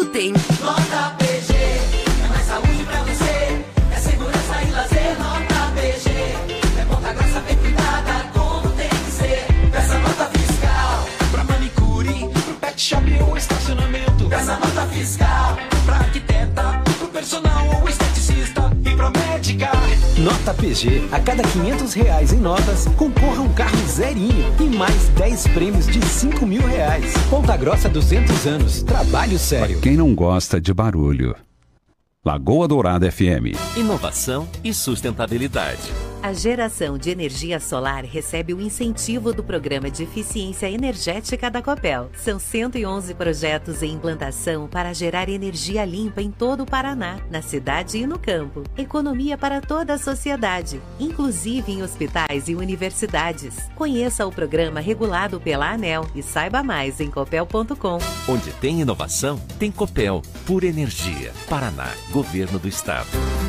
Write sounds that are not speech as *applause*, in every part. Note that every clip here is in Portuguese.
tudo tem. Nota Nota PG, a cada 500 reais em notas, concorra um carro zerinho e mais 10 prêmios de 5 mil reais. Ponta Grossa 200 anos, trabalho sério. Quem não gosta de barulho? Lagoa Dourada FM. Inovação e sustentabilidade. A geração de energia solar recebe o incentivo do Programa de Eficiência Energética da Copel. São 111 projetos em implantação para gerar energia limpa em todo o Paraná, na cidade e no campo. Economia para toda a sociedade, inclusive em hospitais e universidades. Conheça o programa regulado pela ANEL e saiba mais em copel.com. Onde tem inovação, tem Copel. Pura Energia. Paraná. Governo do Estado.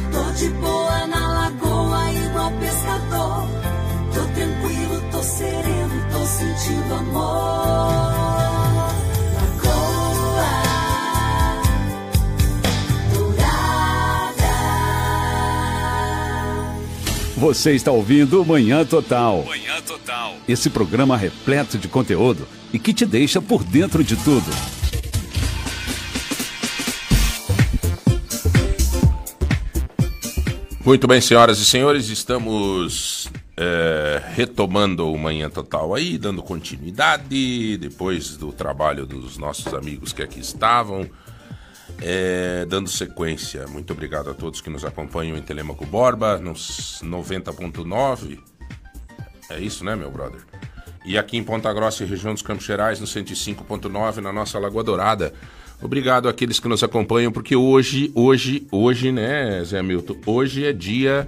Tô de boa na lagoa, igual pescador. Tô tranquilo, tô sereno, tô sentindo amor. Lagoa Dourada. Você está ouvindo Manhã Total. Manhã Total. Esse programa repleto de conteúdo e que te deixa por dentro de tudo. Muito bem, senhoras e senhores, estamos é, retomando o Manhã Total aí, dando continuidade depois do trabalho dos nossos amigos que aqui estavam, é, dando sequência. Muito obrigado a todos que nos acompanham em Telemaco Borba, nos 90.9. É isso, né, meu brother? E aqui em Ponta Grossa e região dos Campos Gerais, no 105.9, na nossa Lagoa Dourada. Obrigado àqueles que nos acompanham, porque hoje, hoje, hoje, né, Zé Milton? Hoje é dia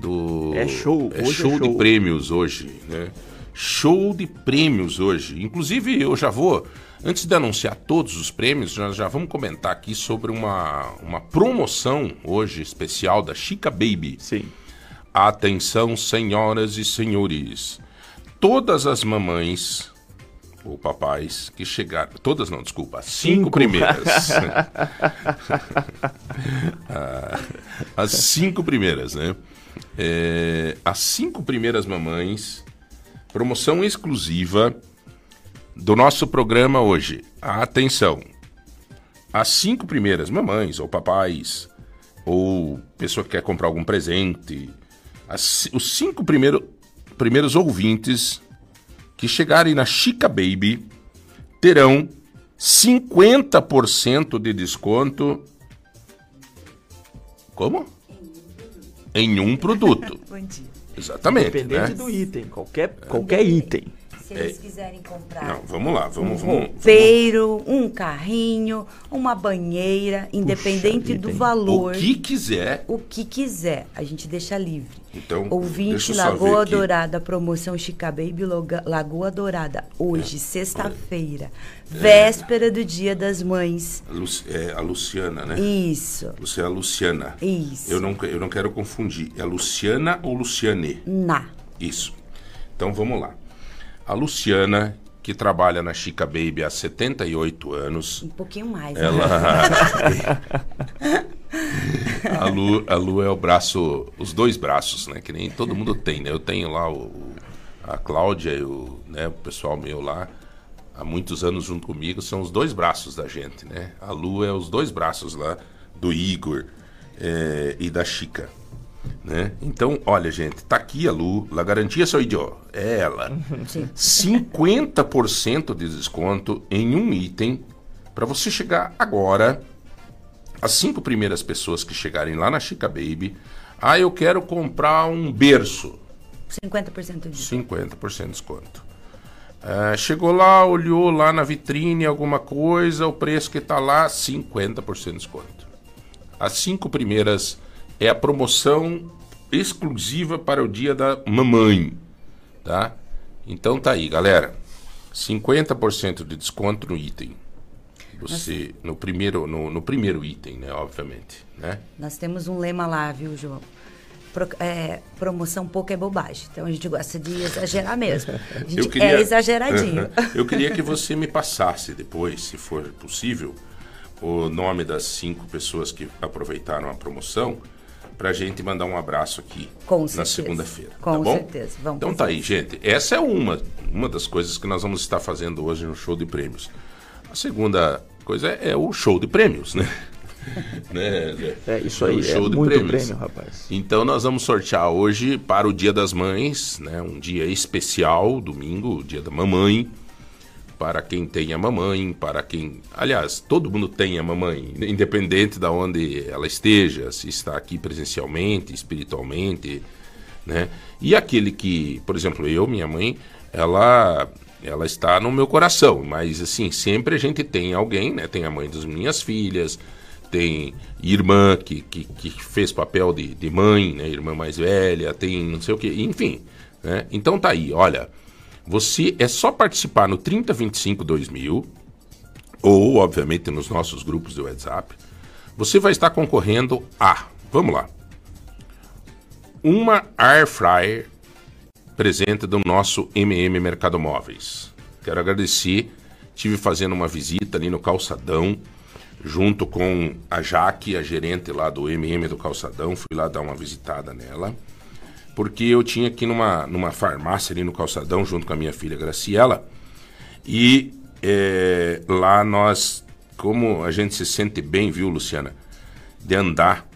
do. É show, É hoje é show de show. prêmios hoje, né? Show de prêmios hoje. Inclusive, eu já vou, antes de anunciar todos os prêmios, nós já vamos comentar aqui sobre uma, uma promoção hoje especial da Chica Baby. Sim. Atenção, senhoras e senhores. Todas as mamães ou papais que chegaram. Todas não, desculpa. As cinco, Cinco. primeiras. *laughs* *laughs* Ah, as cinco primeiras, né? É, as cinco primeiras mamães. Promoção exclusiva do nosso programa hoje. Atenção. As cinco primeiras mamães ou papais ou pessoa que quer comprar algum presente, as- os cinco primeiro, primeiros ouvintes que chegarem na Chica Baby terão 50% de desconto. Como? Em um produto. *laughs* Bom dia. Exatamente. Independente né? do item, qualquer, qualquer item. Se eles quiserem comprar Não, vamos lá, vamos, um roupeiro, um carrinho, uma banheira, independente vida, do valor. O que quiser. o que quiser, a gente deixa livre. Então, Ouvinte deixa eu só ver Lagoa aqui. Dourada, promoção Chica Baby Lagoa Dourada, hoje, sexta-feira, véspera do Dia das Mães. A, Lu- é, a Luciana, né? Isso, Você é a Luciana. isso. Eu não, eu não quero confundir. É Luciana ou Luciane? Na. Isso. Então vamos lá. A Luciana, que trabalha na Chica Baby há 78 anos, Um pouquinho mais. né? ela. *laughs* a, Lu, a Lu é o braço, os dois braços, né? Que nem todo mundo tem, né? Eu tenho lá o, a Cláudia e o, né, o pessoal meu lá, há muitos anos junto comigo, são os dois braços da gente, né? A Lu é os dois braços lá do Igor eh, e da Chica. Né? Então, olha, gente, tá aqui a Lu, La Garantia Sou Idiot, é ela. *laughs* 50% de desconto em um item para você chegar agora. As cinco primeiras pessoas que chegarem lá na Chica Baby, ah, eu quero comprar um berço, 50% de 50% de desconto. Ah, chegou lá, olhou lá na vitrine alguma coisa, o preço que está lá, 50% de desconto. As cinco primeiras é a promoção exclusiva para o dia da mamãe, tá? Então tá aí, galera. 50% de desconto no item. Você no primeiro no, no primeiro item, né, obviamente, né? Nós temos um lema lá, viu, João? Pro- é, promoção pouco é bobagem. Então a gente gosta de exagerar mesmo. A *laughs* gente é exageradinho. Eu queria que você me passasse depois, se for possível, o nome das cinco pessoas que aproveitaram a promoção pra gente mandar um abraço aqui Com na segunda-feira. Com tá bom? certeza. Vamos então tá aí, gente. Essa é uma, uma das coisas que nós vamos estar fazendo hoje no show de prêmios. A segunda coisa é, é o show de prêmios, né? *laughs* né? É isso aí, é show de muito prêmios. prêmio, rapaz. Então nós vamos sortear hoje para o Dia das Mães, né? Um dia especial, domingo, o Dia da Mamãe. Para quem tem a mamãe, para quem. Aliás, todo mundo tem a mamãe, independente de onde ela esteja, se está aqui presencialmente, espiritualmente, né? E aquele que, por exemplo, eu, minha mãe, ela ela está no meu coração, mas assim, sempre a gente tem alguém, né? Tem a mãe das minhas filhas, tem irmã que, que, que fez papel de, de mãe, né? Irmã mais velha, tem não sei o que, enfim, né? Então tá aí, olha, você é só participar no 3025 2000 ou, obviamente, nos nossos grupos do WhatsApp. Você vai estar concorrendo a, vamos lá, uma air fryer presente do nosso MM Mercado Móveis. Quero agradecer, tive fazendo uma visita ali no Calçadão, junto com a Jaque, a gerente lá do MM do Calçadão, fui lá dar uma visitada nela, porque eu tinha aqui numa, numa farmácia ali no Calçadão, junto com a minha filha Graciela, e é, lá nós, como a gente se sente bem, viu, Luciana, de andar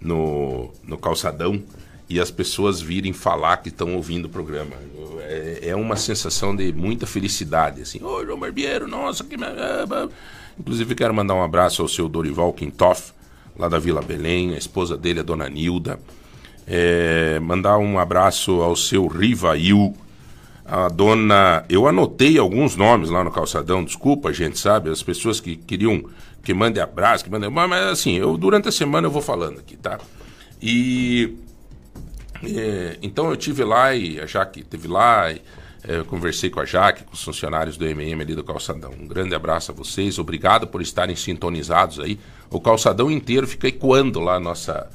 no, no calçadão e as pessoas virem falar que estão ouvindo o programa. É, é uma sensação de muita felicidade, assim. Ô, João Barbeiro, nossa, que... Inclusive, quero mandar um abraço ao seu Dorival Quintoff, lá da Vila Belém, a esposa dele, a dona Nilda. É, mandar um abraço ao seu Rivail, a dona. Eu anotei alguns nomes lá no calçadão, desculpa, gente, sabe? As pessoas que queriam que mande abraço, que mandem. Mas, assim, eu, durante a semana eu vou falando aqui, tá? E. é, então eu tive lá e a Jaque teve lá. E, é, conversei com a Jaque, com os funcionários do MM ali do Calçadão. Um grande abraço a vocês, obrigado por estarem sintonizados aí. O Calçadão inteiro fica ecoando lá a nossa,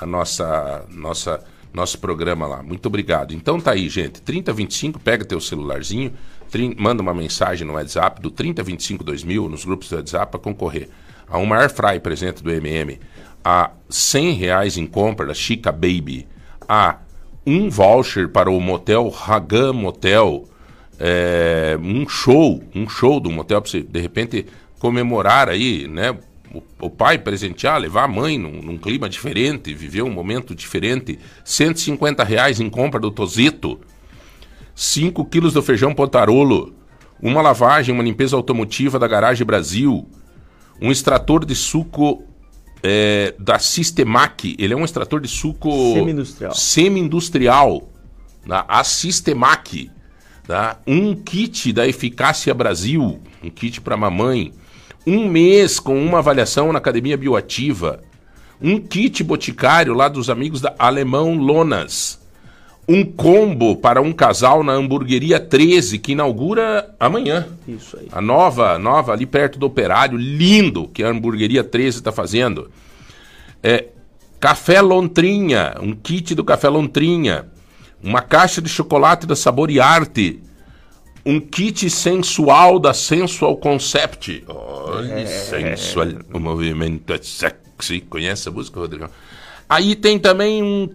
a nossa, nossa, nosso programa lá. Muito obrigado. Então tá aí, gente. 3025, pega teu celularzinho, manda uma mensagem no WhatsApp do 3025 2000 nos grupos do WhatsApp para concorrer a uma Air Fry presente do MM, a 100 reais em compra da Chica Baby, a um voucher para o motel Hagan Motel, é, um show, um show do motel para você de repente comemorar aí, né? O, o pai presentear, levar a mãe num, num clima diferente, viver um momento diferente. 150 reais em compra do Tozeto. 5 quilos do feijão Pontarolo. Uma lavagem, uma limpeza automotiva da Garagem Brasil. Um extrator de suco é, da Sistemac. Ele é um extrator de suco Semi-industrial. semi-industrial. Tá? A Sistemac. Tá? Um kit da Eficácia Brasil. Um kit para mamãe. Um mês com uma avaliação na Academia Bioativa. Um kit boticário lá dos amigos da Alemão Lonas. Um combo para um casal na Hamburgueria 13, que inaugura amanhã. Isso aí. A nova, nova ali perto do Operário, lindo que a Hamburgueria 13 está fazendo. É, café Lontrinha, um kit do Café Lontrinha. Uma caixa de chocolate da Sabor e Arte. Um kit sensual da Sensual Concept. Olha, sensual, o movimento é sexy. Conhece a música, Rodrigão? Aí tem também um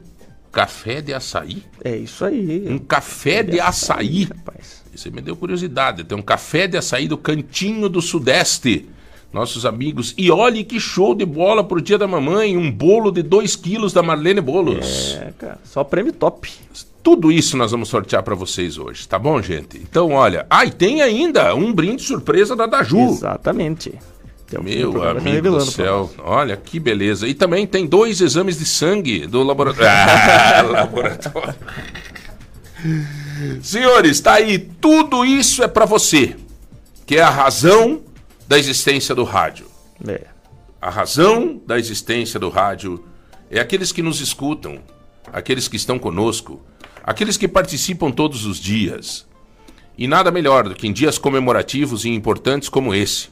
café de açaí. É isso aí. Um café de açaí. Rapaz. Isso aí me deu curiosidade. Tem um café de açaí do Cantinho do Sudeste. Nossos amigos. E olhe que show de bola pro dia da mamãe. Um bolo de 2 quilos da Marlene Bolos. É, cara. Só prêmio top. Tudo isso nós vamos sortear para vocês hoje, tá bom, gente? Então, olha. Ah, e tem ainda um brinde surpresa da Daju. Exatamente. Meu amigo do céu, olha que beleza. E também tem dois exames de sangue do laboratório. *laughs* Ah, laboratório. Senhores, tá aí. Tudo isso é para você, que é a razão da existência do rádio. É. A razão da existência do rádio é aqueles que nos escutam, aqueles que estão conosco, aqueles que participam todos os dias. E nada melhor do que em dias comemorativos e importantes como esse,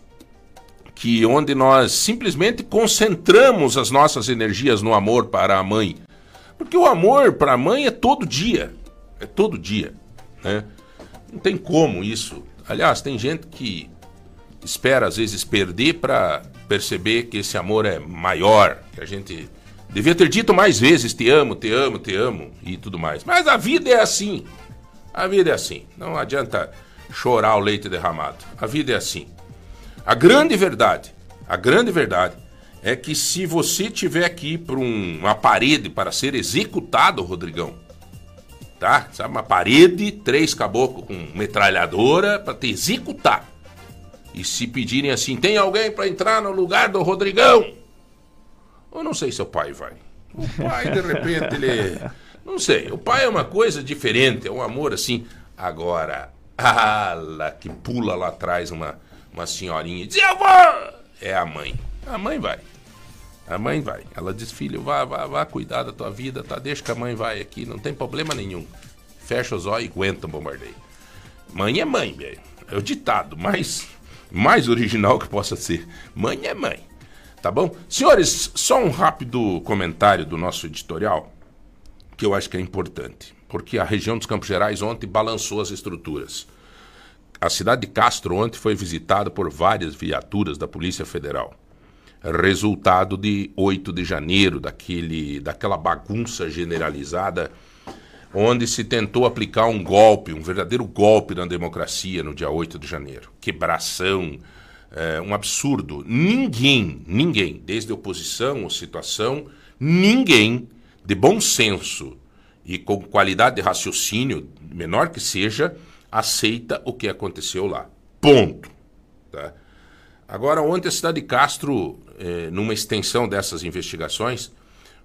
que onde nós simplesmente concentramos as nossas energias no amor para a mãe. Porque o amor para a mãe é todo dia, é todo dia, né? Não tem como isso. Aliás, tem gente que espera às vezes perder para perceber que esse amor é maior, que a gente devia ter dito mais vezes te amo, te amo, te amo e tudo mais. Mas a vida é assim. A vida é assim. Não adianta chorar o leite derramado. A vida é assim. A grande verdade, a grande verdade é que se você tiver aqui para um, uma parede para ser executado, Rodrigão, tá? Sabe, uma parede, três caboclos com metralhadora para te executar. E se pedirem assim, tem alguém para entrar no lugar do Rodrigão? Eu não sei se o pai vai. O pai, de repente, ele. Não sei. O pai é uma coisa diferente, é um amor assim. Agora, ala que pula lá atrás uma, uma senhorinha e diz: Eu vou! É a mãe. A mãe vai. A mãe vai. Ela diz: Filho, vá, vá, vá cuidar da tua vida, tá? Deixa que a mãe vai aqui, não tem problema nenhum. Fecha os olhos e aguenta o bombardeio. Mãe é mãe, velho. É o ditado mais, mais original que possa ser. Mãe é mãe. Tá bom? Senhores, só um rápido comentário do nosso editorial, que eu acho que é importante. Porque a região dos Campos Gerais ontem balançou as estruturas. A cidade de Castro ontem foi visitada por várias viaturas da Polícia Federal. Resultado de 8 de janeiro, daquele, daquela bagunça generalizada, onde se tentou aplicar um golpe, um verdadeiro golpe na democracia no dia 8 de janeiro. Quebração, é, um absurdo. Ninguém, ninguém, desde oposição ou situação, ninguém de bom senso e com qualidade de raciocínio, menor que seja, aceita o que aconteceu lá. Ponto. Tá? Agora, ontem a cidade de Castro, eh, numa extensão dessas investigações,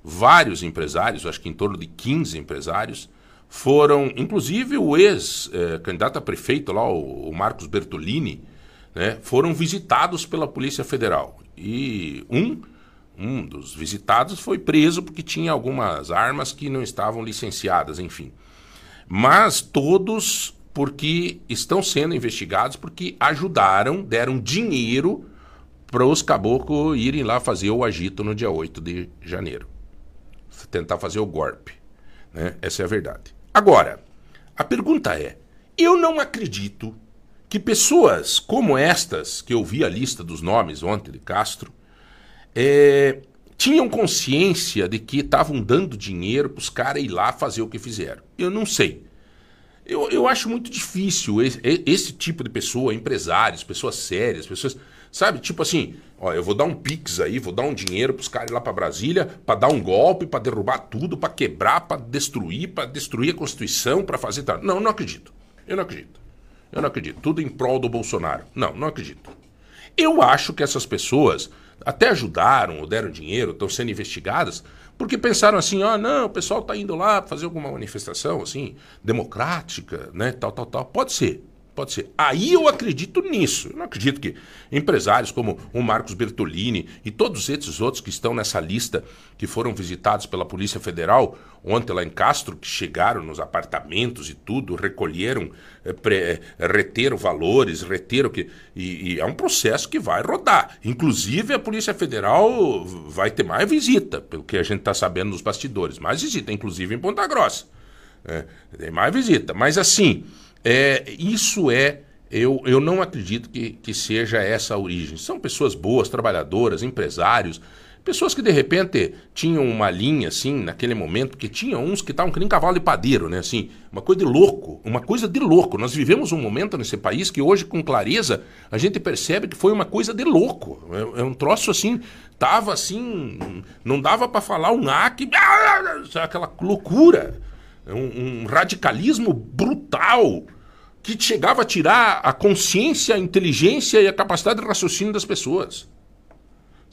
vários empresários, acho que em torno de 15 empresários, foram, inclusive o ex-candidato a prefeito lá, o, o Marcos Bertolini, né, foram visitados pela Polícia Federal. E um, um dos visitados foi preso porque tinha algumas armas que não estavam licenciadas, enfim. Mas todos porque estão sendo investigados porque ajudaram, deram dinheiro para os caboclos irem lá fazer o agito no dia 8 de janeiro. Tentar fazer o golpe. Né? Essa é a verdade. Agora, a pergunta é: eu não acredito que pessoas como estas, que eu vi a lista dos nomes ontem de Castro, é, tinham consciência de que estavam dando dinheiro para os caras ir lá fazer o que fizeram. Eu não sei. Eu, eu acho muito difícil esse, esse tipo de pessoa, empresários, pessoas sérias, pessoas. Sabe, tipo assim, ó, eu vou dar um pix aí, vou dar um dinheiro pros caras lá para Brasília, para dar um golpe, para derrubar tudo, para quebrar, para destruir, para destruir a Constituição, para fazer tal. Não, não acredito. Eu não acredito. Eu não acredito. Tudo em prol do Bolsonaro. Não, não acredito. Eu acho que essas pessoas até ajudaram ou deram dinheiro, estão sendo investigadas, porque pensaram assim, ah, não, o pessoal está indo lá fazer alguma manifestação assim, democrática, né, tal, tal, tal. Pode ser, pode ser. Aí eu acredito nisso. Eu não acredito que empresários como o Marcos Bertolini e todos esses outros que estão nessa lista que foram visitados pela Polícia Federal ontem lá em Castro, que chegaram nos apartamentos e tudo, recolheram, é, pre, é, reteram valores, reteram que. E, e, é um processo que vai rodar. Inclusive, a Polícia Federal vai ter mais visita, pelo que a gente está sabendo nos bastidores. Mais visita, inclusive em Ponta Grossa. É, tem mais visita. Mas assim, é, isso é. Eu, eu não acredito que, que seja essa a origem. São pessoas boas, trabalhadoras, empresários Pessoas que de repente tinham uma linha assim, naquele momento, porque tinha uns que estavam que nem cavalo de padeiro, né? Assim, uma coisa de louco, uma coisa de louco. Nós vivemos um momento nesse país que hoje, com clareza, a gente percebe que foi uma coisa de louco. É, é um troço assim, tava assim, não dava para falar um A que. aquela loucura. Um, um radicalismo brutal que chegava a tirar a consciência, a inteligência e a capacidade de raciocínio das pessoas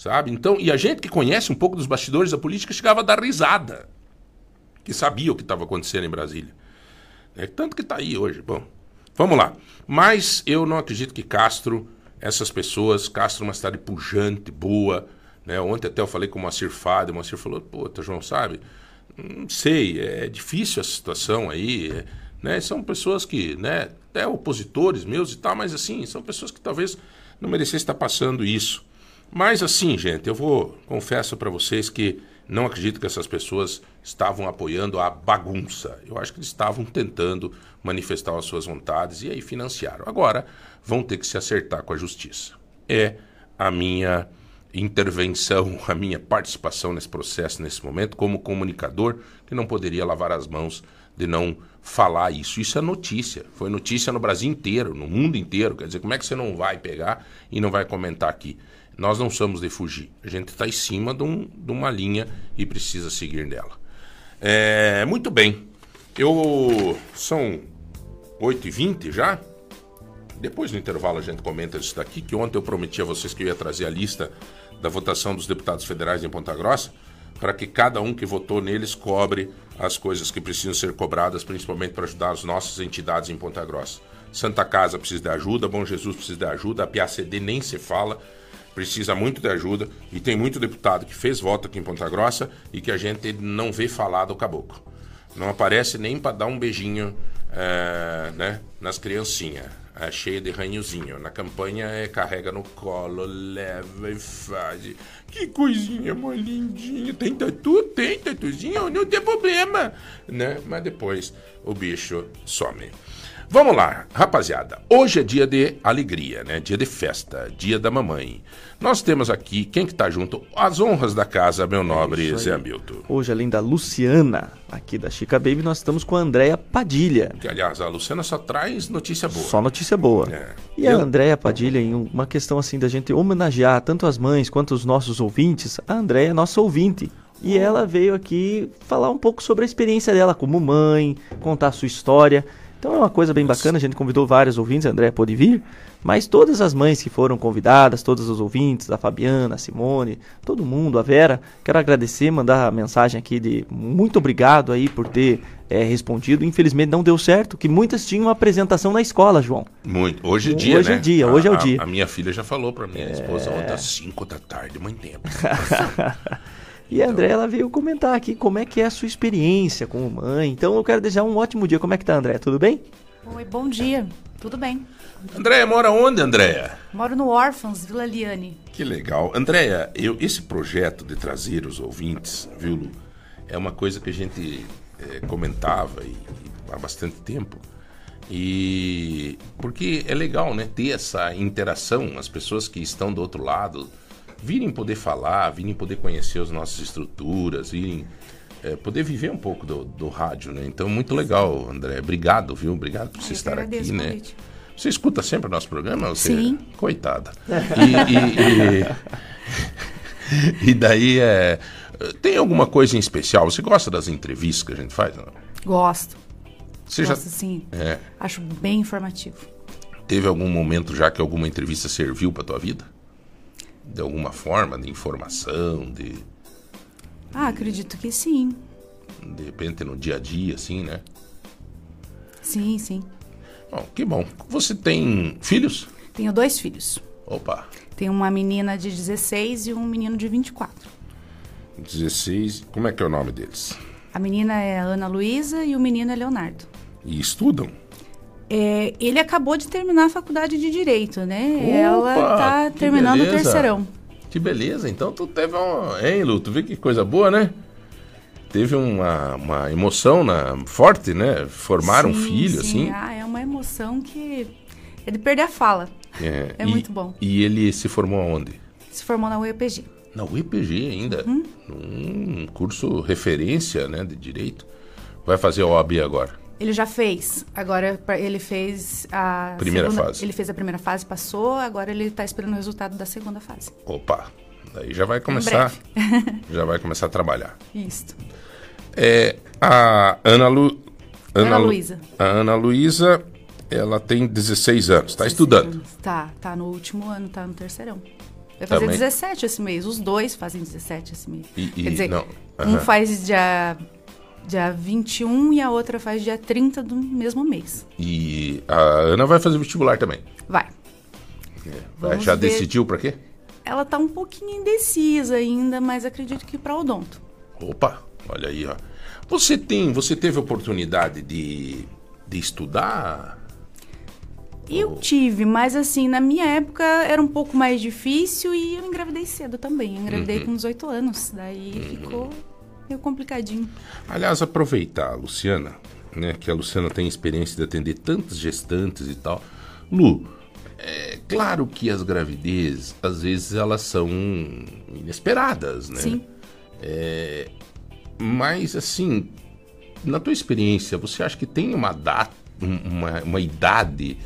sabe? Então, e a gente que conhece um pouco dos bastidores da política chegava a dar risada, que sabia o que estava acontecendo em Brasília. É, tanto que está aí hoje. Bom, vamos lá. Mas eu não acredito que Castro, essas pessoas, Castro é uma cidade pujante, boa. Né? Ontem até eu falei com o Moacir Fado, o Moacir falou, pô, João, sabe? Não sei, é difícil essa situação aí. É, né? São pessoas que, né, até opositores meus e tal, mas assim, são pessoas que talvez não merecessem estar passando isso. Mas assim, gente, eu vou confesso para vocês que Não acredito que essas pessoas estavam apoiando a bagunça. Eu acho que eles estavam tentando manifestar as suas vontades e aí financiaram. Agora vão ter que se acertar com a justiça. É a minha intervenção, *laughs* a minha participação nesse processo nesse momento como comunicador que não poderia lavar as mãos de não falar isso. Isso é notícia. Foi notícia no Brasil inteiro, no mundo inteiro. Quer dizer, como é que você não vai pegar e não vai comentar aqui? Nós não somos de fugir. A gente está em cima de, um, de, uma linha e precisa seguir nela. É, muito bem. Eu. São 8h20 já. Depois do intervalo a gente comenta isso daqui, que ontem eu prometi a vocês que eu ia trazer a lista da votação dos deputados federais em Ponta Grossa, para que cada um que votou neles cobre as coisas que precisam ser cobradas, principalmente para ajudar as nossas entidades em Ponta Grossa. Santa Casa precisa de ajuda, Bom Jesus precisa de ajuda, a PACD nem se fala, precisa muito de ajuda e tem muito deputado que fez voto aqui em Ponta Grossa e que a gente não vê falar do caboclo. Não aparece nem para dar um beijinho é, né, nas criancinhas. É cheia de ranhozinho. Na campanha é carrega no colo, leva e faz. Que coisinha mais lindinha. Tem tatu? Tem tatuzinho? Não tem problema. Né? Mas depois o bicho some. Vamos lá, rapaziada. Hoje é dia de alegria, né? Dia de festa, dia da mamãe. Nós temos aqui, quem que tá junto? As honras da casa, meu nobre Zé Hamilton. Hoje, além da Luciana, aqui da Chica Baby, nós estamos com a Andréia Padilha. Que, aliás, a Luciana só traz notícia boa. Só notícia boa. É. E a Andréia Padilha, em uma questão assim da gente homenagear tanto as mães quanto os nossos ouvintes, a Andréia é nossa ouvinte. E ela veio aqui falar um pouco sobre a experiência dela como mãe, contar a sua história. Então é uma coisa bem bacana, a gente convidou vários ouvintes, a André pôde vir, mas todas as mães que foram convidadas, todos os ouvintes, a Fabiana, a Simone, todo mundo, a Vera, quero agradecer, mandar a mensagem aqui de muito obrigado aí por ter é, respondido. Infelizmente não deu certo, que muitas tinham uma apresentação na escola, João. Muito. Hoje é dia, Hoje né? é dia, hoje é o A- a- dia. A, minha filha já falou pra minha esposa ontem às 5 da tarde, mãe tempo. *laughs* E a André, ela veio comentar aqui como é que é a sua experiência como mãe. Então eu quero desejar um ótimo dia. Como é que tá, André? Tudo bem? Oi, bom dia. Tudo bem? Andréia, mora onde, Andréia? Moro no Orphans, Vila Liane. Que legal. Andréia, eu, esse projeto de trazer os ouvintes, viu, Lu? É uma coisa que a gente eh, comentava e, e há bastante tempo. E porque é legal, né? Ter essa interação, as pessoas que estão do outro lado virem poder falar, virem poder conhecer as nossas estruturas, virem eh, poder viver um pouco do, do rádio, né? Então, muito legal, André. Obrigado, viu? Obrigado por você estar aqui, né? convite. Você escuta sempre o nosso programa? Você... Sim. Coitada. *laughs* E, e- e- *laughs* e daí é. Tem alguma coisa em especial? Você gosta das entrevistas que a gente faz? Não? Gosto. Você Gosto sim. É, Acho bem informativo. teve algum momento já que alguma entrevista serviu para tua vida? De alguma forma, de informação, de Ah, acredito que sim. de repente no dia a dia, assim, né? Sim, sim. Bom, que bom. Você tem filhos? Tenho dois filhos. Opa, Tenho uma menina de 16 e um menino de 24. 16. Como é que é o nome deles? A menina é Ana Luísa e o menino é Leonardo. E estudam? É, ele acabou de terminar a faculdade de Direito, né? Opa, Ela tá terminando o beleza. terceirão. Que beleza, então tu teve um. Hein, Lu, tu viu que coisa boa, né? Teve uma, uma emoção na, forte, né? Formar um Sim, filho, sim. assim. Ah, é emoção que é de perder a fala. É, *laughs* é e- muito bom. E ele se formou aonde? Se formou na UEPG. Na UEPG ainda. Uhum. Num curso referência, né, de direito. Vai fazer a OAB agora. Ele já fez. Agora ele fez a Primeira segunda- fase. Ele fez a primeira fase, passou. Agora ele tá esperando o resultado da segunda fase. Opa, daí já vai começar. *laughs* já vai começar a trabalhar. Isso. É, a Ana Lu... Ana Lu- Luísa. A Ana Luísa, ela tem 16 anos, está estudando. Tá, tá no último ano, tá no terceirão. Vai fazer Também? 17 esse mês. Os dois fazem 17 esse mês. E- e- Quer dizer, não, um faz dia, dia 21 e a outra faz dia 30 do mesmo mês. E a Ana vai fazer vestibular também. Vai. Vamos já ver. decidiu pra quê? Ela tá um pouquinho indecisa ainda, mas acredito que pra odonto. Opa, olha aí, ó. Você tem, você teve oportunidade de, de estudar? Eu tive, mas assim, na minha época era um pouco mais difícil e eu engravidei cedo também. Eu engravidei Uhum. com 18 anos, daí ficou meio complicadinho. Aliás, aproveitar a Luciana, né? Que a Luciana tem experiência de atender tantas gestantes e tal. Lu, é claro que as gravidezes, às vezes, elas são inesperadas, né? Sim. É, mas, assim, na tua experiência, você acha que tem uma data, um- uma, uma idade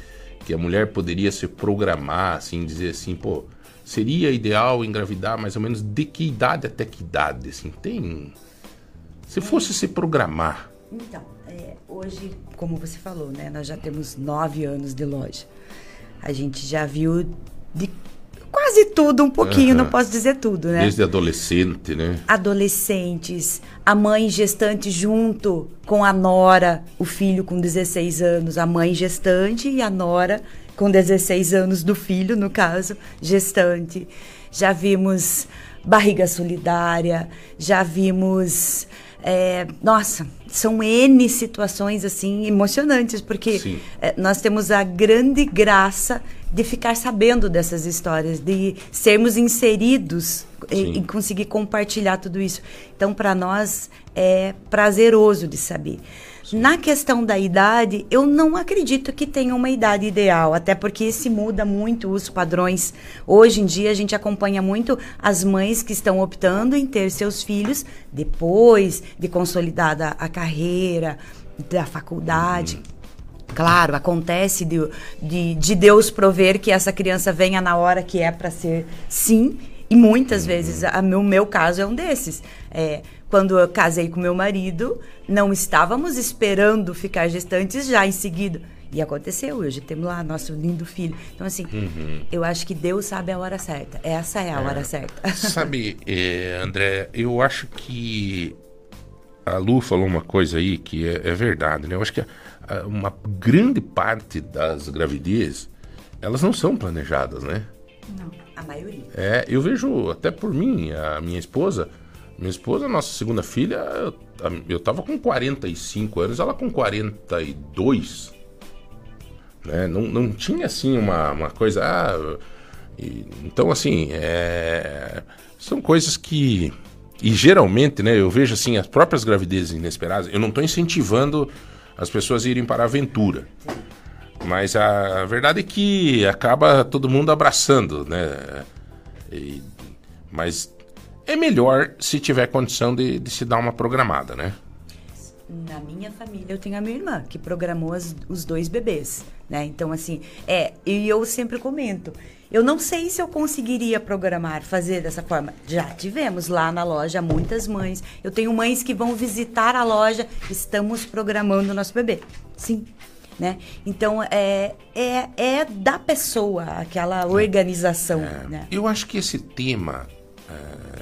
que a mulher poderia se programar, assim, dizer assim, pô, seria ideal engravidar mais ou menos de que idade até que idade, assim, tem... Se fosse se programar, Então, é, hoje, como você falou, né, nós já temos nove anos de loja. A gente já viu de quase tudo, um pouquinho, não posso dizer tudo, né? desde adolescente, né? Adolescentes, a mãe gestante junto com a nora, o filho com 16 anos, a mãe gestante e a nora com 16 anos do filho, no caso, gestante. Já vimos barriga solidária, já vimos. é, nossa, são N situações assim emocionantes, porque Sim. é, nós temos a grande graça de ficar sabendo dessas histórias, de sermos inseridos e, e conseguir compartilhar tudo isso. Então, para nós é prazeroso de saber. Na questão da idade, eu não acredito que tenha uma idade ideal, até porque se muda muito os padrões. Hoje em dia, a gente acompanha muito as mães que estão optando em ter seus filhos depois de consolidada a carreira, da faculdade. Claro, acontece de, de, de Deus prover que essa criança venha na hora que é para ser sim. E muitas vezes, a, o meu caso é um desses. É, quando eu casei com meu marido, não estávamos esperando ficar gestantes já em seguida. E aconteceu, hoje temos lá nosso lindo filho. Então, assim, eu acho que Deus sabe a hora certa. Essa é a hora certa. *laughs* Sabe, eh, *laughs* André, eu acho que a Lu falou uma coisa aí que é, é verdade, né? Eu acho que a- uma grande parte das gravidez, elas não são planejadas, né? A maioria. É, eu vejo até por mim, a minha esposa, minha esposa, nossa segunda filha, eu tava com 45 anos, ela com 42. Né? Não, não tinha assim uma, uma coisa. ah, e- então, assim, é, são coisas que. E geralmente, né, eu vejo assim, as próprias gravidezes inesperadas, eu não estou incentivando as pessoas a irem para a aventura. Mas a verdade é que acaba todo mundo abraçando, né? E- mas é melhor se tiver condição de, de se dar uma programada, né? Na minha família, eu tenho a minha irmã, que programou as- os dois bebês, né? Então, assim, é, e eu sempre comento, eu não sei se eu conseguiria programar, fazer dessa forma. Já tivemos lá na loja muitas mães. Eu tenho mães que vão visitar a loja, estamos programando o nosso bebê. Sim. Né? Então, é, é, é da pessoa aquela organização, né? Eu acho que esse tema, eh,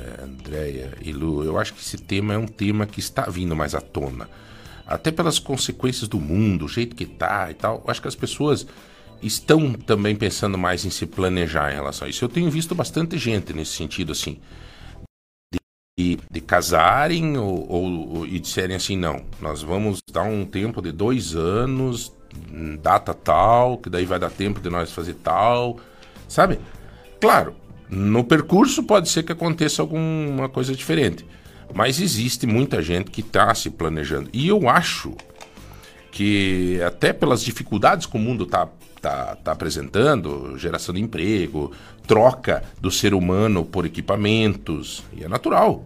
Andréia e Lu, eu acho que esse tema é um tema que está vindo mais à tona. Até pelas consequências do mundo, o jeito que tá e tal. Eu acho que as pessoas estão também pensando mais em se planejar em relação a isso. Eu tenho visto bastante gente nesse sentido, assim. De, de casarem ou, ou- ou- e disserem assim, não, nós vamos dar um tempo de dois anos, data tal, que daí vai dar tempo de nós fazer tal, sabe? Claro, no percurso pode ser que aconteça alguma coisa diferente, mas existe muita gente que está se planejando. E eu acho que até pelas dificuldades que o mundo está tá, tá apresentando, geração de emprego, troca do ser humano por equipamentos, e é natural,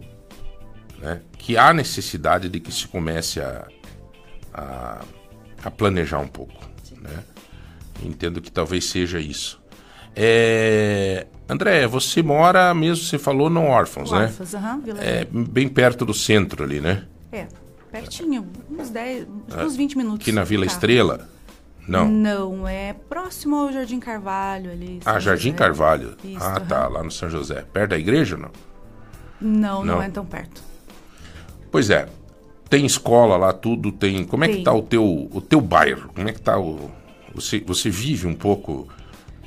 né? que há necessidade de que se comece a, a, a planejar um pouco. Né? Entendo que talvez seja isso. É... André, você mora mesmo, você falou, no Órfãos, né? Órfãos, aham, Vila É bem perto do centro ali, né? É, pertinho, uns 10, uns 20 minutos. Aqui na Vila carro. Estrela? Não. Não, é próximo ao Jardim Carvalho ali. Ah, São Jardim José. Carvalho. Isso, ah, aham. tá, lá no São José. Perto da igreja, não? Não, não, Não. é tão perto. Pois é. Tem escola lá, tudo tem. Como é que tá o teu, o teu bairro? Como é que tá o. Você, você vive um pouco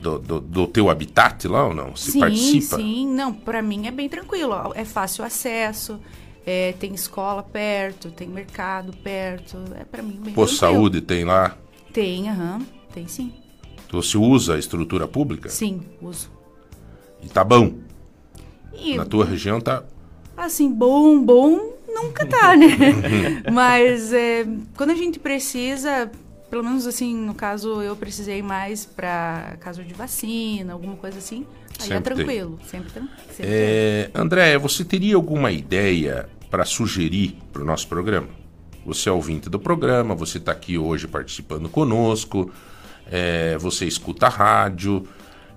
do, do, do teu habitat lá ou não? Você sim, participa? sim. Não, pra mim é bem tranquilo. É fácil acesso, é, tem escola perto, tem mercado perto. É pra mim bem Posto tranquilo. saúde tem lá. Tem, aham. Tem sim. Você usa a estrutura pública? Sim, uso. E tá bom. E, Na tua região tá. assim, bom, bom, nunca tá, né? *laughs* Mas é, quando a gente precisa, pelo menos assim, no caso, eu precisei mais para caso de vacina, alguma coisa assim, aí é Sempre tem. tranquilo. Sempre, tran- sempre É, André, você teria alguma ideia para sugerir para o nosso programa? Você é ouvinte do programa, você está aqui hoje participando conosco, é, você escuta a rádio,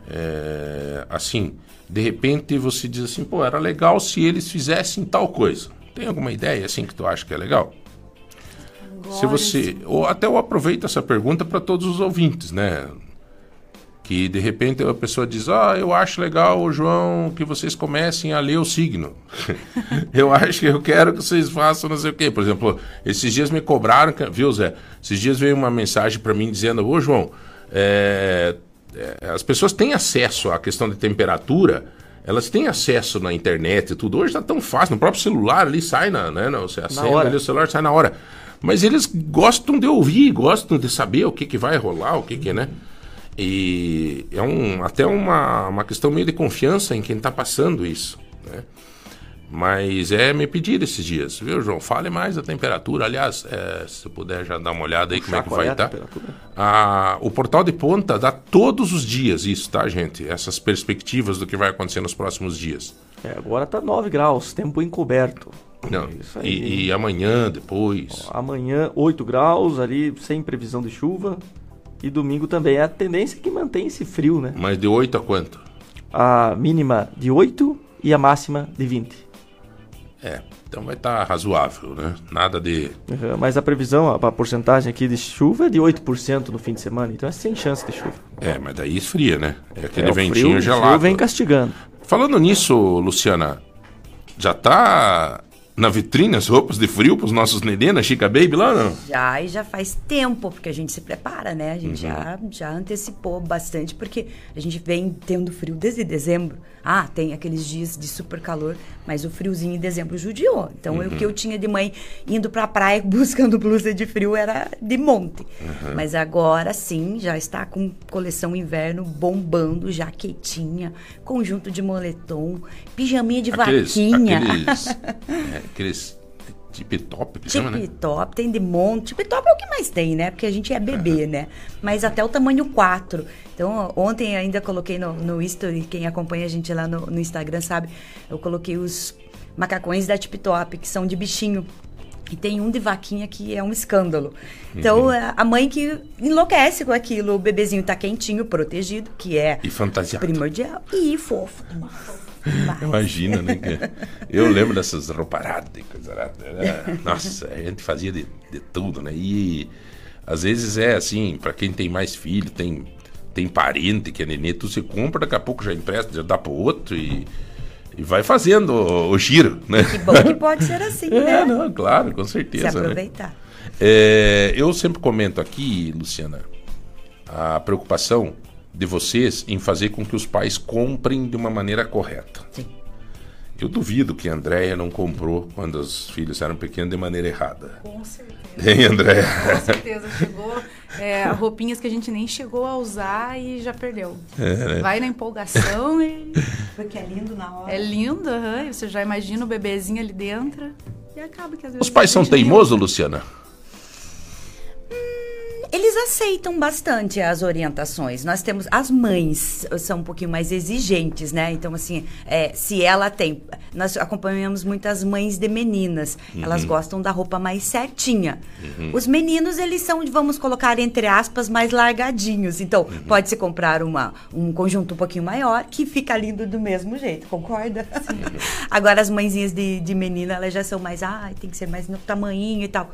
é, assim, de repente você diz assim, pô, era legal se eles fizessem tal coisa. Tem alguma ideia assim que tu acha que é legal? Se Agora, você. Ou até eu aproveito essa pergunta para todos os ouvintes, né? Que de repente a pessoa diz: Ah, eu acho legal, João, que vocês comecem a ler o signo. *laughs* eu acho que eu quero que vocês façam não sei o quê. Por exemplo, esses dias me cobraram, viu, Zé? Esses dias veio uma mensagem para mim dizendo: Ô, João, é, é, as pessoas têm acesso à questão de temperatura. Elas têm acesso na internet e tudo. Hoje está tão fácil, no próprio celular ali sai na, né? na- Você acende ali o celular, sai na hora. Mas eles gostam de ouvir, gostam de saber o que, que vai rolar, o que que, né? E é um, até uma, uma questão meio de confiança em quem está passando isso, né? Mas é me pedir esses dias, viu, João? Fale mais da temperatura. Aliás, é, se puder já dar uma olhada aí como é que qual é vai a estar. Ah, o Portal de Ponta dá todos os dias isso, tá, gente? Essas perspectivas do que vai acontecer nos próximos dias. É, agora tá 9 graus, tempo encoberto. Não, É Isso aí. e, e amanhã, depois. Amanhã 8 graus ali, sem previsão de chuva. E domingo também. A tendência é que mantém esse frio, né? Mas de 8 a quanto? A mínima de 8 e a máxima de 20. É, então vai estar razoável, né? Nada de. Uhum, Mas a previsão, a, a porcentagem aqui de chuva é de 8% no fim de semana, então é sem chance de chuva. É, mas daí esfria, né? É aquele É, o ventinho frio, o gelado. frio vem castigando. Falando nisso, Luciana, já tá na vitrine as roupas de frio pros nossos nenê na Chica Baby lá, não? Já, e já faz tempo, porque a gente se prepara, né? A gente Uhum. já, já antecipou bastante, porque a gente vem tendo frio desde dezembro. Ah, tem aqueles dias de super calor, mas o friozinho em dezembro judiou. Então, Uhum. o que eu tinha de mãe indo pra praia *laughs* buscando blusa de frio era de monte. Uhum. Mas agora sim, já está com coleção inverno bombando, jaquetinha, conjunto de moletom, pijaminha de Aqueles. vaquinha. Aqueles. *laughs* aqueles tip top que chama, né? Tip top, tem de monte. Tip top é o que mais tem, né? Porque a gente é bebê, né? Mas até o tamanho 4. Então, ontem ainda coloquei no, no history, quem acompanha a gente lá no, no Instagram sabe, eu coloquei os macacões da Tip Top, que são de bichinho. E tem um de vaquinha que é um escândalo. Então, Uhum. a mãe que enlouquece com aquilo, o bebezinho tá quentinho, protegido, que é E fantasiado. primordial. E fofo demais. Imagina, né? Eu lembro dessas rouparadas e coisa. Era- Nossa, a gente fazia de, de tudo, né? E às vezes é assim, pra quem tem mais filho, tem, tem parente que é nenê, tu se compra, daqui a pouco já empresta, já dá pro outro e, e vai fazendo o, o giro, né? Que bom que pode ser assim, né? É, não, claro, com Se certeza. né? aproveitar. É, eu sempre comento aqui, Luciana, a preocupação de vocês em fazer com que os pais comprem de uma maneira correta. Sim. Eu duvido que a Andréia não comprou quando os filhos eram pequenos de maneira errada. Com certeza. Hein, Andréia? Com certeza. Chegou é, roupinhas que a gente nem chegou a usar e já perdeu. né? Vai na empolgação e Porque é lindo na hora. é lindo, aham, e você já imagina o bebezinho ali dentro. E acaba que às vezes. Os pais a são teimosos, Luciana? Eles aceitam bastante as orientações. Nós temos. As mães são um pouquinho mais exigentes, né? Então, assim, é, se ela tem. Nós acompanhamos muitas mães de meninas. Elas gostam da roupa mais certinha. Os meninos, eles são, vamos colocar entre aspas, mais largadinhos. Então, pode-se comprar uma, um conjunto um pouquinho maior que fica lindo do mesmo jeito, concorda? *laughs* Agora, as mãezinhas de, de menina, elas já são mais. Ah, tem que ser mais no tamanhinho e tal.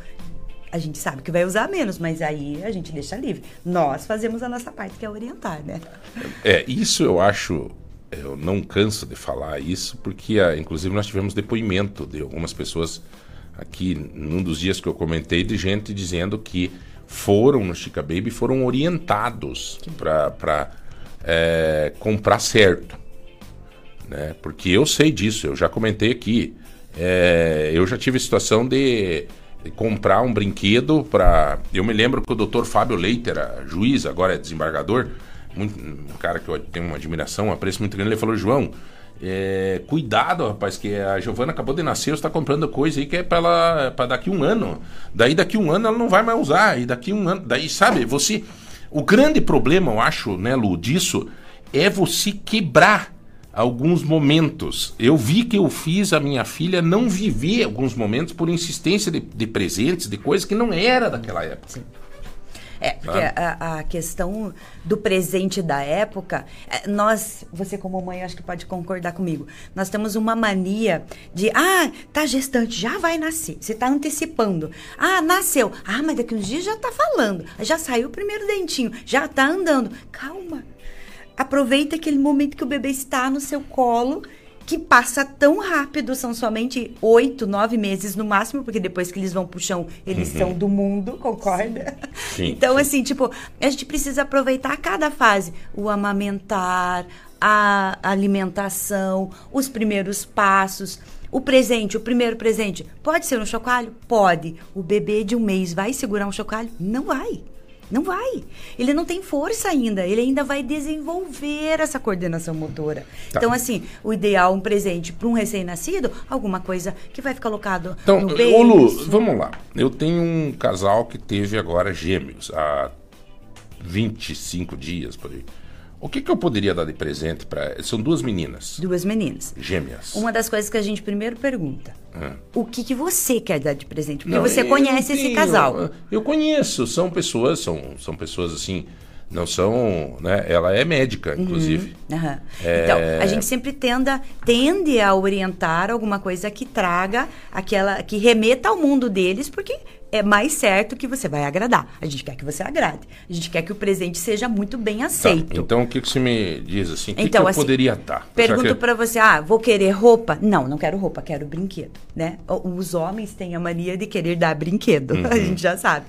A gente sabe que vai usar menos, mas aí a gente deixa livre. Nós fazemos a nossa parte, que é orientar, né? É, isso eu acho, eu não canso de falar isso, porque ah, inclusive nós tivemos depoimento de algumas pessoas aqui num dos dias que eu comentei de gente dizendo que foram no Chica Baby foram orientados para comprar certo. Né? Porque eu sei disso, eu já comentei aqui. É, eu já tive situação de comprar um brinquedo para. Eu me lembro que o Dr. Fábio Leite era juiz, agora é desembargador. muito- um cara que eu tenho uma admiração, um apreço muito grande, ele falou, João, é, cuidado, rapaz, que a Giovana acabou de nascer, você está comprando coisa aí que é para ela para daqui um ano. Daí daqui um ano ela não vai mais usar. E daqui um ano. Daí, sabe, você. O grande problema, eu acho, né, Lu, disso é você quebrar alguns momentos. Eu vi que eu fiz a minha filha não viver alguns momentos por insistência de, de presentes, de coisas que não era daquela época. É, porque a, a questão do presente da época, é, nós, você como mãe, acho que pode concordar comigo. Nós temos uma mania de, ah, tá gestante, já vai nascer. Você tá antecipando. Ah, nasceu. Ah, mas daqui uns dias já tá falando. Já saiu o primeiro dentinho, já tá andando. Calma. Aproveita aquele momento que o bebê está no seu colo, que passa tão rápido, são somente oito, nove meses no máximo, porque depois que eles vão pro chão, eles são do mundo, concorda? Sim, então, sim. assim, tipo, a gente precisa aproveitar cada fase. O amamentar, a alimentação, os primeiros passos. O presente, o primeiro presente, pode ser um chocalho? Pode. O bebê de um mês vai segurar um chocalho? Não vai. Não vai. Ele não tem força ainda. Ele ainda vai desenvolver essa coordenação motora. Tá. Então, assim, o ideal, um presente para um recém-nascido, alguma coisa que vai ficar colocado Então, no ô Lu, vamos lá. Eu tenho um casal que teve agora gêmeos há 25 dias por aí. O que, que eu poderia dar de presente para. São duas meninas, Duas meninas. gêmeas. Uma das coisas que a gente primeiro pergunta: Ah. o que, que você quer dar de presente? Porque Não, você conhece esse casal. Eu conheço, são pessoas, são, são pessoas assim, não são, né? Ela é médica, inclusive. Aham. É. Então, a gente sempre tenda, tende a orientar alguma coisa que traga aquela, que remeta ao mundo deles, porque é mais certo que você vai agradar. A gente quer que você agrade. A gente quer que o presente seja muito bem Tá, aceito. então o que, que você me diz assim? O que, Então, que eu assim, poderia dar? Pergunto Já que- pra você, ah, vou querer roupa? Não, não quero roupa, quero brinquedo, né? Os homens têm a mania de querer dar brinquedo, *laughs* a gente já sabe.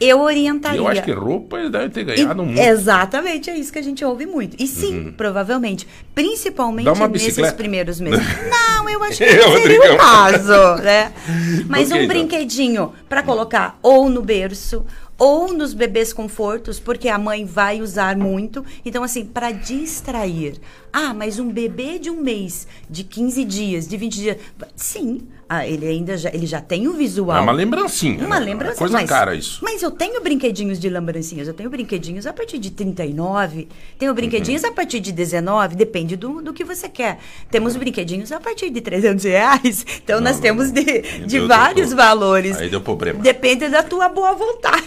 Eu orientaria. Eu acho que roupa deve ter ganhado E- muito. Exatamente, é isso que a gente ouve muito. E sim, provavelmente, principalmente Uhum. Dá uma nesses primeiros meses. *laughs* Não, eu acho *laughs* que não seria Rodrigão. o caso, né? *laughs* Mas Ok, um então. brinquedinho para colocar ou no berço ou nos bebês confortos, porque a mãe vai usar muito. Então, assim, para distrair. Ah, mas um bebê de um mês, de 15 dias, de 20 dias. Sim, ah, ele ainda já, ele já tem o visual. É uma lembrancinha. Uma né? lembrança. Coisa mas, cara isso. Mas eu tenho brinquedinhos de lembrancinhas. Eu tenho brinquedinhos a partir de 39. Tenho brinquedinhos Uhum. a partir de 19. Depende do, do que você quer. Temos brinquedinhos a partir de 300 reais. Então, nós não, temos de, de deu- vários deu- valores. Aí deu problema. Depende da tua boa vontade.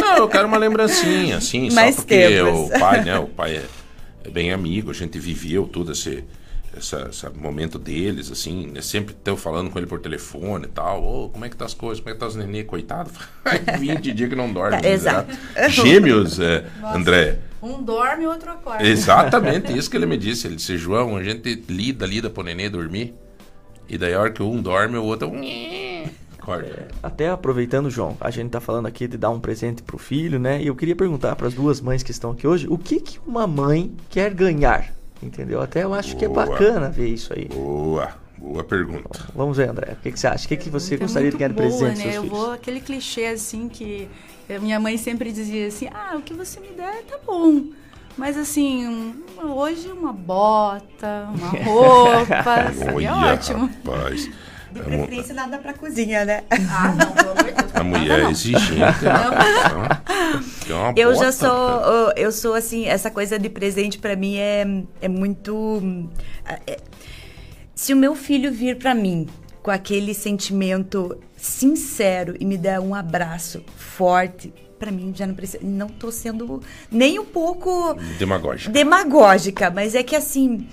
Não, eu quero uma lembrancinha, assim, *laughs* Mais só porque tempos. o pai, né? O pai é, é bem amigo, a gente viveu todo esse, essa, esse momento deles, assim, né, sempre tô falando com ele por telefone e tal. Ô, como é que tá as coisas? Como é que tá os nenê, coitado? Faz 20 dias que não dorme. Tá, exato. miserável. *laughs* Gêmeos, é, André. Um dorme e o outro acorda. Exatamente isso que ele me *laughs* disse. Ele disse, João, a gente lida, lida pro nenê dormir. E daí a hora que um dorme, o outro. *laughs* Acorda. Até aproveitando, João, a gente tá falando aqui de dar um presente pro filho, né? E eu queria perguntar para as duas mães que estão aqui hoje, o que que uma mãe quer ganhar? Entendeu? Até eu acho que é Boa. bacana ver isso aí. Boa, boa pergunta. Vamos ver, André. O que, que você acha? O que, que você É gostaria de ganhar de boa, presente né? seus Eu filhos? vou aquele clichê assim que minha mãe sempre dizia assim: "Ah, o que você me der tá bom". Mas assim, hoje uma bota, uma *laughs* roupa, seria Olha, ótimo. rapaz. De A preferência nada pra cozinha, né? Ah, não, pelo amor de Deus. A mulher é exigente. né? Uma Eu já sou, cara. eu sou assim, essa coisa de presente pra mim é, é muito. é- se o meu filho vir pra mim com aquele sentimento sincero e me der um abraço forte, pra mim já não precisa. Não tô sendo nem um pouco Demagógica. demagógica, mas é que assim.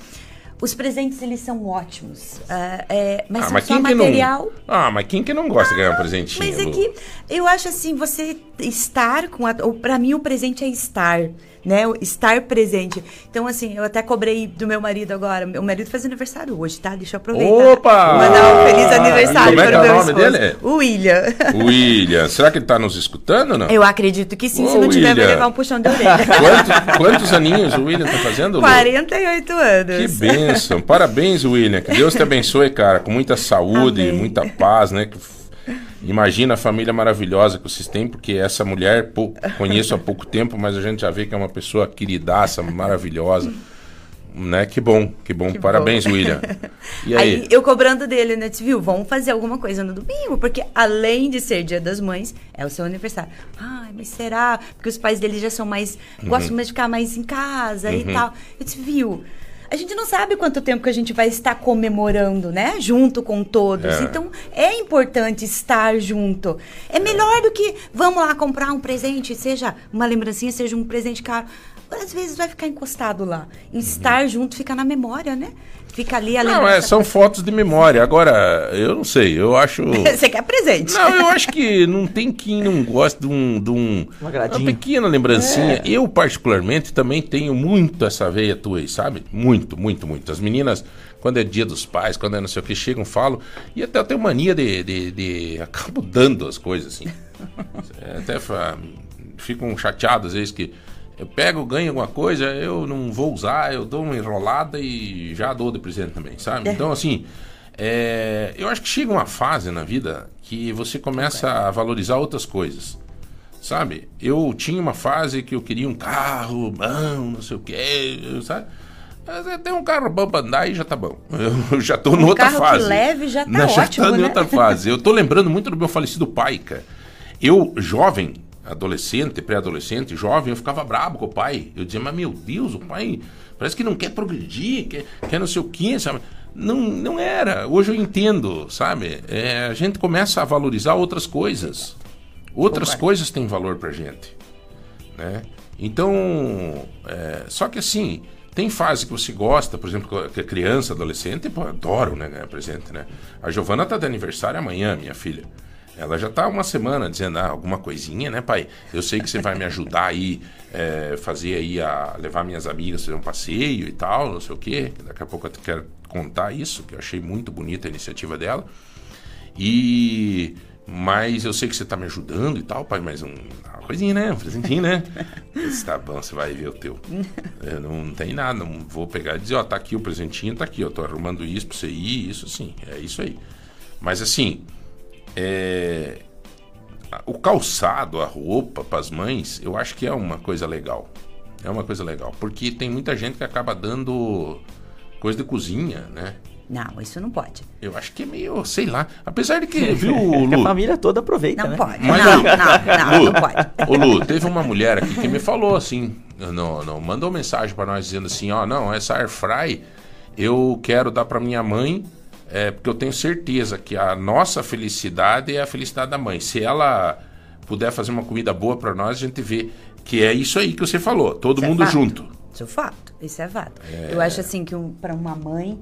Os presentes, eles são ótimos. Ah, é, mas Ah, são mas só quem que material. não. Ah, mas quem que não gosta de ganhar um presentinho? Mas é que eu acho assim, você estar com a. Pra mim, o presente é estar. Né? Estar presente. Então, assim, eu até cobrei do meu marido agora. Meu marido faz aniversário hoje, tá? Deixa eu aproveitar. Opa! Mandar um feliz aniversário Como é para é o meu nome esposo. dele? O William. William, será que ele tá nos escutando ou não? Eu acredito que sim. Ô, Se não tiver, vai levar um puxão de orelha. *laughs* Quantos, quantos aninhos o William tá fazendo, Lu? 48 anos. Que bênção. Parabéns, William. Que Deus te abençoe, cara, com muita saúde, Amém. muita paz, né? Que Imagina a família maravilhosa que vocês têm, porque essa mulher pou- conheço há pouco tempo, mas a gente já vê que é uma pessoa queridaça, maravilhosa. Né? Que bom, que bom. Que Parabéns, bom. William. *laughs* E aí? eu cobrando dele, né? Disse, viu, vamos fazer alguma coisa no domingo, porque além de ser dia das mães, é o seu aniversário. Ai, mas será? Porque os pais dele já são mais. gostam mais de ficar mais em casa e Uhum. tal. Eu disse, viu? A gente não sabe quanto tempo que a gente vai estar comemorando, né? Junto com todos. É. Então, é importante estar junto. É melhor do que vamos lá comprar um presente, seja uma lembrancinha, seja um presente caro. Às vezes vai ficar encostado lá. Estar junto fica na memória, né? Fica ali a Não, é, são fotos de memória. Agora, eu não sei, eu acho. *laughs* Você quer presente? Não, eu acho que não tem quem não gosta de um. De um uma, agradinha. pequena lembrancinha. É. Eu, particularmente, também tenho muito essa veia tua aí, sabe? Muito, muito, muito. As meninas, quando é dia dos pais, quando é não sei o que, chegam, falam. E até eu tenho mania de. de, de *laughs* acabo dando as coisas, assim. *laughs* Até fa- ficam chateados às vezes que. Eu pego, ganho alguma coisa, eu não vou usar, eu dou uma enrolada e já dou de presente também, sabe? Então, assim, é, eu acho que chega uma fase na vida que você começa a valorizar outras coisas. Sabe? Eu tinha uma fase que eu queria um carro bom, não sei o quê, sabe? Mas é, tem um carro bom pra andar e já tá bom. *laughs* Eu já tô Um em outra carro que fase. leve já tá *laughs* Não, ótimo, tô em né? outra fase. Eu tô lembrando muito do meu falecido pai, cara. Eu, jovem, adolescente, pré-adolescente, jovem, eu ficava brabo com o pai. Eu dizia, mas meu Deus, o pai parece que não quer progredir, quer, quer não sei o quê, sabe? Não, não era. Hoje eu entendo, sabe? É, a gente começa a valorizar outras coisas. Outras Concordo. coisas têm valor pra gente. Né? Então, é, só que assim, tem fase que você gosta, por exemplo, que criança, adolescente, pô, adoro né, presente, né? A Giovana tá de aniversário amanhã, minha filha. Ela já tá uma semana dizendo, ah, alguma coisinha, né, pai? Eu sei que você vai me ajudar aí, é, fazer aí, a levar minhas amigas fazer um passeio e tal, não sei o quê. Daqui a pouco eu quero contar isso, que eu achei muito bonita a iniciativa dela. E... Mas eu sei que você tá me ajudando e tal, pai, mas um, uma coisinha, né? Um presentinho, né? Disse, tá bom, você vai ver o teu. Eu não, tem nada, não vou pegar e dizer, ó, tá aqui o presentinho, tá aqui, eu tô arrumando isso pra você ir, isso sim, é isso aí. Mas assim, é, o calçado, a roupa para as mães, eu acho que é uma coisa legal. É uma coisa legal, porque tem muita gente que acaba dando coisa de cozinha, né? Não, isso não pode. Eu acho que é meio, sei lá. Apesar de que, *laughs* viu, a Lu? família toda aproveita, Não né? pode. Mas, não, Lu, não, *laughs* não, Lu, não pode. Ô Lu, teve uma mulher aqui que me falou assim, não, não, mandou mensagem pra nós dizendo assim, ó, não, essa air fry eu quero dar pra minha mãe, é, porque eu tenho certeza que a nossa felicidade é a felicidade da mãe. Se ela puder fazer uma comida boa pra nós, a gente vê que é isso aí que você falou, todo Isso é mundo fato. junto. Isso é fato. Isso é fato. É. Eu acho assim que um, para uma mãe,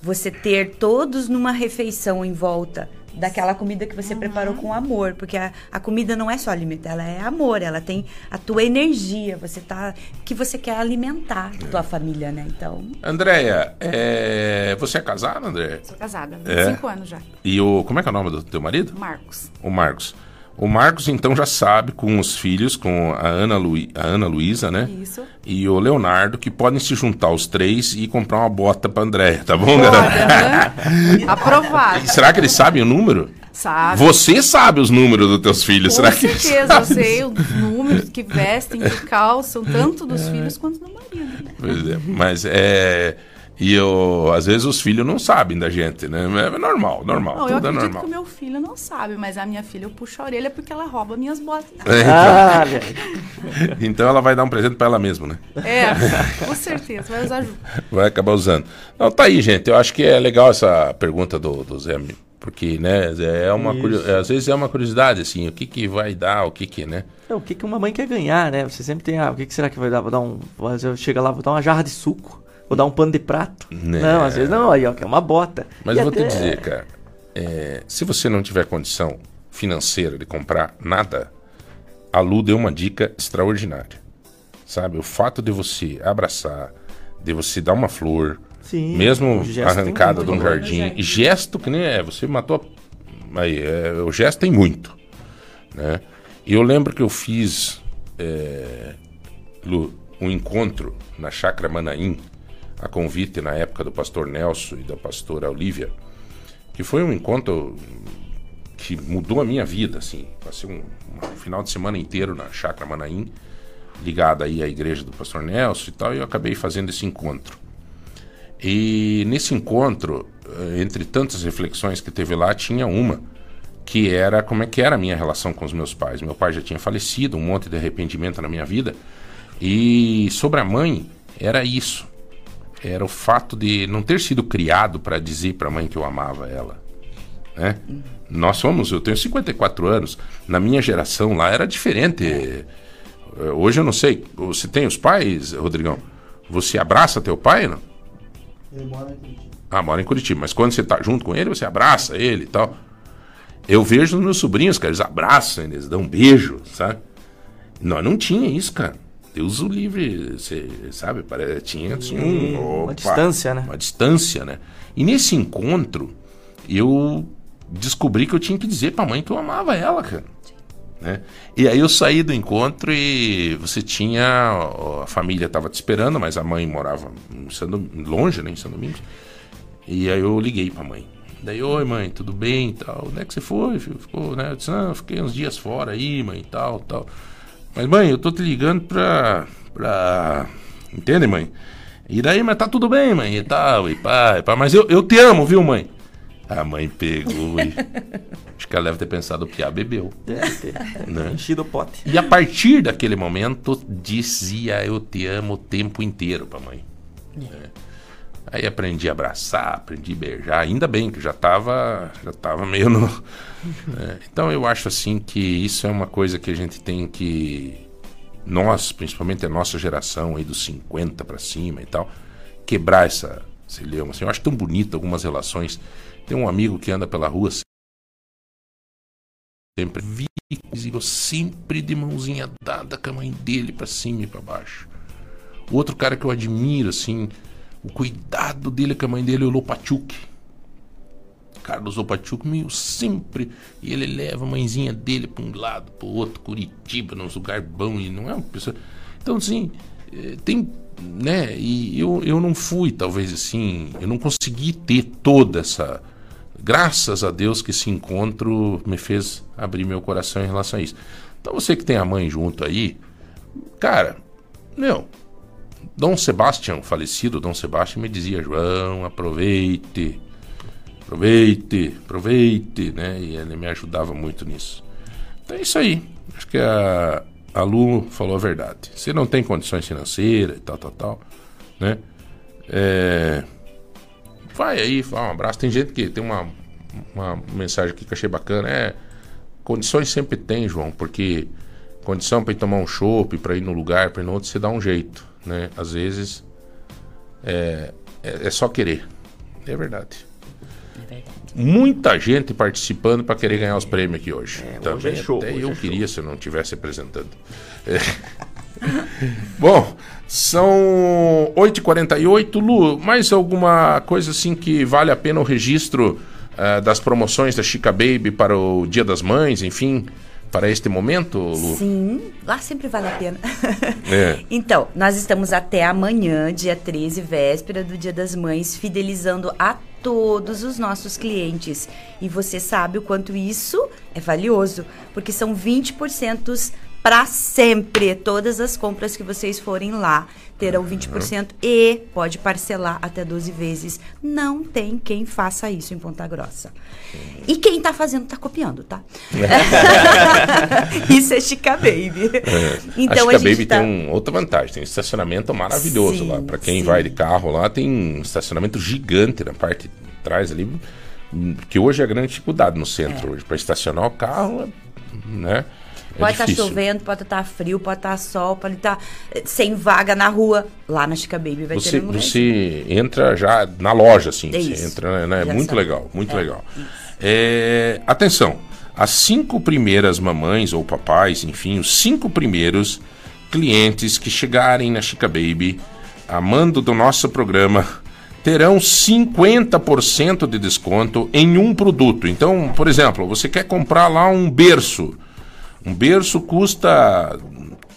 você ter todos numa refeição em volta daquela comida que você preparou com amor, porque a, a comida não é só alimento, ela é amor, ela tem a tua energia, você tá que você quer alimentar a tua família, né? Então, Andréia, é, você é casada, Andréia? Sou casada, É. 25 anos já. E o, como é que é o nome do teu marido? Marcos. O Marcos. O Marcos, então, já sabe com os filhos, com a Ana, Lui, a Ana Luísa, né? Isso. E o Leonardo, que podem se juntar os três e comprar uma bota pra Andréia, tá bom, galera? aham. *laughs* Aprovado. Será que eles sabem o número? Sabe? Você sabe os números dos teus filhos, Com será que eles certeza, eu sei os números que vestem, que calçam, tanto dos filhos quanto do marido. né? Pois é, mas é... E eu, às vezes os filhos não sabem da gente, né? É normal, normal, Não, eu tudo é acredito normal. que o meu filho não sabe, mas a minha filha eu puxo a orelha porque ela rouba minhas botas. *laughs* É, então. Ah, então ela vai dar um presente pra ela mesma, né? É, com certeza, vai usar junto. Vai acabar usando. Não, tá aí, gente. Eu acho que é legal essa pergunta do, do Zé, porque, né, é uma Isso. curio- é, às vezes é uma curiosidade, assim, o que que vai dar, o que que, né? É, o que, que uma mãe quer ganhar, né? Você sempre tem, ah, o que, que será que vai dar? Vou dar um. Chego lá, vou dar uma jarra de suco. Vou dar um pano de prato. Né. Não, às vezes não, aí, ó, que é uma bota. Mas E eu vou te até- dizer, cara, é, se você não tiver condição financeira de comprar nada, a Lu deu uma dica extraordinária. Sabe? O fato de você abraçar, de você dar uma flor, Sim, mesmo arrancada de um valor. jardim, gesto que nem é, você matou. a- Aí, é, o gesto tem muito. Né? E eu lembro que eu fiz é, Lu, um encontro na Chácara Manaim, a convite na época do pastor Nelson e da pastora Olívia, que foi um encontro que mudou a minha vida, assim. Passei um, um final de semana inteiro na Chácara Manaim, ligada aí à igreja do pastor Nelson e tal, e eu acabei fazendo esse encontro. E nesse encontro, eh, entre tantas reflexões que teve lá, tinha uma que era como é que era a minha relação com os meus pais. Meu pai já tinha falecido, um monte de arrependimento na minha vida. E sobre a mãe, era isso. Era o fato de não ter sido criado para dizer para a mãe que eu amava ela. Né? Nós somos, eu tenho 54 anos, na minha geração lá era diferente. Eh, Hoje eu não sei, você tem os pais, Rodrigão? Você abraça teu pai, não? Ele mora em Curitiba. Ah, mora em Curitiba. Mas quando você tá junto com ele, você abraça ele e tal. Eu vejo nos meus sobrinhos, cara, eles abraçam, eles dão um beijo, sabe? Nós não tinha isso, cara. Deus o livre, você sabe? Pare- Tinha, tinha um, Uma opa, distância, né? Uma distância, né? E nesse encontro, eu descobri que eu tinha que dizer pra mãe que eu amava ela, cara. Né? E aí eu saí do encontro e você tinha. A família estava te esperando, mas a mãe morava em São Dom- longe, né? Em São Domingos. E aí eu liguei pra mãe. Daí, oi mãe, tudo bem e tal? Onde é que você foi? filho? Ficou, né? Eu disse, não, eu fiquei uns dias fora aí, mãe, e tal, tal. Mas mãe, eu tô te ligando pra. pra. Entende, mãe? E daí, mas tá tudo bem, mãe, e tal, e pá, e pá. Mas eu, eu te amo, viu, mãe? A mãe pegou e. *laughs* Acho que ela deve ter pensado, o Piá bebeu. Deve ter. Né? Enchido o pote. E a partir daquele momento, dizia eu te amo o tempo inteiro pra mãe. É. Aí aprendi a abraçar, aprendi a beijar. Ainda bem que já tava, já tava meio no. *laughs* É, Então eu acho assim que isso é uma coisa que a gente tem que. Nós, principalmente a nossa geração aí dos 50 pra cima e tal, quebrar essa, leão. Assim, eu acho tão bonito algumas relações. Tem um amigo que anda pela rua sempre vi sempre de mãozinha dada com a mãe dele pra cima e pra baixo. Outro cara que eu admiro, assim, o cuidado dele com a mãe dele é o Lopachuk. Carlos Lopachuk, meu, sempre. E ele leva a mãezinha dele pra um lado, pro outro, Curitiba, nos lugares bons, e não é uma pessoa. Então, assim, eh, tem. Né? E eu, eu não fui, talvez assim, eu não consegui ter toda essa. Graças a Deus que esse encontro me fez abrir meu coração em relação a isso. Então você que tem a mãe junto aí, cara, meu, Dom Sebastião, falecido Dom Sebastião, me dizia, João, aproveite, aproveite, aproveite, né? E ele me ajudava muito nisso. Então é isso aí. Acho que a, a Lu falou a verdade. Você não tem condições financeiras e tal, tal, tal, né? É, vai aí, fala um abraço. Tem gente que tem uma, uma mensagem aqui que eu achei bacana. É, condições sempre tem, João, porque condição para ir tomar um chopp, para ir no lugar, para ir no outro, você dá um jeito, né? Às vezes é, é, é só querer. É verdade. Muita gente participando para querer ganhar os prêmios aqui hoje. Também hoje é show, até hoje eu é queria se eu não estivesse apresentando. É. *laughs* Bom, são 8h48. Lu, mais alguma coisa assim que vale a pena o registro ah, das promoções da Chica Baby para o Dia das Mães, enfim, para este momento, Lu? Sim, lá sempre vale a pena. É. *laughs* Então, nós estamos até amanhã, dia 13, véspera do Dia das Mães, fidelizando a todos os nossos clientes. E você sabe o quanto isso é valioso, porque são 20% para sempre. Todas as compras que vocês forem lá terão 20% e pode parcelar até 12 vezes. Não tem quem faça isso em Ponta Grossa. E quem tá fazendo tá copiando, tá? *laughs* *laughs* isso é Chica Baby. Então a a, Chica gente Baby tá... tem um outra vantagem, tem um estacionamento maravilhoso Sim, lá. Para quem sim. vai de carro lá, tem um estacionamento gigante na parte de trás ali, que hoje é a grande dificuldade no centro hoje. Para estacionar o carro, né? É Pode estar difícil. chovendo, pode estar frio, pode estar sol, pode estar eh, sem vaga na rua. Lá na Chica Baby vai Você, ter um lugar. você entra já na loja, assim. É você entra, né? Já Muito sabe. legal, muito É, legal. É, atenção, as cinco primeiras mamães ou papais, enfim, os cinco primeiros clientes que chegarem na Chica Baby, amando do nosso programa, terão 50% de desconto em um produto. Então, por exemplo, você quer comprar lá um berço. Um berço custa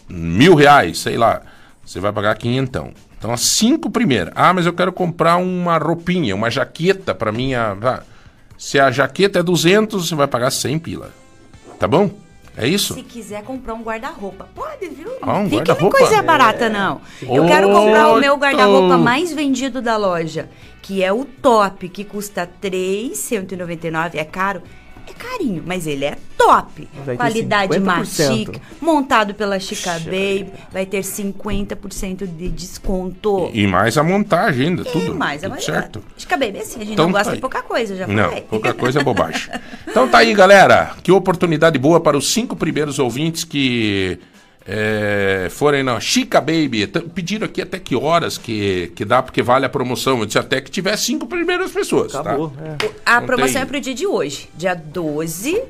mil reais, sei lá. Você vai pagar quinhentão. Então, as cinco primeiras. Ah, mas eu quero comprar uma roupinha, uma jaqueta para minha. Se a jaqueta é 200, você vai pagar 100 pila. Tá bom? É isso? Se quiser comprar um guarda-roupa, pode, viu? Ah, um Fique guarda-roupa? coisa barata, não. Eu quero comprar o meu guarda-roupa mais vendido da loja, que é o top, que custa R$ 3,199. É caro? É carinho, mas ele é top. Qualidade 50%. machica, montado pela Chica Baby, vai ter 50% de desconto. E mais a montagem ainda, E tudo. mais, tudo é certo. Chica Baby, assim, a gente Então não gosta tá de pouca coisa, já Não, falei. pouca *laughs* coisa é bobagem. Então tá aí, galera. Que oportunidade boa para os cinco primeiros ouvintes que é, forem na Chica Baby. Pediram aqui até que horas que, que dá, porque vale a promoção. Eu disse até que tiver cinco primeiras pessoas. Acabou. Tá? é. A Não promoção tem- é pro dia de hoje, dia 12,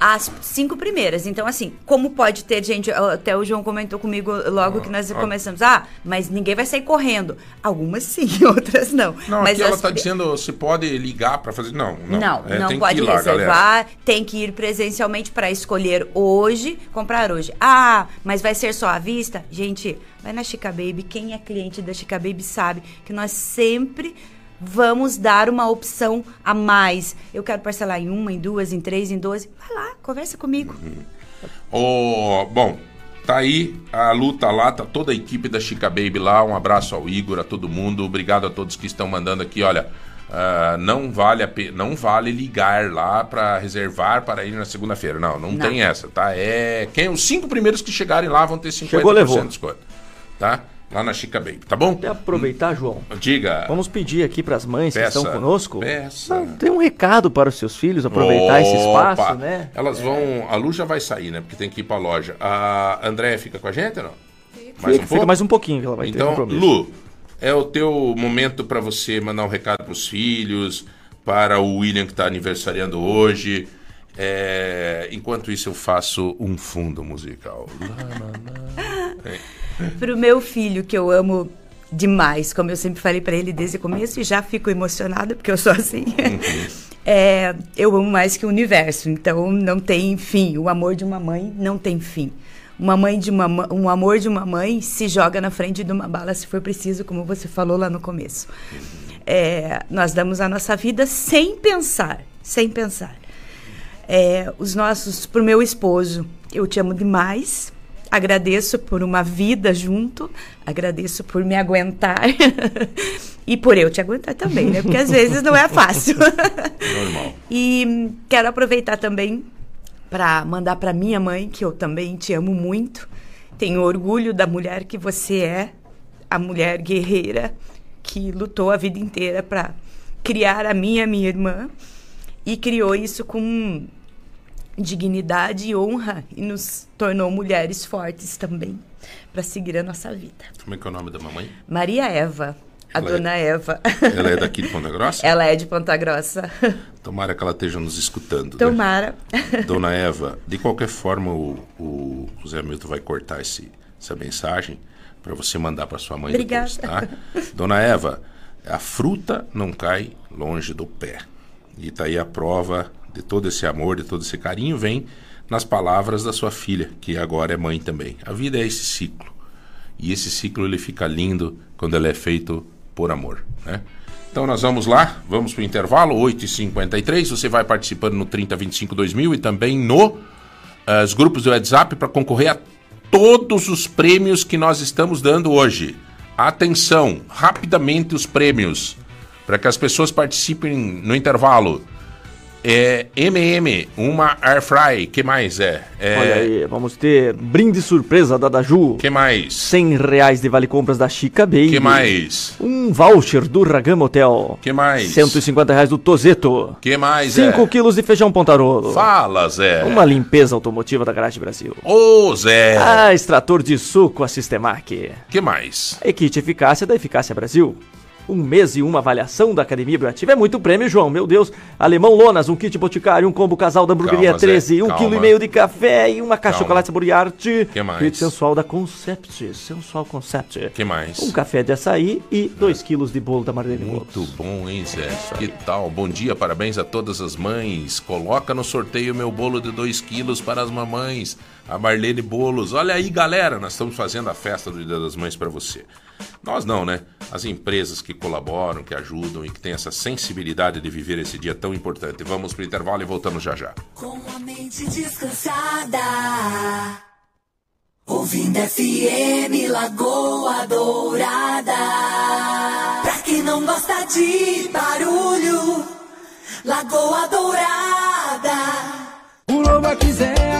as cinco primeiras. Então, assim, como pode ter gente, até o João comentou comigo logo que nós ah. começamos, ah, mas ninguém vai sair correndo. Algumas sim, *laughs* outras não. Não, mas aqui ela tá pri- dizendo se pode ligar para fazer. Não, não. Não, É, não pode lá, reservar, galera. tem que ir presencialmente para escolher hoje, comprar hoje. Ah, mas vai ser só à vista? Gente, vai na Chica Baby, quem é cliente da Chica Baby sabe que nós sempre vamos dar uma opção a mais. Eu quero parcelar em uma, em duas, em três, em doze. Vai lá, conversa comigo. Ô, bom, tá aí a luta lá, tá toda a equipe da Chica Baby lá. Um abraço ao Igor, a todo mundo. Obrigado a todos que estão mandando aqui. Olha, ah, não vale a não vale ligar lá pra reservar para ir na segunda-feira. Não, não, Não. tem essa, tá? É quem os cinco primeiros que chegarem lá vão ter 50% Chegou, levou. de desconto, tá? Lá na Chica Baby, tá bom? Até aproveitar, João. Diga. Vamos pedir aqui para as mães que Peça, estão conosco. peça. Tem um recado para os seus filhos aproveitar esse Opa! espaço, né? Elas vão. A Lu já vai sair, né? Porque tem que ir pra loja. A Andréia fica com a gente ou não? Mais Fica, fica mais um pouquinho que ela vai ter Então. Lu, é o teu momento para você mandar um recado pros filhos, para o William que tá aniversariando hoje. É, enquanto isso, eu faço um fundo musical. *laughs* Pro meu filho, que eu amo demais, como eu sempre falei pra ele desde o começo, e já fico emocionada, porque eu sou assim. *laughs* É, eu amo mais que o universo, então não tem fim. O amor de uma mãe não tem fim. Uma mãe de uma, ma- um amor de uma mãe se joga na frente de uma bala se for preciso, como você falou lá no começo. É, nós damos a nossa vida sem pensar, sem pensar. É, os nossos, pro meu esposo, eu te amo demais. Agradeço por uma vida junto, agradeço por me aguentar *laughs* e por eu te aguentar também, né? Porque às vezes não é fácil. *laughs* Normal. E quero aproveitar também para mandar para minha mãe, que eu também te amo muito. Tenho orgulho da mulher que você é, a mulher guerreira que lutou a vida inteira para criar a minha minha irmã e criou isso com dignidade e honra e nos tornou mulheres fortes também para seguir a nossa vida. Como é que é o nome da mamãe? Maria Eva, a Ela é- dona Eva. Ela é daqui de Ponta Grossa? *laughs* Ela é de Ponta Grossa. Tomara que ela esteja nos escutando. né? Tomara. *laughs* Dona Eva, de qualquer forma, o, o Zé Milton vai cortar esse, essa mensagem para você mandar para sua mãe Obrigada. depois, tá? Dona Eva, a fruta não cai longe do pé. E tá aí a prova de todo esse amor, de todo esse carinho, vem nas palavras da sua filha, que agora é mãe também. A vida é esse ciclo. E esse ciclo ele fica lindo quando ele é feito por amor, né? Então nós vamos lá, vamos para o intervalo, 8h53. Você vai participando no 3025 2000 e também no eh, os grupos do WhatsApp para concorrer a todos os prêmios que nós estamos dando hoje. Atenção, rapidamente os prêmios, para que as pessoas participem no intervalo. É MM, uma Air Fry, que mais é? é Olha aí, vamos ter brinde surpresa da Daju. Que mais? 100 reais de vale compras da Chica Baby. Que mais? Um voucher do Ragam Hotel. Que mais? 150 reais do Tozeto. Que mais 5 é? quilos de feijão pontarolo. Fala, Zé. Uma limpeza automotiva da Garage Brasil. Ô, Zé. Ah, extrator de suco a Sistemac. Que mais? A Kit Eficácia da Eficácia Brasil. Um mês e uma avaliação da Academia Bioativa. É muito prêmio, João, meu Deus. Alemão Lonas, um kit boticário, um combo casal da hamburgueria Calma, Zé, 13, um quilo e meio de café e uma caixa de chocolate sabor e arte. Que mais? Kit sensual da Concept, sensual Concept. Que mais? Um café de açaí e dois quilos de bolo da Marlene Bolos. Muito bom, hein, Zé? Que tal? Bom dia, parabéns a todas as mães. Coloca no sorteio meu bolo de 2 quilos para as mamães. A Marlene Bolos. Olha aí, galera, nós estamos fazendo a festa do Dia das Mães para você. Nós não, né? As empresas que colaboram, que ajudam e que têm essa sensibilidade de viver esse dia tão importante. Vamos pro intervalo e voltamos já já. Com a mente descansada. Ouvindo FM Lagoa Dourada. Pra quem não gosta de barulho, Lagoa Dourada. O Loba quiser.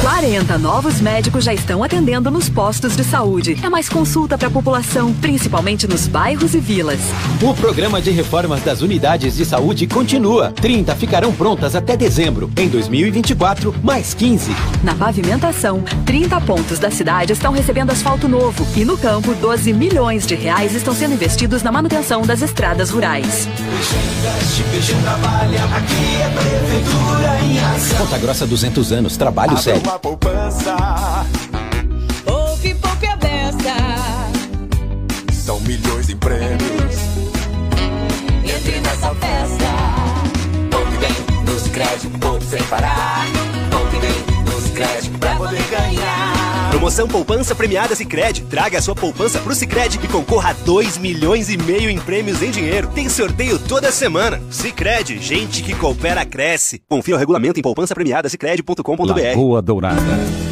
40 novos médicos já estão atendendo nos postos de saúde. É mais consulta para a população, principalmente nos bairros e vilas. O programa de reformas das unidades de saúde continua. 30 ficarão prontas até dezembro. Em 2024, mais 15. Na pavimentação, 30 pontos da cidade estão recebendo asfalto novo. E no campo, 12 milhões de reais estão sendo investidos na manutenção das estradas rurais. trabalha, aqui é prefeitura em ação. Ponta Grossa 200 anos, trabalho poupança. Poupe, poupe a beça. São milhões em prêmios. Entre nessa festa. Poupe bem nos créditos, poupe sem parar. Poupe bem nos créditos pra poder ganhar. Promoção Poupança Premiada Sicredi. Traga a sua poupança pro Sicredi e concorra a 2 milhões e meio em prêmios em dinheiro. Tem sorteio toda semana. Sicredi, gente que coopera cresce. Confira o regulamento em poupança premiada Dourada.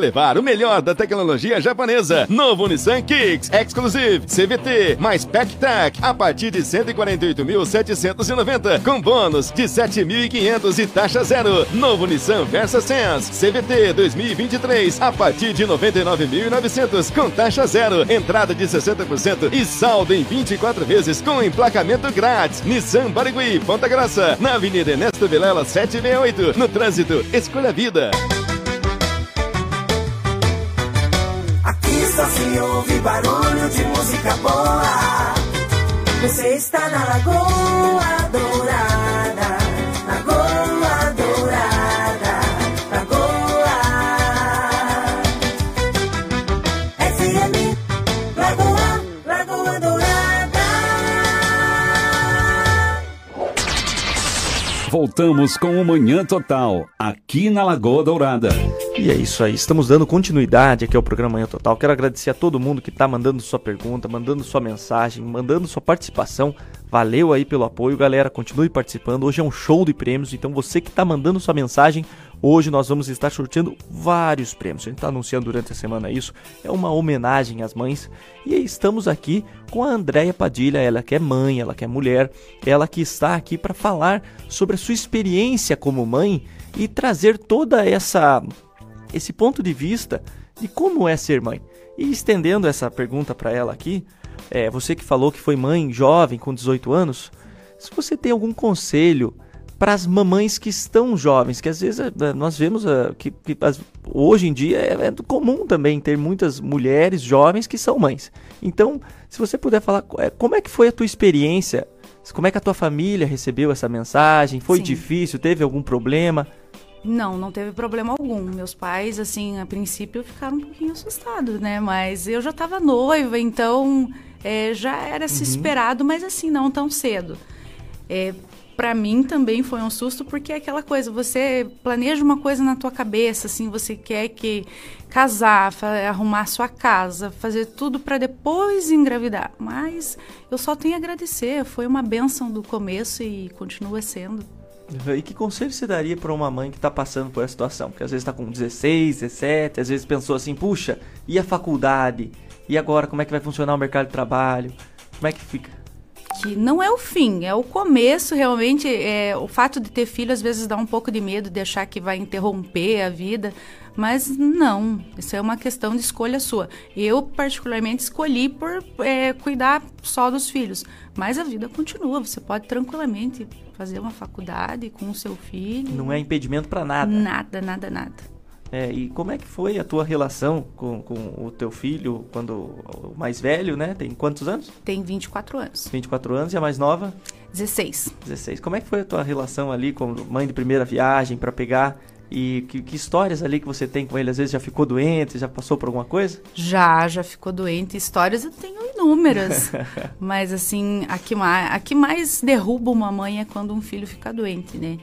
levar o melhor da tecnologia japonesa. Novo Nissan Kicks Exclusive CVT mais PackTac a partir de 148.790 com bônus de 7.500 e taxa zero. Novo Nissan Versa Sense CVT 2023 a partir de 99.900 com taxa zero. Entrada de 60% e saldo em 24 vezes com emplacamento grátis. Nissan Barigui, Ponta Grossa, na Avenida Ernesto Vilela 768. No trânsito, escolha a vida. Só se ouve barulho de música boa. Você está na Lagoa Dourada. Lagoa Dourada. Lagoa. FM. Lagoa. Lagoa Dourada. Voltamos com o Manhã Total, aqui na Lagoa Dourada. E é isso aí, estamos dando continuidade aqui ao programa Manhã Total. Quero agradecer a todo mundo que está mandando sua pergunta, mandando sua mensagem, mandando sua participação. Valeu aí pelo apoio, galera. Continue participando. Hoje é um show de prêmios, então você que está mandando sua mensagem, hoje nós vamos estar sorteando vários prêmios. A gente está anunciando durante a semana isso. É uma homenagem às mães. E estamos aqui com a Andréia Padilha, ela que é mãe, ela que é mulher, ela que está aqui para falar sobre a sua experiência como mãe e trazer toda essa esse ponto de vista de como é ser mãe. E estendendo essa pergunta para ela aqui, é, você que falou que foi mãe jovem, com 18 anos, se você tem algum conselho para as mamães que estão jovens, que às vezes é, nós vemos é, que, que hoje em dia é, é comum também ter muitas mulheres jovens que são mães. Então, se você puder falar é, como é que foi a tua experiência, como é que a tua família recebeu essa mensagem, foi Sim. difícil, teve algum problema? Não, não teve problema algum. Meus pais, assim, a princípio ficaram um pouquinho assustados, né? Mas eu já tava noiva, então é, já era se Uhum. esperado, mas assim, não tão cedo. É, para mim também foi um susto porque é aquela coisa, você planeja uma coisa na tua cabeça, assim, você quer que casar, arrumar sua casa, fazer tudo para depois engravidar. Mas eu só tenho a agradecer, foi uma benção do começo e continua sendo. E que conselho você daria para uma mãe que está passando por essa situação? Porque às vezes está com 16, 17, às vezes pensou assim, puxa, e a faculdade? E agora, como é que vai funcionar o mercado de trabalho? Como é que fica? que não é o fim, é o começo realmente. É, o fato de ter filho às vezes dá um pouco de medo de achar que vai interromper a vida, mas não, isso é uma questão de escolha sua. Eu, particularmente, escolhi por é, cuidar só dos filhos, mas a vida continua. Você pode tranquilamente fazer uma faculdade com o seu filho. Não é impedimento para nada. Nada, nada, nada. É, e como é que foi a tua relação com, com o teu filho quando o mais velho, né? Tem quantos anos? Tem 24 anos. 24 anos e a mais nova? 16. 16. Como é que foi a tua relação ali com mãe de primeira viagem para pegar? E que, que histórias ali que você tem com ele? Às vezes já ficou doente, já passou por alguma coisa? Já, já ficou doente. Histórias eu tenho inúmeras. *laughs* Mas, assim, a que, mais, a que mais derruba uma mãe é quando um filho fica doente, né?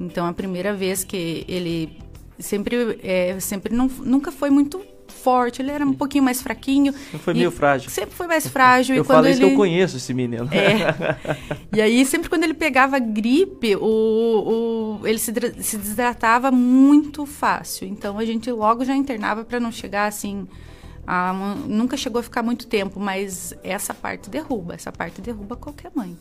Então, a primeira vez que ele sempre, é, sempre não, nunca foi muito forte, ele era um pouquinho mais fraquinho. Foi meio frágil. Sempre foi mais frágil. Eu e isso ele... que eu conheço esse menino. É. *laughs* E aí, sempre quando ele pegava gripe, o, o, ele se, se desidratava muito fácil. Então, a gente logo já internava para não chegar assim. A, uma- nunca chegou a ficar muito tempo, mas essa parte derruba. Essa parte derruba qualquer mãe.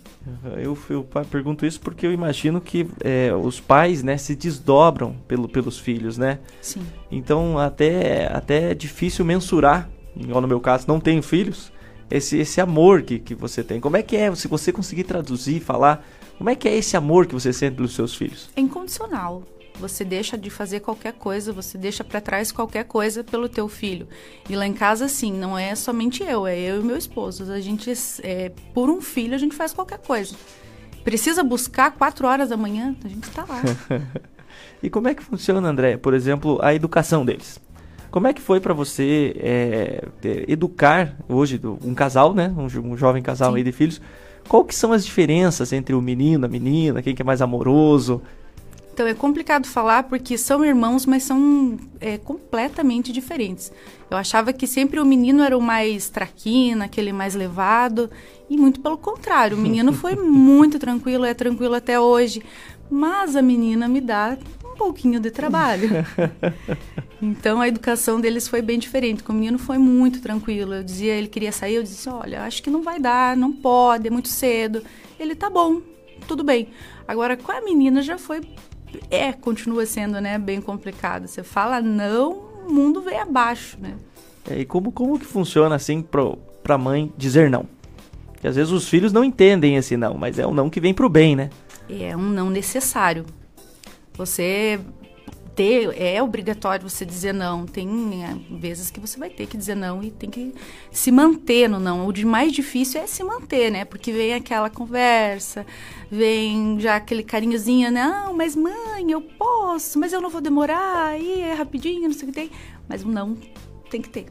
Eu, eu pergunto isso porque eu imagino que é, os pais, né, se desdobram pelo, pelos filhos, né? Sim. Então até, até é difícil mensurar, igual no meu caso, não tenho filhos, esse, esse amor que, que você tem. Como é que é, se você conseguir traduzir, falar, como é que é esse amor que você sente pelos seus filhos? É incondicional. Você deixa de fazer qualquer coisa, você deixa para trás qualquer coisa pelo teu filho. E lá em casa, assim, não é somente eu, é eu e meu esposo. A gente, é, por um filho, a gente faz qualquer coisa. Precisa buscar quatro horas da manhã, a gente tá lá. *laughs* e como é que funciona, André, por exemplo, a educação deles? Como é que foi para você é, educar hoje um casal, né, um, jo- um jovem casal Sim. aí de filhos? Qual que são as diferenças entre o menino, a menina, quem que é mais amoroso? Então é complicado falar porque são irmãos, mas são é, completamente diferentes. Eu achava que sempre o menino era o mais traquina, aquele mais levado, e muito pelo contrário. O menino foi *laughs* muito tranquilo, é tranquilo até hoje, mas a menina me dá um pouquinho de trabalho. *laughs* Então a educação deles foi bem diferente. O menino foi muito tranquilo. Eu dizia, ele queria sair, eu disse, olha, acho que não vai dar, não pode, é muito cedo. Ele tá bom, tudo bem. Agora com a menina já foi, é, continua sendo, né, bem complicado. Você fala não, o mundo vem abaixo, né? É, e como, como que funciona assim pro, pra mãe dizer não? Porque às vezes os filhos não entendem esse não, mas é um não que vem pro bem, né? É um não necessário. Você ter, é obrigatório você dizer não. Tem é, vezes que você vai ter que dizer não e tem que se manter no não. O de mais difícil é se manter, né? Porque vem aquela conversa, vem já aquele carinhozinho, não, mas mãe, eu posso, mas eu não vou demorar, aí é rapidinho, não sei o que tem. Mas o não tem que ter,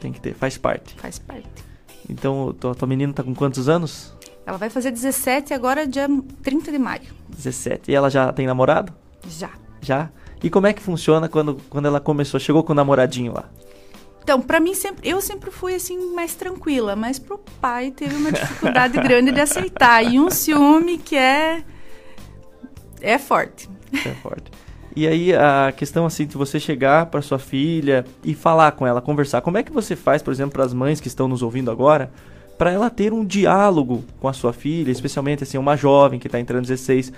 Tem que ter, faz parte. faz parte. Então, tua, tua menina tá com quantos anos? Ela vai fazer 17 agora, dia 30 de maio. 17. E ela já tem namorado? Já. Já? E como é que funciona quando, quando ela começou? Chegou com o namoradinho lá? Então, pra mim sempre, eu sempre fui assim mais tranquila, mas pro pai teve uma dificuldade *laughs* grande de aceitar e um ciúme que é é forte. É forte. E aí a questão assim de você chegar para sua filha e falar com ela, conversar. Como é que você faz, por exemplo, para as mães que estão nos ouvindo agora, para ela ter um diálogo com a sua filha, especialmente assim uma jovem que está entrando 16,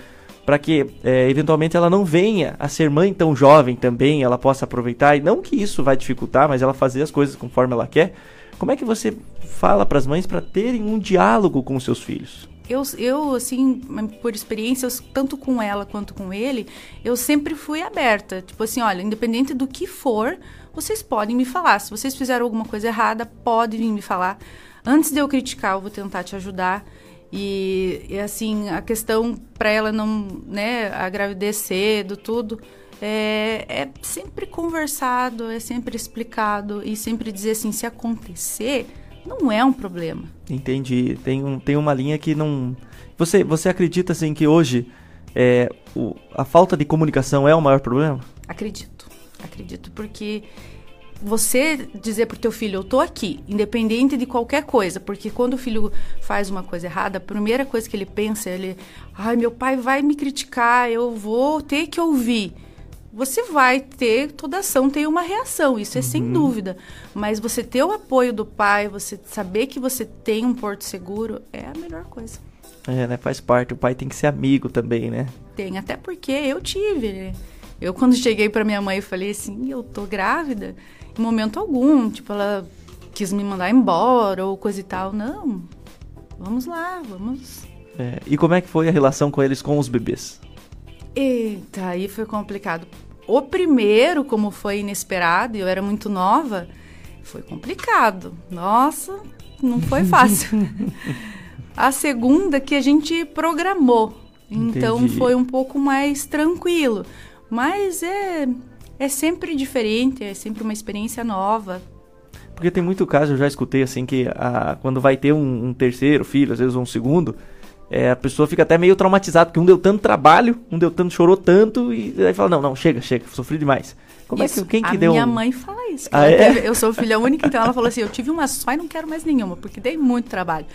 para que é, eventualmente ela não venha a ser mãe tão jovem também, ela possa aproveitar e não que isso vai dificultar, mas ela fazer as coisas conforme ela quer. Como é que você fala para as mães para terem um diálogo com seus filhos? Eu, eu, assim, por experiência, eu- tanto com ela quanto com ele, eu sempre fui aberta. Tipo assim, olha, independente do que for, vocês podem me falar. Se vocês fizeram alguma coisa errada, podem me falar. Antes de eu criticar, eu vou tentar te ajudar. E, e, assim, a questão para ela não, né, a gravidez cedo, tudo, é, é sempre conversado, é sempre explicado e sempre dizer assim, se acontecer, não é um problema. Entendi. Tem, um, tem uma linha que não. Você, você acredita assim que hoje é, o, a falta de comunicação é o maior problema? Acredito. Acredito, porque você dizer pro teu filho, eu tô aqui, independente de qualquer coisa, porque quando o filho faz uma coisa errada, a primeira coisa que ele pensa é ele, ai, meu pai vai me criticar, eu vou ter que ouvir. Você vai ter, toda ação tem uma reação, isso é sem dúvida. Mas você ter o apoio do pai, você saber que você tem um porto seguro, é a melhor coisa. É, né? Faz parte. O pai tem que ser amigo também, né? Tem, até porque eu tive, né? Eu, quando cheguei para minha mãe e falei assim, eu tô grávida, em momento algum, tipo, ela quis me mandar embora ou coisa e tal. Não, vamos lá, vamos. É, e como é que foi a relação com eles com os bebês? Eita, aí foi complicado. O primeiro, como foi inesperado, e eu era muito nova, foi complicado. Nossa, não foi *laughs* fácil. a segunda que a gente programou. Então Entendi. foi um pouco mais tranquilo. Mas é, é sempre diferente, é sempre uma experiência nova. Porque tem muito caso, eu já escutei assim, que a, quando vai ter um, um terceiro filho, às vezes um segundo, é, a pessoa fica até meio traumatizada, porque um deu tanto trabalho, um deu tanto, chorou tanto, e aí fala, não, não, chega, chega, sofri demais. Como Isso, é que, quem que a deu... minha um- mãe fala isso. Ah, é? teve- eu sou filha única, então ela falou assim, eu tive uma só e não quero mais nenhuma, porque dei muito trabalho.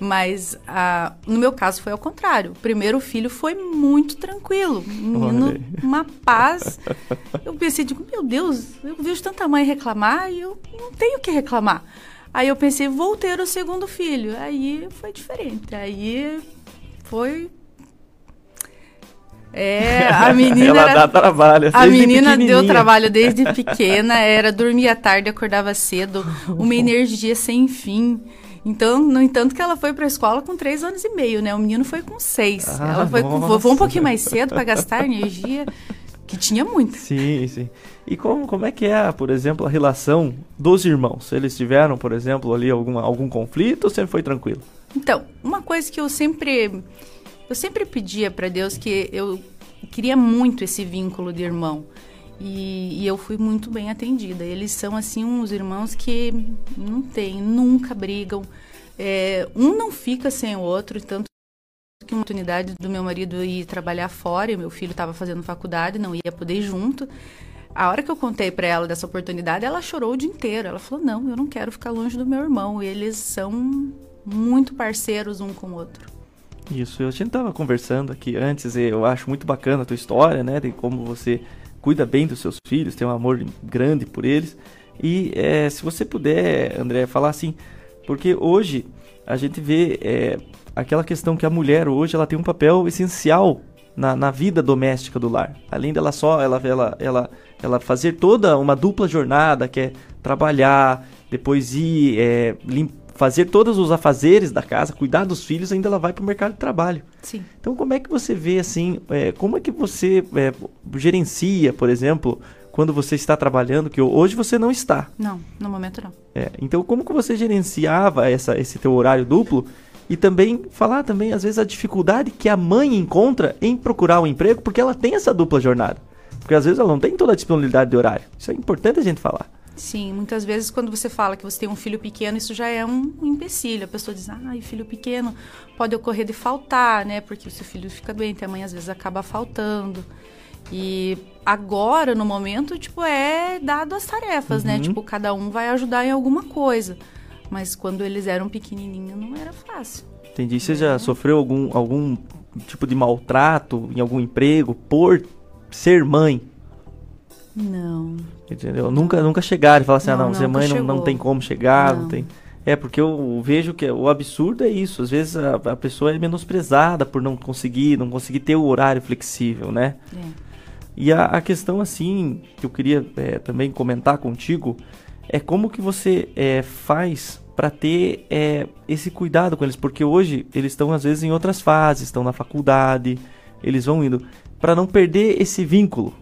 Mas ah, no meu caso foi ao contrário. O primeiro filho foi muito tranquilo. Um menino, uma paz. Eu pensei, digo, meu Deus, eu vejo tanta mãe reclamar e eu não tenho o que reclamar. Aí eu pensei, vou ter o segundo filho. Aí foi diferente. Aí foi. É, a *laughs* menina. Ela era- dá trabalho, A menina deu trabalho desde pequena, era dormia tarde, acordava cedo, uma *laughs* energia sem fim. Então, no entanto, que ela foi para a escola com três anos e meio, né? O menino foi com seis. Ah, ela foi, com, um pouquinho mais cedo para gastar energia, que tinha muita. Sim, sim. E como, como é que é, por exemplo, a relação dos irmãos? Eles tiveram, por exemplo, ali algum, algum conflito ou sempre foi tranquilo? Então, uma coisa que eu sempre eu sempre pedia para Deus que eu queria muito esse vínculo de irmão. E, e eu fui muito bem atendida. Eles são assim uns irmãos que não tem, nunca brigam. É, um não fica sem o outro, tanto que uma oportunidade do meu marido ir trabalhar fora, e meu filho estava fazendo faculdade, não ia poder ir junto. A hora que eu contei para ela dessa oportunidade, ela chorou o dia inteiro. Ela falou: "Não, eu não quero ficar longe do meu irmão. Eles são muito parceiros um com o outro." Isso, a gente tava conversando aqui antes, e eu acho muito bacana a tua história, né? De como você cuida bem dos seus filhos, tem um amor grande por eles. E eh, se você puder, André, falar assim, porque hoje a gente vê eh, aquela questão que a mulher hoje ela tem um papel essencial na, na vida doméstica do lar. Além dela só ela, ela, ela, ela fazer toda uma dupla jornada, que é trabalhar, depois ir eh, lim- fazer todos os afazeres da casa, cuidar dos filhos, ainda ela vai para o mercado de trabalho. Sim. Então como é que você vê assim, é, como é que você é, gerencia, por exemplo, quando você está trabalhando, que hoje você não está. Não, no momento não. É, então como que você gerenciava essa, esse teu horário duplo e também falar também às vezes a dificuldade que a mãe encontra em procurar um emprego porque ela tem essa dupla jornada. Porque às vezes ela não tem toda a disponibilidade de horário. Isso é importante a gente falar. Sim, muitas vezes quando você fala que você tem um filho pequeno, isso já é um empecilho. A pessoa diz, ai, filho pequeno pode ocorrer de faltar, né? Porque o seu filho fica doente, a mãe às vezes acaba faltando. E agora, no momento, tipo, é dado as tarefas, né? Uhum. Tipo, cada um vai ajudar em alguma coisa. Mas quando eles eram pequenininhos, não era fácil. Entendi. Você já sofreu algum, algum tipo de maltrato em algum emprego por ser mãe? Não. Entendeu? Nunca, nunca chegaram e falaram assim, ah, Não, não, ser mãe não, não tem como chegar, não. Não. tem. É, porque eu vejo que o absurdo é isso. Às vezes a, a pessoa é menosprezada por não conseguir, não conseguir ter o horário flexível, né? É. E a, a questão, assim, que eu queria é, também comentar contigo, é como que você é, faz para ter é, esse cuidado com eles, porque hoje eles estão às vezes em outras fases, estão na faculdade, eles vão indo, para não perder esse vínculo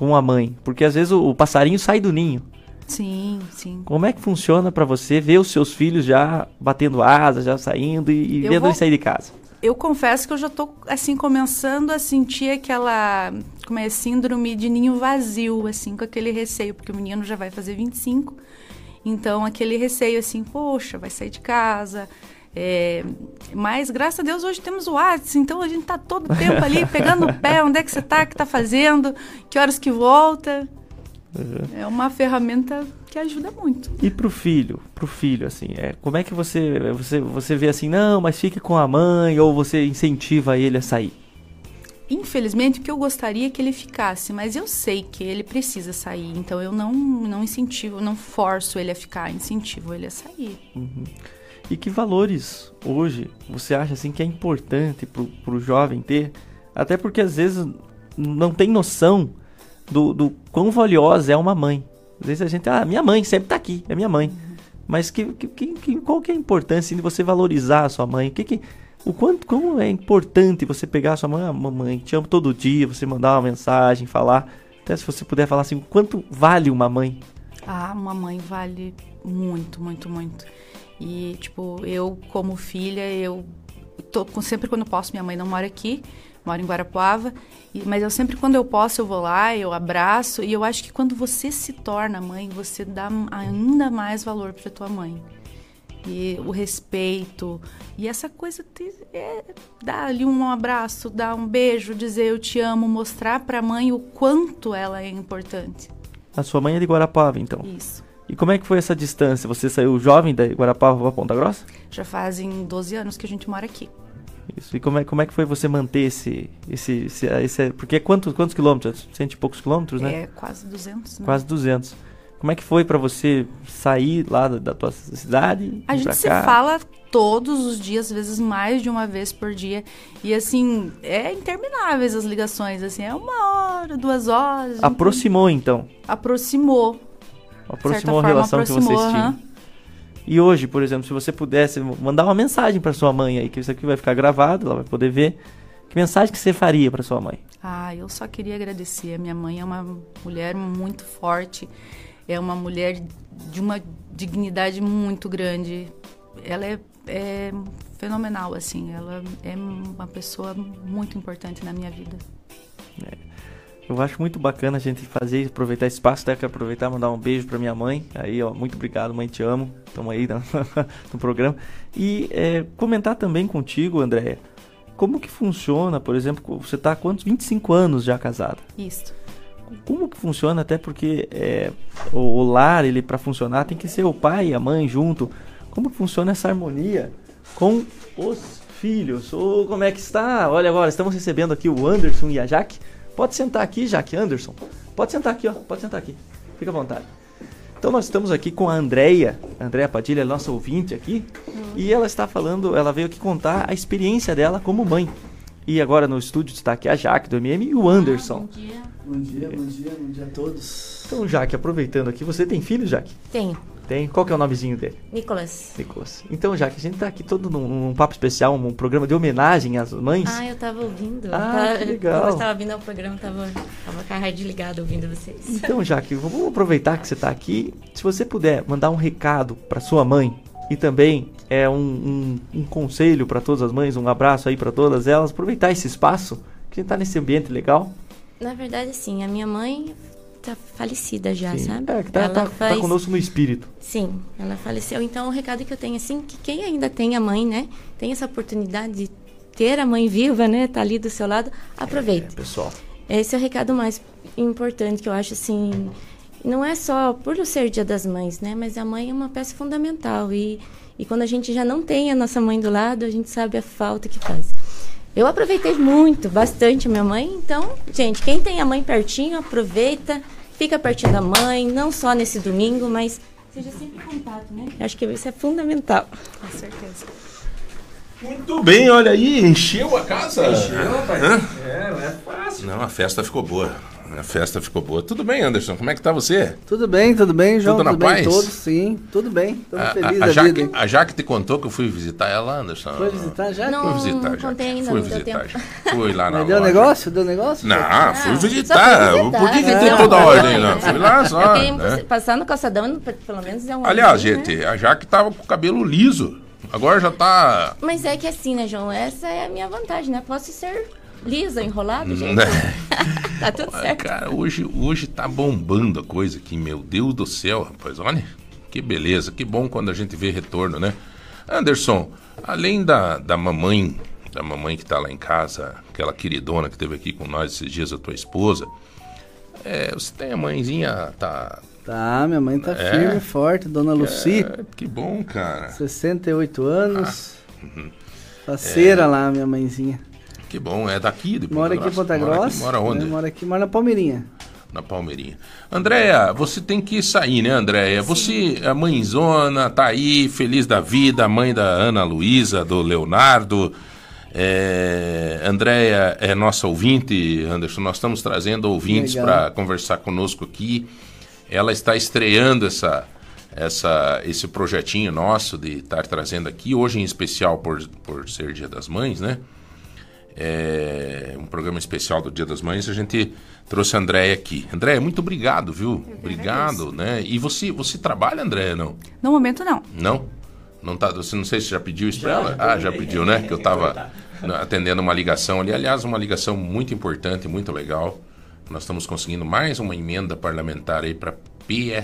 com a mãe, porque às vezes o, o passarinho sai do ninho. Sim, sim. Como é que funciona para você ver os seus filhos já batendo asas, já saindo e, e vendo vou- eles sair de casa? Eu confesso que eu já tô, assim, começando a sentir aquela, como é, síndrome de ninho vazio, assim, com aquele receio, porque o menino já vai fazer 25 Então, aquele receio assim, poxa, vai sair de casa. É, mas, graças a Deus, hoje temos o WhatsApp, então a gente tá todo tempo ali pegando o *laughs* pé, onde é que você tá, o que tá fazendo, que horas que volta. É uma ferramenta que ajuda muito. E pro filho, pro filho, assim, é, como é que você, você, você vê assim, não, mas fique com a mãe, ou você incentiva ele a sair? Infelizmente, o que eu gostaria é que ele ficasse, mas eu sei que ele precisa sair, então eu não, não incentivo, não forço ele a ficar, incentivo ele a sair. Uhum. E que valores hoje você acha assim que é importante pro, pro jovem ter? Até porque às vezes não tem noção do, do quão valiosa é uma mãe. Às vezes a gente, ah, minha mãe sempre tá aqui, é minha mãe. Mas que, que, que, qual que é a importância de você valorizar a sua mãe? O que que, o quanto, como é importante você pegar a sua mãe, ah, mamãe, te amo todo dia, você mandar uma mensagem, falar. Até se você puder falar assim, quanto vale uma mãe? Ah, uma mãe vale muito, muito, muito. E, tipo, eu, como filha, eu tô sempre quando posso, minha mãe não mora aqui, mora em Guarapuava, e, mas eu sempre quando eu posso eu vou lá, eu abraço, e eu acho que quando você se torna mãe, você dá ainda mais valor para tua mãe. E o respeito, e essa coisa de, é, dar ali um abraço, dar um beijo, dizer eu te amo, mostrar para a mãe o quanto ela é importante. A sua mãe é de Guarapuava, então? Isso. E como é que foi essa distância? Você saiu jovem da Guarapava para Ponta Grossa? Já fazem 12 anos que a gente mora aqui. Isso. E como é, como é que foi você manter esse. esse, esse, esse porque quantos, quantos quilômetros? Cento e poucos quilômetros, né? É, quase 200. Né? Quase 200. Como é que foi para você sair lá da, da tua cidade? A gente se cá? fala todos os dias, às vezes mais de uma vez por dia. E assim, é intermináveis as ligações, assim, é uma hora, duas horas. Aproximou então? Aproximou aproximou a relação aproximou, que vocês tinham. E hoje, por exemplo, se você pudesse mandar uma mensagem para sua mãe aí, que isso aqui vai ficar gravado, ela vai poder ver. Que mensagem que você faria para sua mãe? Ah, eu só queria agradecer. A minha mãe é uma mulher muito forte, é uma mulher de uma dignidade muito grande. Ela é, é fenomenal, assim. Ela é uma pessoa muito importante na minha vida. Eu acho muito bacana a gente fazer, aproveitar esse espaço, até quero aproveitar e mandar um beijo para minha mãe. Aí, ó, muito obrigado, mãe, te amo. Estamos aí no, *laughs* no, programa. E é, comentar também contigo, Andréia, como que funciona, por exemplo, você está há quantos? 25 anos já casada. Isso. Como que funciona, até porque é, o, o lar, ele para funcionar, tem que ser o pai e a mãe junto. Como que funciona essa harmonia com os filhos? Ou como é que está? Olha agora, estamos recebendo aqui o Anderson e a Jaque Pode sentar aqui, Jaque Anderson. Pode sentar aqui, ó. Pode sentar aqui. Fica à vontade. Então nós estamos aqui com a Andrea, a Andrea Padilha, nossa ouvinte aqui, uhum. e ela está falando, ela veio aqui contar a experiência dela como mãe. E agora no estúdio está aqui a Jaque do MM e o Anderson. Ah, bom dia. Bom dia, bom dia, bom dia a todos. Então, Jaque, aproveitando aqui, você tem filho, Jaque? Tenho. Tem? Qual que é o nomezinho dele? Nicolas. Nicolas. Então, já que a gente tá aqui todo num, num papo especial, um programa de homenagem às mães. Ah, eu tava ouvindo. Ah, tá, legal. eu estava vindo ao programa, tava, tava com a rádio ligada ouvindo vocês. Então, Jaque, vamos aproveitar que você tá aqui. Se você puder mandar um recado para sua mãe e também é um, um, um conselho para todas as mães, um abraço aí para todas elas, aproveitar esse espaço, que a gente tá nesse ambiente legal. Na verdade, sim, a minha mãe tá falecida já, Sim. sabe? É, tá, tá, tá faz... tá, conosco no espírito. Sim, ela faleceu. Então, o recado que eu tenho, assim, que quem ainda tem a mãe, né? Tem essa oportunidade de ter a mãe viva, né? Tá ali do seu lado, aproveite. É, pessoal. Esse é o recado mais importante que eu acho, assim... Não é só por ser dia das mães, né? Mas a mãe é uma peça fundamental. E, e quando a gente já não tem a nossa mãe do lado, a gente sabe a falta que faz. Eu aproveitei muito, bastante a minha mãe. Então, gente, quem tem a mãe pertinho, aproveita, fica pertinho da mãe, não só nesse domingo, mas seja sempre em contato, né? Acho que isso é fundamental. Com certeza. Muito bem, olha aí, encheu a casa. Encheu, rapaz. É, não é fácil. Não, a festa ficou boa. A festa ficou boa. Tudo bem, Anderson? Como é que tá você? Tudo bem, tudo bem, João. Tudo na tudo paz? bem, todos, sim. Tudo bem. Estamos A, felizes a, Jaque, vida. a Jaque te contou que eu fui visitar ela, Anderson. Foi visitar já? Não, Fui visitar, não Jaque. contei ainda, Fui visitar. Fui lá *laughs* na Mas deu loja. negócio? Deu negócio? Não, Ah, fui visitar. visitar. Por que, que tem toda a ordem? Não? *laughs* Fui lá só. Né? passar no calçadão, pelo menos é um Aliás, olhinho, né? gente, a Jaque tava com o cabelo liso. Agora já tá. Mas é que assim, né, João? Essa é a minha vantagem, né? Posso ser lisa, enrolado, gente. Né? *laughs* tá tudo certo. Cara, hoje, hoje tá bombando a coisa aqui, meu Deus do céu, rapaz. Olha. Que beleza, que bom quando a gente vê retorno, né? Anderson, além da, da mamãe, da mamãe que tá lá em casa, aquela queridona que esteve aqui com nós esses dias, a tua esposa, é, você tem a mãezinha, tá... Tá, minha mãe tá É? firme e forte, dona Luci. É, que bom, cara. 68 anos. Uhum. Faceira É. lá, minha mãezinha. Que bom, é daqui de Ponta Mora aqui em Grossa? Ponta Mora aqui, Grossa. Mora onde? né? Mora aqui, mora na Palmeirinha. Na Palmeirinha. Andréia, você tem que sair, né, Andréia? Você, a mãezona, tá aí, feliz da vida, mãe da Ana Luísa, do Leonardo. É, Andréia é nossa ouvinte, Anderson. Nós estamos trazendo ouvintes para conversar conosco aqui. Ela está estreando essa, essa, esse projetinho nosso de estar trazendo aqui, hoje em especial por, por ser Dia das Mães, né? É, um programa especial do Dia das Mães, a gente trouxe a Andréia aqui. Andréia, muito obrigado, viu? Obrigado, né? E você, você trabalha, Andréia, não? No momento, não. Não? Não tá, você não sei se já pediu isso para ela? Ah, já pediu, né? Que eu estava atendendo uma ligação ali. Aliás, uma ligação muito importante, muito legal. Nós estamos conseguindo mais uma emenda parlamentar aí para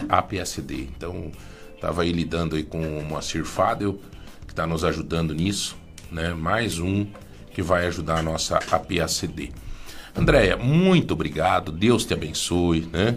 APSD. Então, estava aí lidando aí com o Moacir Fadel, que está nos ajudando nisso, né? Mais um que vai ajudar a nossa APACD. Andréia, muito obrigado. Deus te abençoe, né?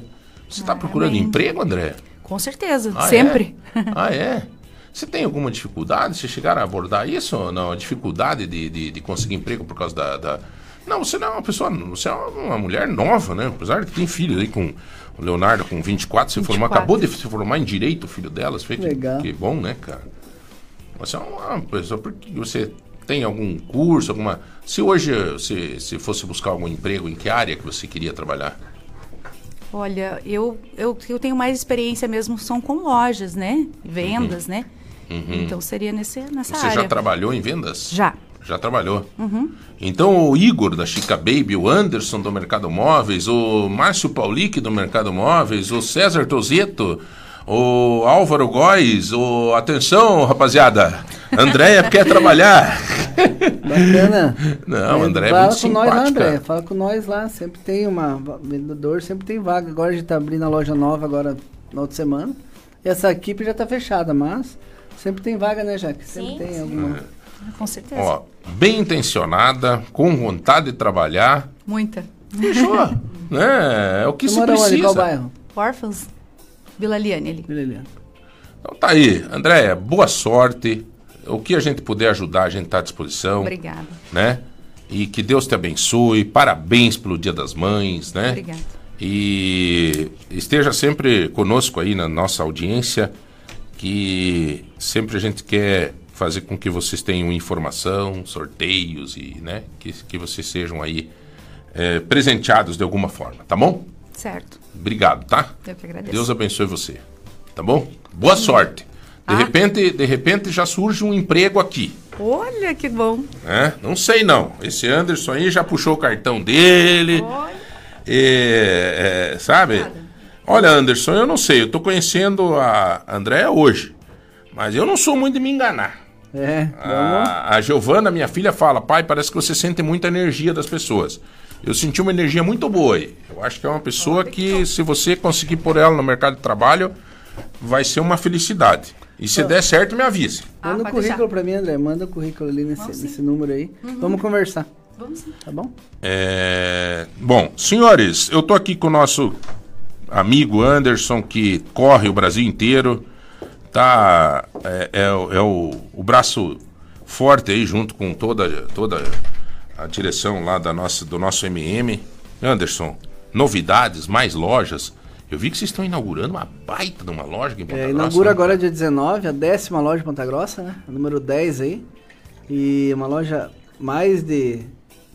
Você está procurando amém. emprego, Andréia? Com certeza, Ah, sempre. é? Ah, é? Você tem alguma dificuldade? Vocês chegaram a abordar isso ou não? A dificuldade de, de, de conseguir emprego por causa da, da- Não, você não é uma pessoa. Você é uma mulher nova, né? Apesar de que tem filho aí com. O Leonardo com 24 se formou, 24. acabou de se formar em direito, o filho dela. Você vê que, Legal. que bom, né, cara? Você é uma pessoa. Porque você tem algum curso, alguma. Se hoje se, se fosse buscar algum emprego, em que área que você queria trabalhar? Olha, eu, eu, eu tenho mais experiência mesmo, são com lojas, né? Vendas, né? Uhum. Então seria nesse, nessa Você área. já trabalhou em vendas? Já. Já trabalhou. Uhum. Então o Igor da Chica Baby, o Anderson do Mercado Móveis, o Márcio Paulic do Mercado Móveis, o César Tozeto, o Álvaro Góes, o atenção, rapaziada. Andréia quer trabalhar. Bacana. Não, É, André é Fala muito com nós lá, simpática. André. Fala com nós lá. Sempre tem uma. Vendedor, sempre tem vaga. Agora a gente tá abrindo a loja nova agora na outra semana. E essa equipe já tá fechada, mas sempre tem vaga, né, Jaque? Sempre Sim, tem sim. alguma. Com certeza. Ó, bem intencionada, com vontade de trabalhar, Muita. Fechou. *laughs* né? É o que Você se mora onde? precisa. Qual bairro? Órfãos. Vila Liane ali. Vila Liane. Então tá aí, Andréia, boa sorte. O que a gente puder ajudar, a gente está à disposição. Obrigada. Né? E que Deus te abençoe. Parabéns pelo Dia das Mães, né? Obrigada. E esteja sempre conosco aí na nossa audiência, que sempre a gente quer fazer com que vocês tenham informação, sorteios e, né, que, que vocês sejam aí eh, presenteados de alguma forma, tá bom? Certo. Obrigado, tá? Eu que agradeço. Deus abençoe você. Tá bom? Boa sorte. De repente, de repente já surge um emprego aqui, Olha que bom. né? Não sei não. Esse Anderson aí já puxou o cartão dele. É, é, sabe? Olha, Anderson, eu não sei. Eu tô conhecendo a Andréia hoje. Mas eu não sou muito de me enganar. É, A, a Giovana, minha filha, fala: pai, parece que você sente muita energia das pessoas. Eu senti uma energia muito boa aí. Eu acho que é uma pessoa que, se você conseguir pôr ela no mercado de trabalho, vai ser uma felicidade. E se der certo, me avise. Manda o currículo pra mim, André. Manda o currículo ali nesse, nesse número aí. Uhum. Vamos conversar. Vamos sim. Tá bom? É, Bom, senhores, eu tô aqui com o nosso amigo Anderson, que corre o Brasil inteiro. Tá. É, é o- é o, o braço forte aí, junto com toda, toda a direção lá da nossa, do nosso MM. Anderson, novidades, mais lojas. Eu vi que vocês estão inaugurando uma baita de uma loja aqui em Ponta É, Grossa, inaugura né? agora dia 19, a décima loja de Ponta Grossa, né? A número 10 aí. E uma loja mais de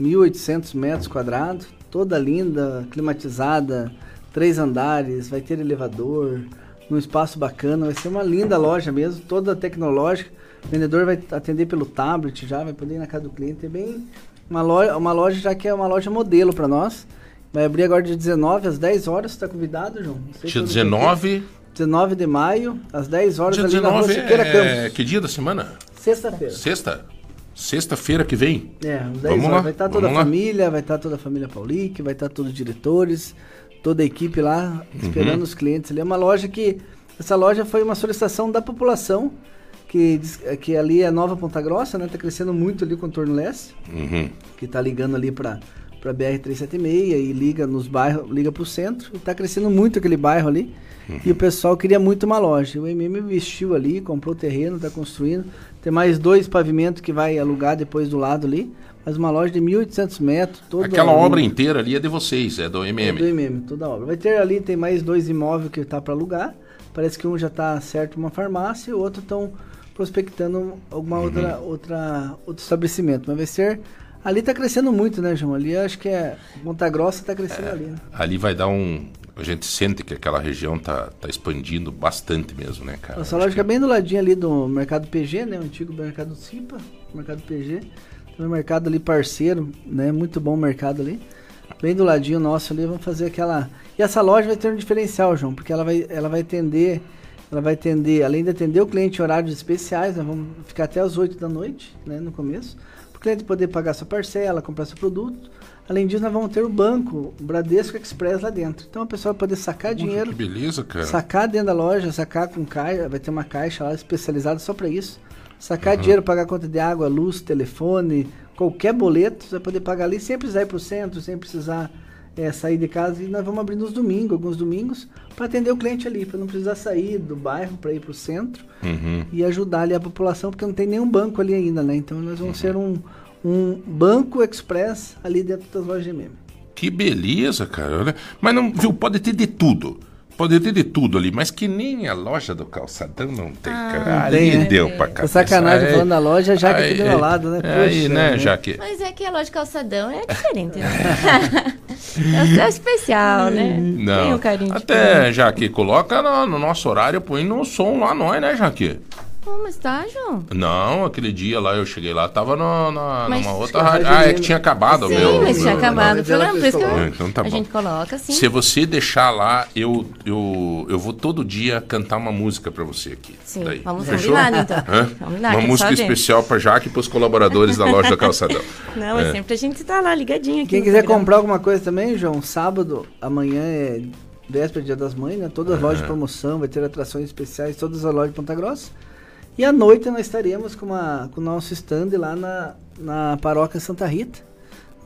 1.800 metros quadrados, toda linda, climatizada, três andares, vai ter elevador, num espaço bacana, vai ser uma linda loja mesmo, toda tecnológica. O vendedor vai atender pelo tablet já, vai poder ir na casa do cliente. É bem uma loja, uma loja já que é uma loja modelo para nós. Vai abrir agora dia 19 às 10 horas, você tá convidado, João? Dia quando que é. 19. 19 de maio, às 10 horas, Dia ali na rua 19 é... Campos. Que dia da semana? Sexta-feira. Sexta? Sexta-feira que vem. É, às 10 Vamos horas. lá, Vai estar toda a vamos lá. família, vai estar toda a família Paulic, vai estar todos os diretores, toda a equipe lá, esperando Uhum. os clientes ali. É uma loja que Essa loja foi uma solicitação da população, que, que ali é Nova Ponta Grossa, né? Tá crescendo muito ali o contorno leste, Uhum. que tá ligando ali para para BR-376 e liga nos bairros, liga para o centro. E tá crescendo muito aquele bairro ali. E o pessoal queria muito uma loja. O MM investiu ali, comprou o terreno, tá construindo. Tem mais dois pavimentos que vai alugar depois do lado ali. Mas uma loja de 1.800 metros. Toda Aquela obra inteira ali é de vocês, é do é MM. do MM, toda a obra. Vai ter ali, tem mais dois imóveis que tá para alugar. Parece que um já tá certo uma farmácia e o outro estão prospectando alguma Uhum. outra, outra outro estabelecimento. Mas vai ser ali tá crescendo muito, né, João? Ali acho que é Monta Grossa tá crescendo ali, né? Ali vai dar um. A gente sente que aquela região tá, tá expandindo bastante mesmo, né, cara? Nossa loja é bem do ladinho ali do Mercado PG, né? O antigo Mercado Cipa, Mercado PG. Tem um mercado ali parceiro, né? Muito bom o mercado ali. Bem do ladinho nosso ali, vamos fazer aquela. E essa loja vai ter um diferencial, João, porque ela vai, ela vai atender, ela vai atender, além de atender o cliente em horários especiais, nós vamos ficar até as 8 da noite, né? No começo. Para o cliente poder pagar sua parcela, comprar seu produto. Além disso, nós vamos ter o banco, o Bradesco Express lá dentro. Então a pessoa vai poder sacar dinheiro. Que beleza, cara. Sacar dentro da loja, sacar com caixa, vai ter uma caixa lá especializada só para isso. Sacar Uhum. dinheiro, pagar conta de água, luz, telefone, qualquer boleto, você vai poder pagar ali sem precisar ir pro centro, sem precisar eh, sair de casa. E nós vamos abrir nos domingos, alguns domingos, para atender o cliente ali, para não precisar sair do bairro para ir pro centro Uhum. e ajudar ali a população, porque não tem nenhum banco ali ainda, né? Então nós Uhum. vamos ser um, um banco express ali dentro das lojas MM. Que beleza, cara. Mas não, viu, pode ter de tudo. Pode ter de tudo ali, mas que nem a loja do calçadão não tem, cara. Não ali tem, né? deu pra cabeça. sacanagem Aí- falando da loja, já que aqui do meu aí- lado, né? Aí, Poxa, né, né? Jaque? Mas é que a loja de calçadão é diferente, né? *laughs* é é especial, né? Tem Não. um carinho Até. Jaque, coloca no, no nosso horário, põe no som lá nós, né, Jaque? Mas tá, João? Não, aquele dia lá eu cheguei lá, tava no, na, Mas- numa outra rádio. Ah, é que tinha acabado o Sim, meu. mas tinha meu- acabado o programa, por isso que eu- Ah, Então tá a bom. gente coloca assim. Se você deixar lá, eu, eu, eu vou todo dia cantar uma música pra você aqui. Sim, Daí. vamos Fechou? combinar, então. Hã? Vamos lá, uma música especial pra Jaque e pros colaboradores da loja do Calçadão. *laughs* Não, é É. sempre a gente tá lá ligadinho aqui. Quem quiser programa. comprar alguma coisa também, João, sábado, amanhã é véspera Dia das Mães, né? Todas as lojas de promoção, vai ter atrações especiais, todas as lojas de Ponta Grossa. E à noite nós estaremos com, uma, com o nosso stand lá na, na paróquia Santa Rita,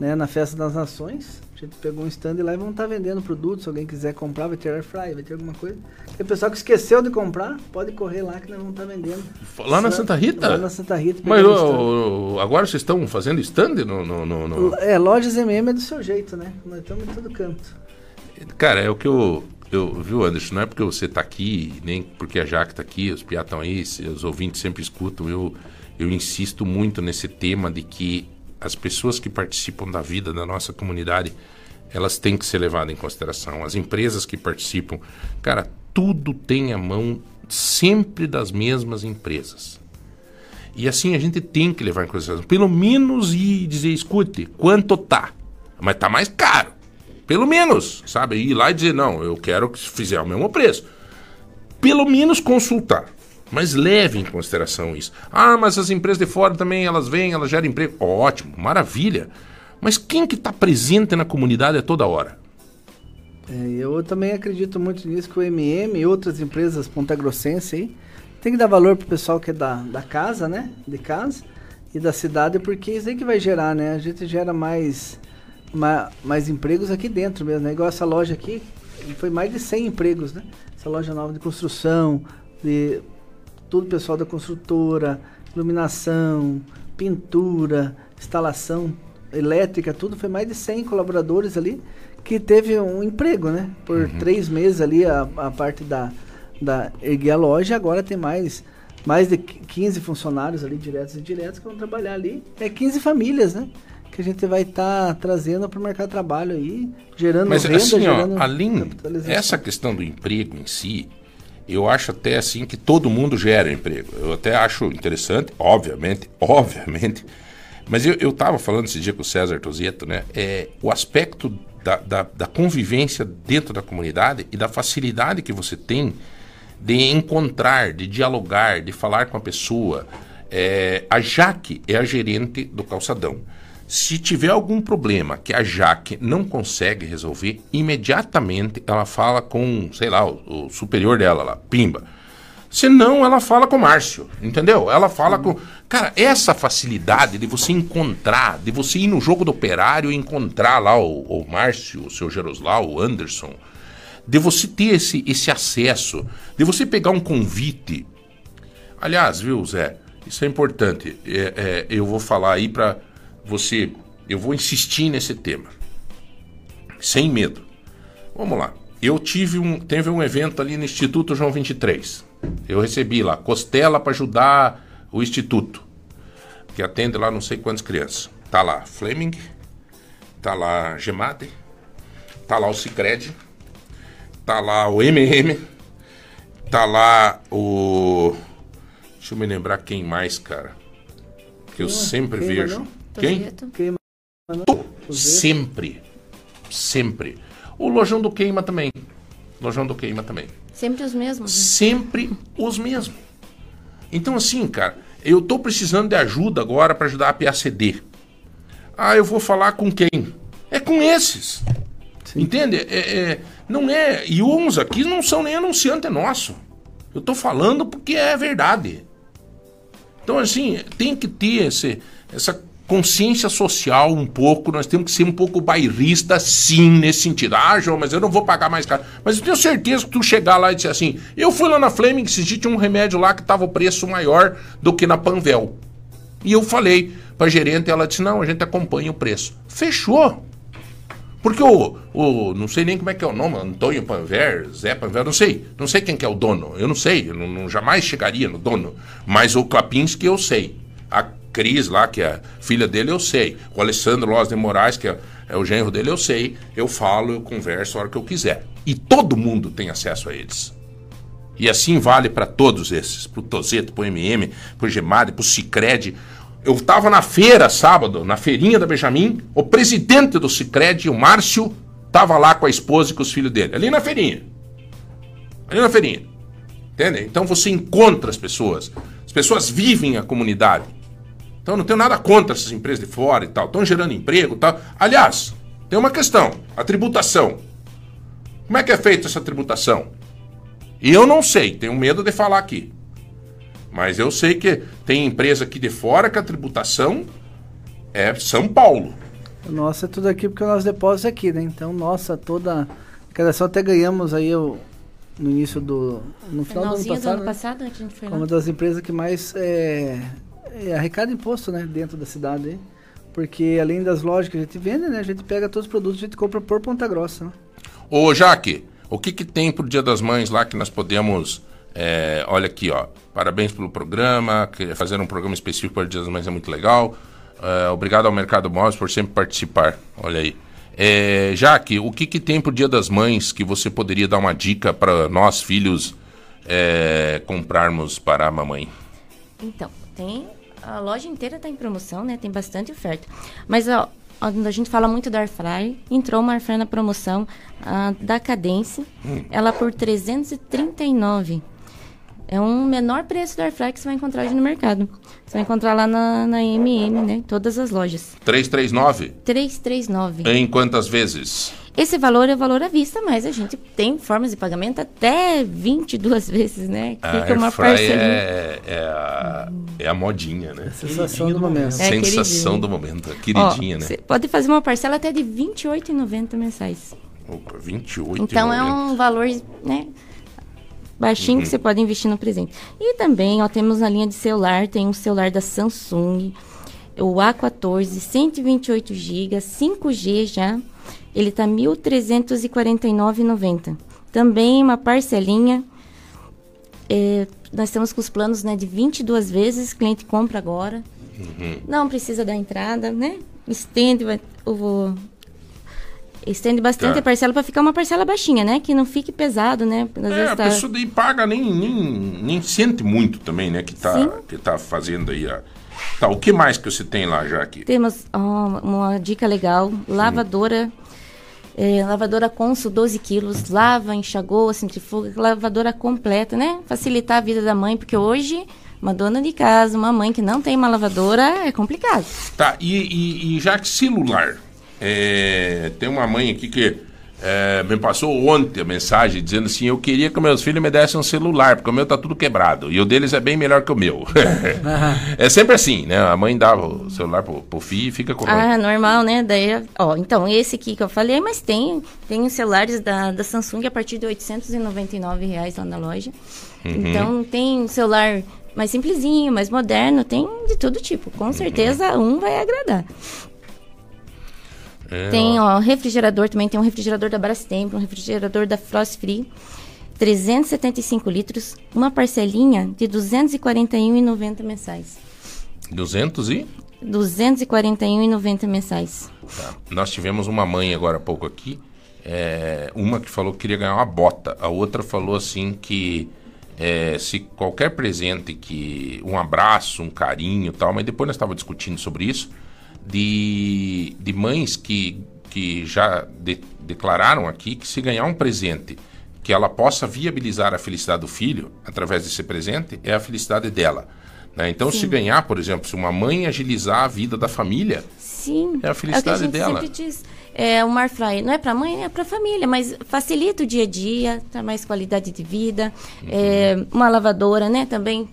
né? Na Festa das Nações. A gente pegou um stand lá e vamos estar vendendo produtos. Se alguém quiser comprar, vai ter air fry, vai ter alguma coisa. Tem pessoal que esqueceu de comprar, pode correr lá que nós vamos estar vendendo. Lá na Santa Rita? Lá na Santa Rita. Mas ô, ô, agora vocês estão fazendo stand no, no, no- no- É, lojas MM é do seu jeito, né? Nós estamos em todo canto. Cara, é o que eu, eu. Viu, Anderson? Não é porque você tá aqui, nem porque a Jaque tá aqui, os piá estão aí, os ouvintes sempre escutam. Eu, eu insisto muito nesse tema de que as pessoas que participam da vida da nossa comunidade, elas têm que ser levadas em consideração. As empresas que participam, cara, tudo tem a mão sempre das mesmas empresas. E assim a gente tem que levar em consideração. Pelo menos e dizer, escute, quanto tá? Mas tá mais caro. Pelo menos, sabe? Ir lá e dizer, não, eu quero que fizer o mesmo preço. Pelo menos consultar. Mas leve em consideração isso. Ah, mas as empresas de fora também, elas vêm, elas geram emprego. Ótimo, maravilha. Mas quem que está presente na comunidade a toda hora? É, eu também acredito muito nisso que o MM e outras empresas pontagrossenses aí tem que dar valor pro pessoal que é da, da casa, né? De casa e da cidade, porque isso aí que vai gerar, né? A gente gera mais, ma- mais empregos aqui dentro mesmo, né? Igual essa loja aqui, foi mais de 100 empregos, né? Essa loja nova de construção, de todo o pessoal da construtora, iluminação, pintura, instalação elétrica, tudo foi mais de 100 colaboradores ali que teve um emprego, né? Por três meses ali a, a parte da, da erguer a loja, agora tem mais mais de 15 funcionários ali diretos e indiretos que vão trabalhar ali. É 15 famílias, né? Que a gente vai estar trazendo para o mercado de trabalho aí, gerando Mas renda, assim, ó, gerando além capitalização. essa questão do emprego em si, eu acho até assim que todo mundo gera emprego. Eu até acho interessante, obviamente, *laughs* obviamente. Mas eu, eu tava falando esse dia com o César Tozeto, né? É, o aspecto da, da, da convivência dentro da comunidade e da facilidade que você tem de encontrar, de dialogar, de falar com a pessoa. É, a Jaque é a gerente do calçadão. Se tiver algum problema que a Jaque não consegue resolver, imediatamente ela fala com, sei lá, o, o superior dela lá, Pimba. Senão ela fala com o Márcio, entendeu? Ela fala com. Cara, essa facilidade de você encontrar, de você ir no jogo do operário e encontrar lá o, o Márcio, o seu Geroslau, o Anderson, de você ter esse, esse acesso, de você pegar um convite. Aliás, viu, Zé? Isso é importante. É, é, eu vou falar aí pra você. Eu vou insistir nesse tema. Sem medo. Vamos lá. Eu tive um, teve um evento ali no Instituto João 23. Eu recebi lá costela para ajudar o instituto, que atende lá não sei quantas crianças. Tá lá Fleming, tá lá Gemade, tá lá o Cicred, tá lá o MM, tá lá o. Deixa eu me lembrar quem mais, cara. Que eu sempre vejo. Quem? Queima? Sempre. Sempre. O Lojão do Queima também. Lojão do Queima também. Sempre os mesmos. né? Sempre os mesmos. Então, assim, cara, eu tô precisando de ajuda agora para ajudar a PACD. Ah, eu vou falar com quem? É com esses. Entende? É, é- não é. E uns aqui não são nem anunciante nosso. Eu tô falando porque é verdade. Então, assim, tem que ter esse, essa consciência social um pouco. Nós temos que ser um pouco bairrista, sim, nesse sentido. Ah, João, mas eu não vou pagar mais caro. Mas eu tenho certeza que tu chegar lá e disser assim: eu fui lá na Fleming, se tinha um remédio lá que tava o preço maior do que na Panvel. E eu falei pra gerente, ela disse: não, a gente acompanha o preço. Fechou. Porque o, o. Não sei nem como é que é o nome, Antônio Panver, Zé Panver, não sei. Não sei quem que é o dono. Eu não sei. Eu não, não- jamais chegaria no dono. Mas o Klapinski eu sei. Cris lá, que é filha dele, eu sei. O Alessandro Loz de Moraes, que é, é o genro dele, eu sei. Eu falo, eu converso a hora que eu quiser. E todo mundo tem acesso a eles. E assim vale para todos esses, pro Tozeto, pro MM, pro Gemade, pro Cicred. Eu estava na feira sábado, na feirinha da Benjamin, o presidente do Cicred, o Márcio, estava lá com a esposa e com os filhos dele, ali na feirinha. Ali na feirinha. Entende? Então você encontra as pessoas. As pessoas vivem a comunidade. Então não tenho nada contra essas empresas de fora e tal. Estão gerando emprego e tal. Aliás, tem uma questão: a tributação. Como é que é feita essa tributação? E eu não sei, tenho medo de falar aqui. Mas eu sei que tem empresa aqui de fora que a tributação é São Paulo. O nosso é tudo aqui porque o nosso depósito é aqui, né? Então, nossa, toda. Arrecadação até ganhamos aí o, no início do. No final do ano Finalzinho do passado. ano né? passado, né, que a gente foi lá. Uma das empresas que mais é, é, arrecada imposto, né? Dentro da cidade. aí. Porque além das lojas que a gente vende, né? A gente pega todos os produtos e a gente compra por Ponta Grossa. Né? Ô, Jaque, o que que tem pro Dia das Mães lá que nós podemos... é, olha aqui, ó. Parabéns pelo programa. que Fazer um programa específico para o Dia das Mães é muito legal. É, obrigado ao Mercado Móveis por sempre participar. Olha aí. É, Jaque, o que que tem pro Dia das Mães que você poderia dar uma dica para nós, filhos, é, comprarmos para a mamãe? Então, tem. A loja inteira está em promoção, né? Tem bastante oferta. Mas ó, a gente fala muito da Airfryer, entrou uma Airfryer na promoção ah, da Cadence. Hum. Ela por 339. É um menor preço da Airfryer que você vai encontrar hoje no mercado. Você vai encontrar lá na, na MM, né? Todas as lojas. 339? 339. Em quantas vezes? Esse valor é o valor à vista, mas a gente tem formas de pagamento até 22 *laughs* vezes, né? A Fica uma Airfryer parcelinha. é, é, a, é a modinha, né? Sensação do momento. É, Sensação do momento. a Queridinha, Ó, né? Você pode fazer uma parcela até de R$ 28,90 mensais. Opa, 28 Então é um valor, né? Baixinho Uhum. que você pode investir no presente. E também, ó, temos na linha de celular, tem um celular da Samsung, o A14, 128 GB, 5G já. Ele tá R$ 1.349,90. Também uma parcelinha. É, nós estamos com os planos né, de 22 vezes, cliente compra agora. Uhum. Não precisa da entrada, né? Estende, vai- o, estende bastante Tá. a parcela para ficar uma parcela baixinha, né? Que não fique pesado, né? Às É, a tá- pessoa daí paga, nem, nem, nem sente muito também, né? Que tá, que tá fazendo aí a... Tá, o que mais que você tem lá, Jaque? Temos ó, uma dica legal: lavadora. É, lavadora Consul 12 quilos, lava, enxagou, centrifuga, lavadora completa, né? Facilitar a vida da mãe, porque hoje Uma dona de casa, uma mãe que não tem uma lavadora, é complicado. Tá, e, e- e já que celular, é, tem uma mãe aqui que é, me passou ontem a mensagem dizendo assim: eu queria que meus filhos me dessem um celular, porque o meu tá tudo quebrado. E o deles é bem melhor que o meu. *laughs* é sempre assim, né? A mãe dá o celular pro, pro filho e fica com Ah, normal, né? Daí, ó, então, esse aqui que eu falei, mas tem, tem os celulares da, da Samsung a partir de 899 reais lá na loja. Uhum. Então, tem celular mais simplesinho, mais moderno, tem de todo tipo. Com certeza, um vai agradar. É, Tem, ó, refrigerador também, tem um refrigerador da Brastemp, um refrigerador da Frost Free, 375 litros, uma parcelinha de R$ 241,90 mensais. 200 e? 241,90 mensais. Tá. Nós tivemos uma mãe agora há pouco aqui, é, uma que falou que queria ganhar uma bota, a outra falou assim que é, se qualquer presente que um abraço, um carinho, e tal, mas depois nós estávamos discutindo sobre isso de, de mães que, que já de- declararam aqui que se ganhar um presente que ela possa viabilizar a felicidade do filho através desse presente é a felicidade dela. né? Então, se Sim. ganhar, por exemplo, se uma mãe agilizar a vida da família, Sim. É a felicidade é a dela. É, o Mar Fry não é para mãe, é para família, mas facilita o dia a dia, dá mais qualidade de vida. É, uma lavadora, né, também.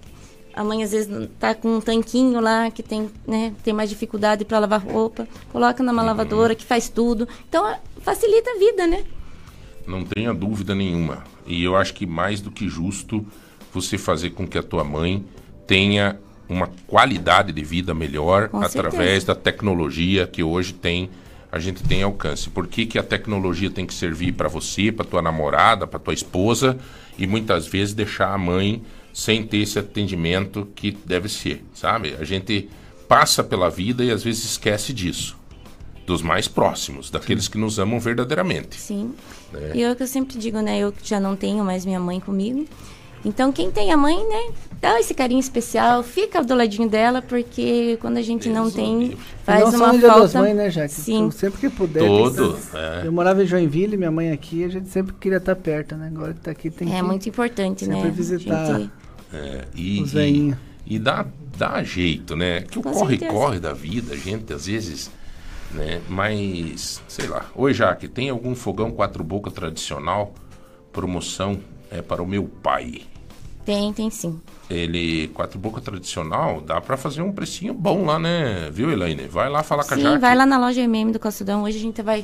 A mãe às vezes tá com um tanquinho lá que tem, né, tem mais dificuldade para lavar roupa, coloca numa lavadora que faz tudo. Então facilita a vida, né? Não tenha dúvida nenhuma. E eu acho que mais do que justo você fazer com que a tua mãe tenha uma qualidade de vida melhor Com através certeza. da tecnologia que hoje tem a gente tem alcance. Por que, que a tecnologia tem que servir para você, para tua namorada, para tua esposa e muitas vezes deixar a mãe sem ter esse atendimento que deve ser, sabe? A gente passa pela vida e às vezes esquece disso. Dos mais próximos, daqueles que nos amam verdadeiramente. Sim. né? E é o que eu sempre digo, né? Eu que já não tenho mais minha mãe comigo. Então, quem tem a mãe, né? Dá esse carinho especial, fica do ladinho dela, porque quando a gente não tem, faz não só uma no Dia falta. das Mães, né, Jaque? Sim. Então, sempre que puder. Todo, que- é. Eu morava em Joinville, minha mãe aqui, a gente sempre queria estar perto, né? Agora que tá aqui tem que É muito importante, sempre né? visitar. Gente- É, e, e, e dá, dá jeito, né? Que o corre-corre da vida, gente às vezes, né? Mas, sei lá. Oi, Jaque, tem algum fogão quatro boca tradicional? Promoção é para o meu pai. Tem, tem sim. Ele, quatro boca tradicional, dá pra fazer um precinho bom lá, né? Viu, Elaine? Vai lá falar com a Sim, Jaque. vai lá na loja MM do Calçadão. Hoje a gente vai.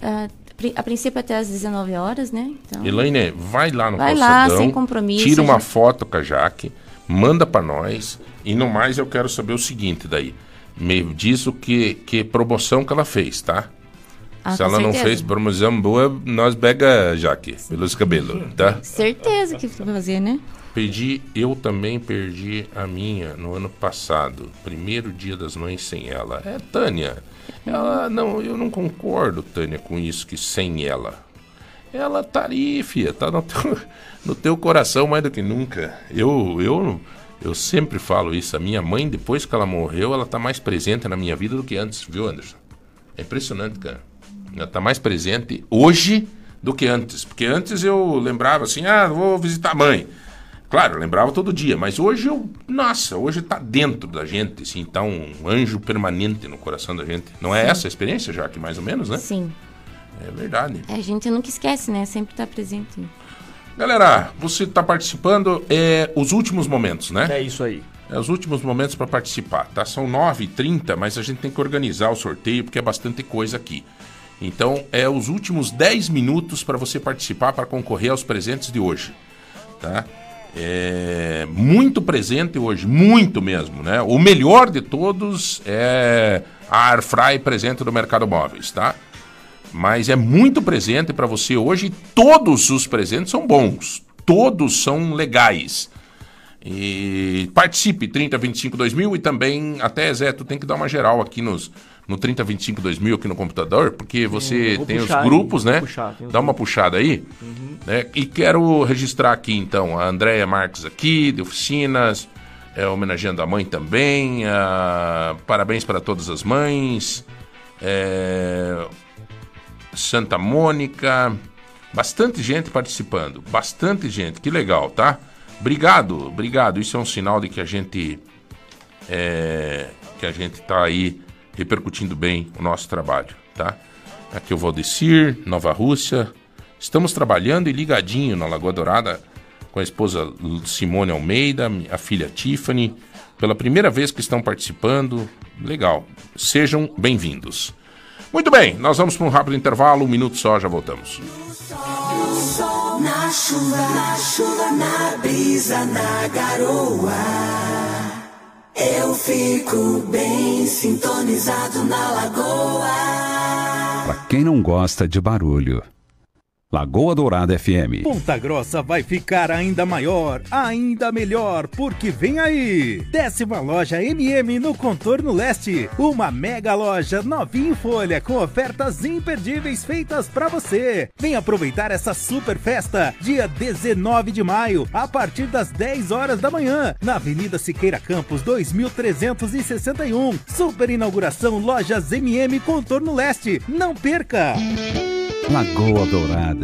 pri- a princípio até às 19 horas, né? Então, Elaine, vai lá no Vai lá, calçadão, sem compromisso, tira uma foto com a Jaque, manda pra nós e no mais eu quero saber o seguinte daí. Me diz o que, que promoção que ela fez, tá? Ah, Se ela não certeza. fez promoção boa, nós pega Jaque pelos cabelos, tá? certeza que vai fazer, né? Perdi, eu também perdi a minha no ano passado. Primeiro dia das mães sem ela. É, Tânia. Ela, não, eu não concordo, Tânia, com isso que sem ela. Ela tá ali, fia, tá no *laughs* teu, no teu coração mais do que nunca. Eu, eu, eu sempre falo isso. A minha mãe, depois que ela morreu, ela tá mais presente na minha vida do que antes, viu, Anderson? É impressionante, cara. Ela tá mais presente hoje do que antes. Porque antes eu lembrava assim, ah, vou visitar a mãe. Claro, eu lembrava todo dia, mas hoje eu, nossa, hoje tá dentro da gente, assim, tá um anjo permanente no coração da gente. Não é Sim. essa a experiência, já que mais ou menos, né? Sim. É verdade. A gente nunca esquece, né? Sempre tá presente. Galera, você tá participando, é os últimos momentos, né? É isso aí. É os últimos momentos para participar, tá? São 9h30, mas a gente tem que organizar o sorteio porque é bastante coisa aqui. Então, é os últimos 10 minutos para você participar para concorrer aos presentes de hoje, tá? É muito presente hoje, muito mesmo, né? O melhor de todos é a Airfry presente do Mercado Móveis, tá? Mas é muito presente para você hoje. Todos os presentes são bons, todos são legais. E participe 3025 2000 e também até Zé, tu tem que dar uma geral aqui nos no 3025 2000 aqui no computador, porque você tem os grupos, aí, né? puxar, Dá uma puxada aí. Uhum. né? E quero registrar aqui então a Andréia Marques aqui, de oficinas, é, homenageando a mãe também. ah, parabéns para todas as mães. É, Santa Mônica. Bastante gente participando. Bastante gente. Que legal, tá? Obrigado, obrigado. Isso é um sinal de que a gente é, que a gente está aí repercutindo bem o nosso trabalho, tá? Aqui é o Valdecir, Nova Rússia. Estamos trabalhando e ligadinho na Lagoa Dourada com a esposa Simone Almeida, a filha Tiffany, pela primeira vez que estão participando. Legal. Sejam bem-vindos. Muito bem, nós vamos para um rápido intervalo, um minuto só, já voltamos. Sol na chuva, na chuva, na brisa, na garoa. Eu fico bem sintonizado na lagoa. Para quem não gosta de barulho. Lagoa Dourada FM. Ponta Grossa vai ficar ainda maior, ainda melhor, porque vem aí! Décima loja MM no Contorno Leste. Uma mega loja novinha em folha com ofertas imperdíveis feitas para você. Vem aproveitar essa super festa, dia 19 de maio, a partir das 10 horas da manhã, na Avenida Siqueira Campos 2361. Super inauguração Lojas MM Contorno Leste. Não perca! Lagoa Dourada.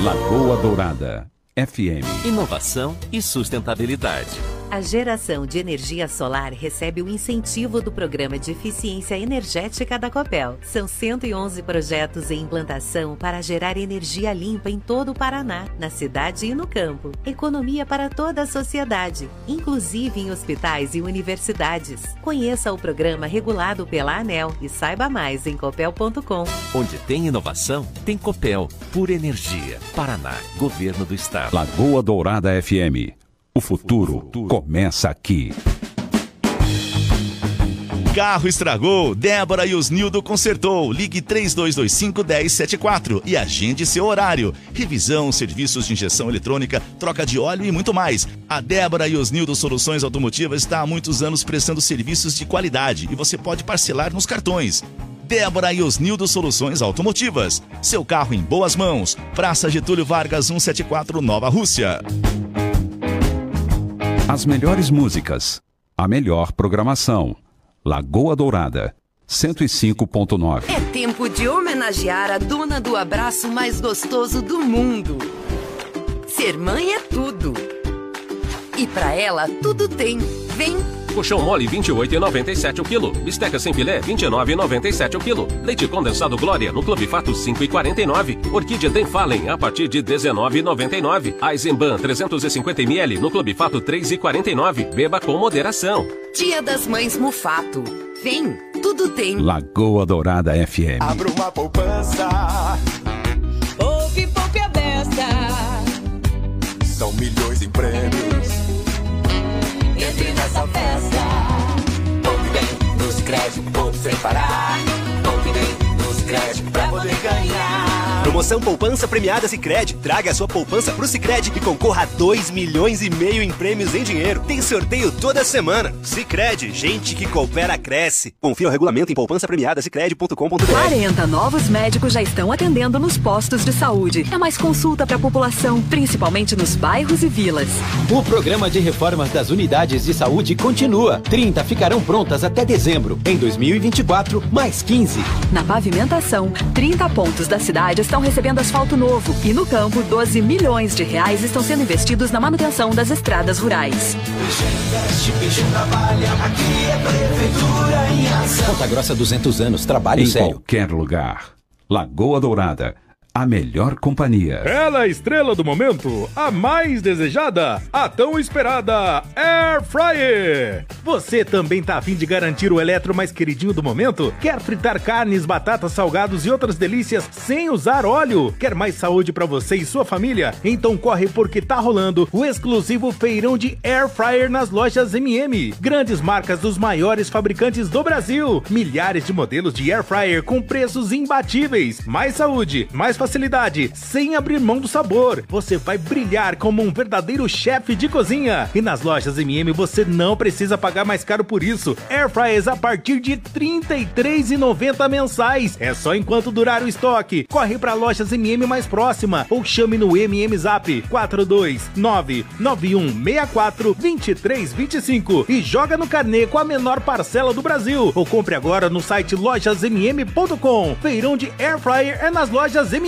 Lagoa Dourada. FM. Inovação e sustentabilidade. A geração de energia solar recebe o incentivo do Programa de Eficiência Energética da Copel. São 111 projetos em implantação para gerar energia limpa em todo o Paraná, na cidade e no campo. Economia para toda a sociedade, inclusive em hospitais e universidades. Conheça o programa regulado pela ANEL e saiba mais em copel.com. Onde tem inovação, tem Copel. Por energia. Paraná. Governo do Estado. Lagoa Dourada FM. O futuro começa aqui. Carro estragou, Débora e Osnildo consertou. Ligue 3225 1074 e agende seu horário. Revisão, serviços de injeção eletrônica, troca de óleo e muito mais. A Débora e Osnildo Soluções Automotivas está há muitos anos prestando serviços de qualidade e você pode parcelar nos cartões. Débora e Osnildo Soluções Automotivas. Seu carro em boas mãos. Praça Getúlio Vargas 174, Nova Rússia. As melhores músicas. A melhor programação. Lagoa Dourada. 105.9. É tempo de homenagear a dona do abraço mais gostoso do mundo. Ser mãe é tudo. E pra ela, tudo tem. Vem! Colchão mole 28,97 o quilo. Bisteca sem filé 29,97 o quilo. Leite condensado Glória no Clube Fato 5,49. Orquídea Denfalen a partir de 19,99. Eisenbahn 350 ml no Clube Fato 3,49. Beba com moderação. Dia das Mães Mufato. Vem! Tudo tem. Lagoa Dourada FM. Abra uma poupança. Poupe, poupe a beça. São milhões em prêmios. Promoção Poupança Premiada Sicredi. Traga a sua poupança pro Sicredi e concorra a 2 milhões e meio em prêmios em dinheiro. Tem sorteio toda semana. Sicredi, gente que coopera cresce. Confira o regulamento em poupança premiada sicredi.com.br. 40 novos médicos já estão atendendo nos postos de saúde. É mais consulta para a população, principalmente nos bairros e vilas. O programa de reformas das unidades de saúde continua. 30 ficarão prontas até dezembro. Em 2024, mais 15. Na pavimentação, 30 pontos da cidade estão recebendo asfalto novo e no campo, 12 milhões de reais estão sendo investidos na manutenção das estradas rurais. Ponta Grossa 200 anos, trabalho Em sério. qualquer lugar. Lagoa Dourada. A melhor companhia. Ela é a estrela do momento, a mais desejada, a tão esperada Air Fryer. Você também tá afim de garantir o eletro mais queridinho do momento? Quer fritar carnes, batatas, salgados e outras delícias sem usar óleo? Quer mais saúde pra você e sua família? Então corre porque tá rolando o exclusivo feirão de Air Fryer nas lojas MM. Grandes marcas dos maiores fabricantes do Brasil. Milhares de modelos de Air Fryer com preços imbatíveis. Mais saúde, mais facilidade facilidade, sem abrir mão do sabor. Você vai brilhar como um verdadeiro chefe de cozinha. E nas lojas MM você não precisa pagar mais caro por isso. Air fryers a partir de R$ 33,90 mensais. É só enquanto durar o estoque. Corre para lojas MM mais próxima ou chame no MM Zap 429 9164 2325 e joga no carnê com a menor parcela do Brasil. Ou compre agora no site lojasmm.com. Feirão de Air Fryer é nas lojas MM.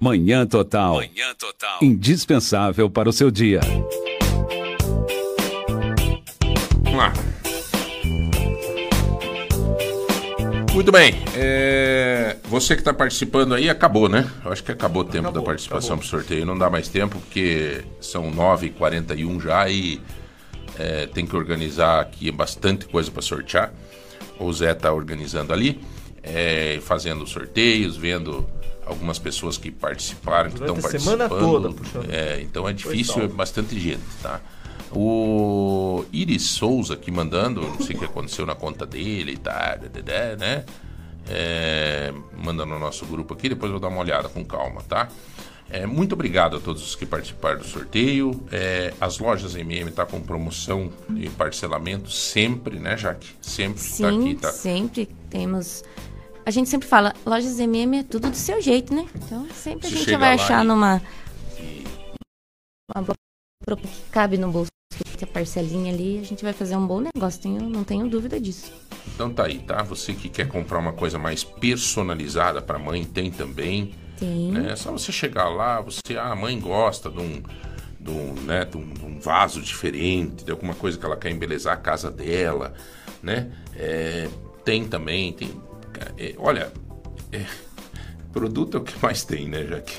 Manhã Total. Manhã Total. Indispensável para o seu dia. Vamos lá. Muito bem. é, Você que está participando aí, acabou, né? Eu acho que acabou o tempo da participação para o sorteio. Não dá mais tempo, porque são 9h41 já e é, tem que organizar aqui bastante coisa para sortear. O Zé está organizando ali, é, fazendo sorteios, vendo algumas pessoas que participaram, que estão participando. semana toda, puxando. É, então é difícil, é bastante gente, tá? O Iris Souza aqui mandando, não sei o que aconteceu na conta dele e tá, dadadá, né? É, manda no nosso grupo aqui, depois eu vou dar uma olhada com calma, tá? É, muito obrigado a todos os que participaram do sorteio. É, as lojas MM tá com promoção de parcelamento sempre, né, Jaque? Sempre tá Sim, aqui, tá? sempre temos. A gente sempre fala, lojas MM é tudo do seu jeito, né? Então sempre a gente vai achar e- numa. Uma boa que cabe no bolso, que a parcelinha ali, a gente vai fazer um bom negócio, tenho, não tenho dúvida disso. Então tá aí, tá? Você que quer comprar uma coisa mais personalizada para mãe, tem também. Tem. né? É só você chegar lá, você, ah, a mãe gosta de um, de um, né, de um, de um vaso diferente, de alguma coisa que ela quer embelezar a casa dela, né? É, tem também, tem. É, olha, é, produto é o que mais tem, né, Jaque?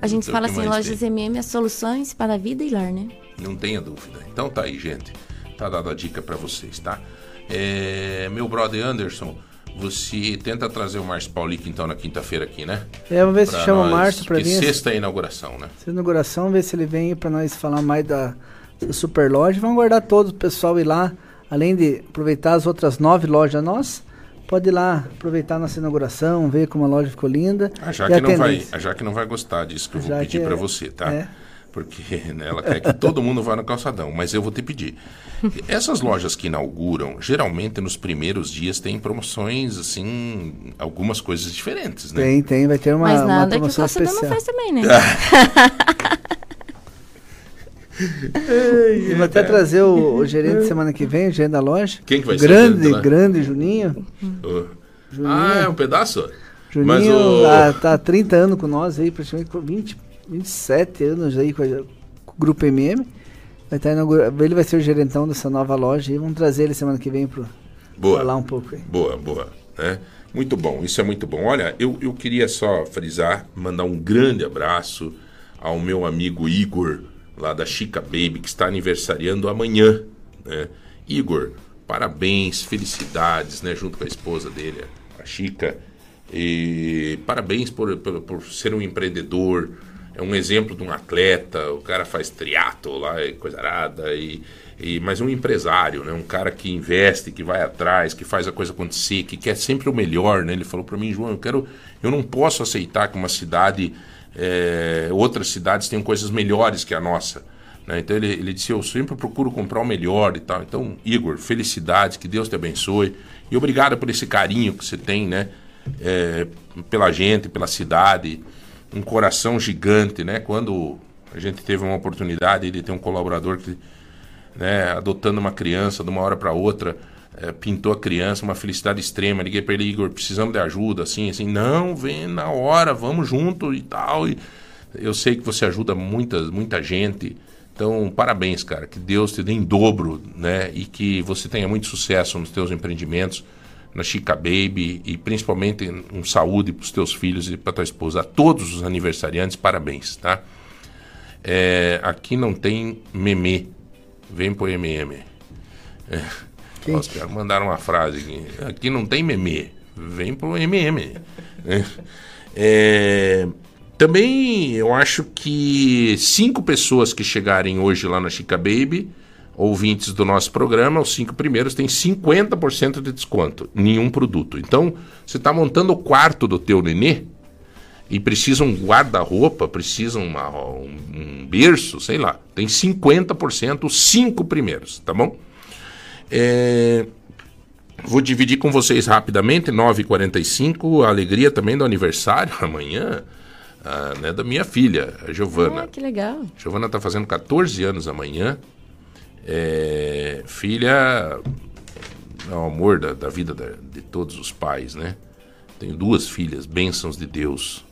A gente é fala assim, lojas tem. MM é soluções para a vida e lar, né? Não tenha dúvida. Então tá aí, gente. Tá dada a dica pra vocês, tá? É, meu brother Anderson, você tenta trazer o Márcio Paulic então na quinta-feira aqui, né? É, vamos ver se Pra chama o Márcio pra porque vir. Sexta é a inauguração, né? Essa inauguração, ver se ele vem pra nós falar mais da, da super loja. Vamos guardar todo o pessoal ir lá, além de aproveitar as outras nove lojas nossas, pode ir lá aproveitar nossa inauguração, ver como a loja ficou linda. A E Jaque, não vai, a Jaque não vai gostar disso que eu vou pedir pra é- você, tá? é. Porque *laughs* né, ela quer que todo mundo vá no calçadão, mas eu vou te pedir. *laughs* Essas lojas que inauguram, geralmente nos primeiros dias tem promoções, assim, algumas coisas diferentes, né? Tem, tem, vai ter uma, Mas uma nada que o promoção calçadão não especial. faz também, né? *laughs* Vou até trazer o, o gerente semana que vem, o gerente da loja. Quem que vai o ser o grande, grande Juninho. Ô. Juninho. Ah, é um pedaço? Juninho Mas o... tá há 30 anos com nós aí, praticamente com 20, 27 anos aí com, a- com o Grupo MM. Vai estar inaugura- Ele vai ser o gerentão dessa nova loja e vamos trazer ele semana que vem pro Boa. falar um pouco aí. Boa, boa. Né? Muito bom, isso é muito bom. Olha, eu, eu queria só frisar, mandar um grande abraço ao meu amigo Igor, lá da Chica Baby, que está aniversariando amanhã. Né? Igor, parabéns, felicidades, né? Junto com a esposa dele, a Chica. E parabéns por, por, por ser um empreendedor, é um exemplo de um atleta, o cara faz triatlo lá, coisa arada, e, e, mas um empresário, né? um cara que investe, que vai atrás, que faz a coisa acontecer, que quer sempre o melhor. Né? Ele falou para mim, João, eu, quero, eu não posso aceitar que uma cidade, eh, outras cidades tenham coisas melhores que a nossa. né? Então ele, ele disse, eu sempre procuro comprar o melhor e tal. Então, Igor, felicidades, que Deus te abençoe. E obrigado por esse carinho que você tem, né? eh, pela gente, pela cidade um coração gigante, né? Quando a gente teve uma oportunidade de ter um colaborador que, né, adotando uma criança de uma hora para outra, é, pintou a criança, uma felicidade extrema. Liguei para ele, Igor, precisamos de ajuda, assim, assim. Não, vem na hora, vamos junto e tal. E eu sei que você ajuda muita, muita gente. Então, parabéns, cara. Que Deus te dê em dobro, né? E que você tenha muito sucesso nos teus empreendimentos, na Chica Baby e principalmente um saúde para os teus filhos e para tua esposa. A todos os aniversariantes, parabéns, tá? É, aqui não tem meme. Vem pro MM. É. Ó, Os caras mandaram uma frase aqui. Aqui não tem meme. Vem pro MM. É. Também eu acho que cinco pessoas que chegarem hoje lá na Chica Baby, ouvintes do nosso programa, os cinco primeiros têm 50% de desconto em nenhum produto. Então, você está montando o quarto do teu nenê e precisa um guarda-roupa, precisa uma- um, um berço, sei lá. Tem 50% os cinco primeiros, tá bom? É, Vou dividir com vocês rapidamente, 9h45, a alegria também do aniversário *laughs* amanhã, ah, né, da minha filha, a Giovana. Ah, que legal. Giovana está fazendo 14 anos amanhã. É, filha é o amor da, da vida da- de todos os pais, né? Tenho duas filhas, bênçãos de Deus.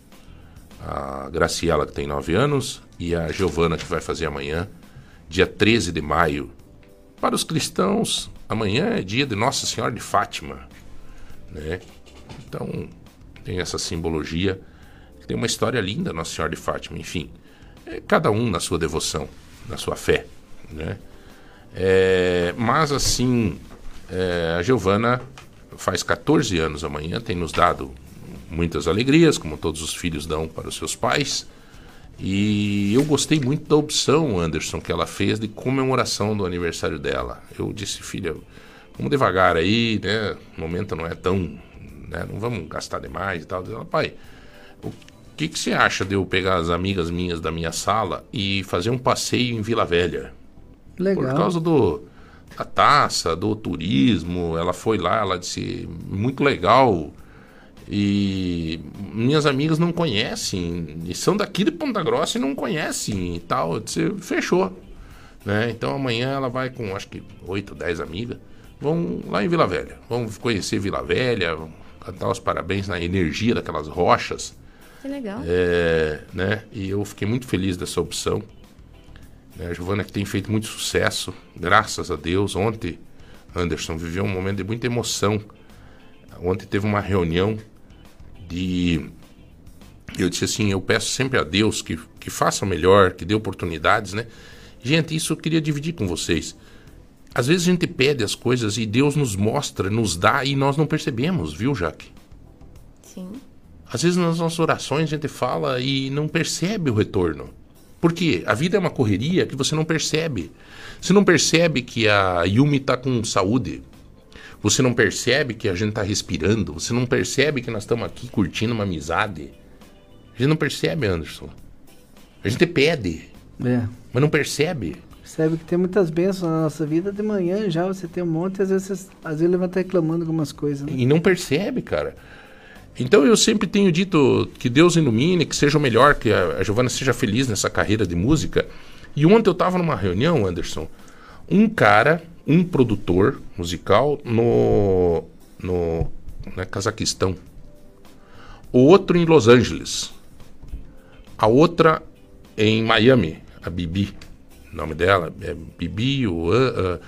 A Graciela, que tem 9 anos, e a Giovana, que vai fazer amanhã, dia 13 de maio. Para os cristãos, amanhã é dia de Nossa Senhora de Fátima, né? Então, tem essa simbologia. Tem uma história linda, Nossa Senhora de Fátima, enfim. É cada um na sua devoção, na sua fé, né? É, mas assim, é, a Giovana faz 14 anos amanhã, tem nos dado muitas alegrias, como todos os filhos dão para os seus pais. E eu gostei muito da opção, Anderson, que ela fez de comemoração do aniversário dela. Eu disse, filha, vamos devagar aí, né? O momento não é tão. Né? Não vamos gastar demais e tal. Ela, pai, o que, que você acha de eu pegar as amigas minhas da minha sala e fazer um passeio em Vila Velha? Legal. Por causa do, da taça, do turismo, ela foi lá, ela disse, muito legal. E minhas amigas não conhecem, e são daqui de Ponta Grossa e não conhecem e tal. Disse, fechou. Né? Então amanhã ela vai com acho que 8, 10 amigas. Vão lá em Vila Velha. Vão conhecer Vila Velha, cantar os parabéns na energia daquelas rochas. Que legal. É, né? E eu fiquei muito feliz dessa opção. Né, A Giovana que tem feito muito sucesso, graças a Deus. Ontem, Anderson viveu um momento de muita emoção. Ontem teve uma reunião de. Eu disse assim: eu peço sempre a Deus que, que faça melhor, que dê oportunidades, né? Gente, isso eu queria dividir com vocês. Às vezes a gente pede as coisas e Deus nos mostra, nos dá e nós não percebemos, viu, Jaque? Sim. Às vezes nas nossas orações a gente fala e não percebe o retorno. Por quê? A vida é uma correria que você não percebe. Você não percebe que a Yumi está com saúde. Você não percebe que a gente está respirando. Você não percebe que nós estamos aqui curtindo uma amizade. A gente não percebe, Anderson. A gente pede, É. mas não percebe. Percebe que tem muitas bênçãos na nossa vida. De manhã já você tem um monte e às vezes, você- às vezes levanta reclamando algumas coisas. Né? E não percebe, cara. Então eu sempre tenho dito que Deus ilumine, que seja o melhor, que a, a Giovana seja feliz nessa carreira de música. E ontem eu estava numa reunião, Anderson, um cara, um produtor musical no, no né, Cazaquistão, o outro em Los Angeles, a outra em Miami, a Bibi, o nome dela é Bibi, o, ah, ah,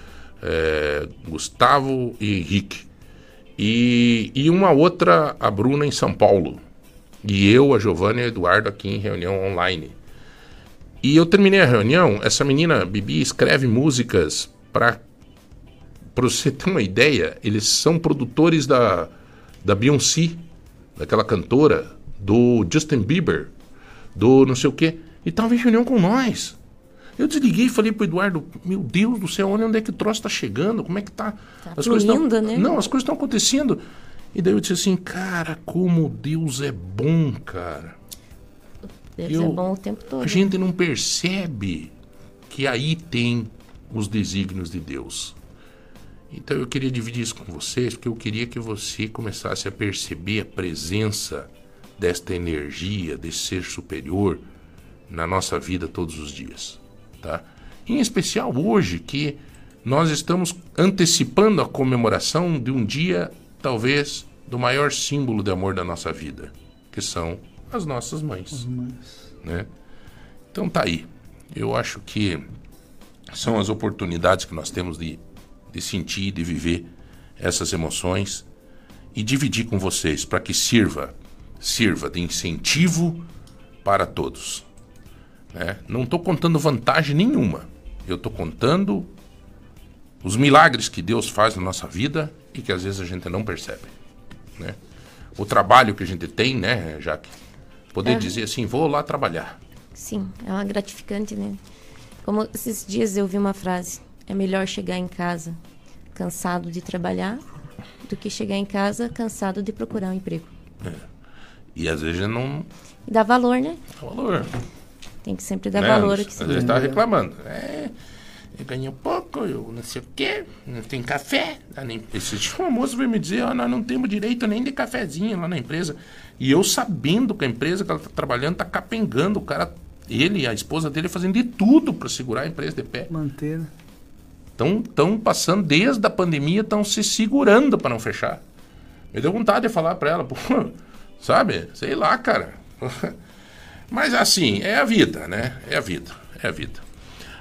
é, Gustavo e Henrique. E, e uma outra, a Bruna, em São Paulo. E eu, a Giovanna e o Eduardo aqui em reunião online. E eu terminei a reunião, essa menina, Bibi, escreve músicas para. Para você ter uma ideia, eles são produtores da, da Beyoncé, daquela cantora, do Justin Bieber, do não sei o quê. E estavam em reunião com nós. Eu desliguei e falei pro Eduardo, meu Deus do céu, olha onde é que o troço tá chegando, como é que tá. as coisas tão- né? Não, as coisas estão acontecendo. E daí eu disse assim, cara, como Deus é bom, cara. Deus Eu- é bom o tempo todo. A gente não percebe que aí tem os desígnios de Deus. Então eu queria dividir isso com vocês, porque eu queria que você começasse a perceber a presença desta energia, desse ser superior na nossa vida todos os dias, tá? Em especial hoje que nós estamos antecipando a comemoração de um dia, talvez, do maior símbolo de amor da nossa vida, que são as nossas mães. Né? Então tá aí. Eu acho que são as oportunidades que nós temos de, de sentir, de viver essas emoções e dividir com vocês para que sirva, sirva de incentivo para todos. né? Não estou contando vantagem nenhuma. Eu estou contando os milagres que Deus faz na nossa vida e que às vezes a gente não percebe. Né? O trabalho que a gente tem, né, Jaque? Poder É. dizer assim, vou lá trabalhar. Sim, é uma gratificante, né? Como esses dias eu vi uma frase: é melhor chegar em casa cansado de trabalhar do que chegar em casa cansado de procurar um emprego. E às vezes não E dá valor, né? dá valor. Tem que sempre dar né, valor Anderson? aqui. Às vezes está reclamando. É, eu ganhei pouco, eu não sei o quê, não tem café. Nem- Esse dia uma moça veio me dizer, ó, nós não temos direito nem de cafezinho lá na empresa. E eu sabendo que a empresa que ela está trabalhando está capengando, o cara, ele e a esposa dele fazendo de tudo para segurar a empresa de pé. Manter. Estão passando, desde a pandemia, estão se segurando para não fechar. Me deu vontade de falar para ela, *laughs* pô, sabe? Sei lá, cara. *laughs* Mas assim, é a vida, né? É a vida, é a vida.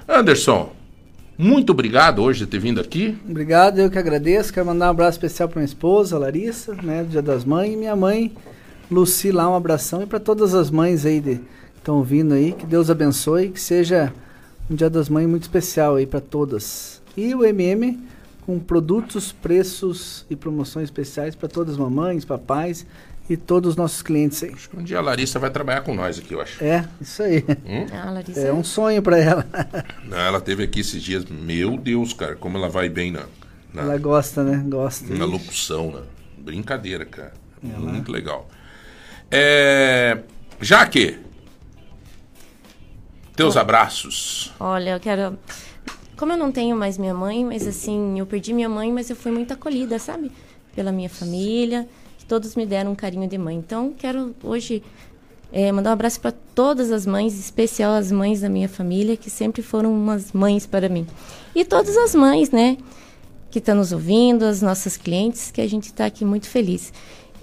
Anderson, muito obrigado hoje de ter vindo aqui. Obrigado, eu que agradeço. Quero mandar um abraço especial para minha esposa, Larissa, né, do Dia das Mães, e minha mãe, Luci, lá, um abração. E para todas as mães aí que estão ouvindo aí, que Deus abençoe, que seja um Dia das Mães muito especial aí para todas. E o MM com produtos, preços e promoções especiais para todas as mamães, papais e todos os nossos clientes aí. Um dia a Larissa vai trabalhar com nós aqui, eu acho. É, isso aí. Hum? Ah, Larissa. É um sonho para ela. Não, ela teve aqui esses dias. Meu Deus, cara, como ela vai bem na, na, Ela gosta, né? Gosta. na locução, né? Brincadeira, cara. Muito legal. É... Jaque, teus abraços. Olha, eu quero. Como eu não tenho mais minha mãe, mas assim, eu perdi minha mãe, mas eu fui muito acolhida, sabe? Pela minha família, que todos me deram um carinho de mãe. Então, quero hoje eh, mandar um abraço para todas as mães, em especial as mães da minha família, que sempre foram umas mães para mim. E todas as mães, né? Que estão nos ouvindo, as nossas clientes, que a gente está aqui muito feliz.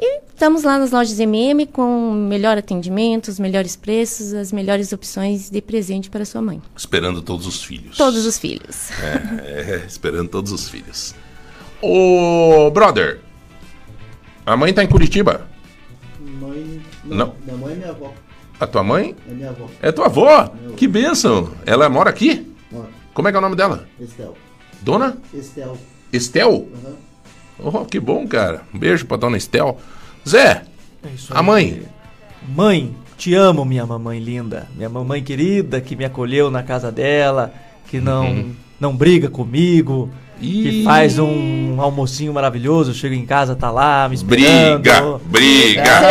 E estamos lá nas lojas MM com melhor atendimento, os melhores preços, as melhores opções de presente para sua mãe. Esperando todos os filhos. Todos os filhos. É, é, esperando todos os filhos. Ô, brother. A mãe tá em Curitiba. Mãe. Não. Minha mãe é minha avó. A tua mãe? É minha avó. É tua avó? Que bênção. Ela mora aqui? Mora. Como é que é o nome dela? Estel. Dona? Estel. Estel? Oh, que bom, cara. Um beijo pra dona Estel. Zé, a mãe. Mãe, te amo, minha mamãe linda. Minha mamãe querida que me acolheu na casa dela, que não, Uhum. *laughs* não briga comigo, que faz um almocinho maravilhoso. Chego em casa, tá lá me esperando. Briga, briga,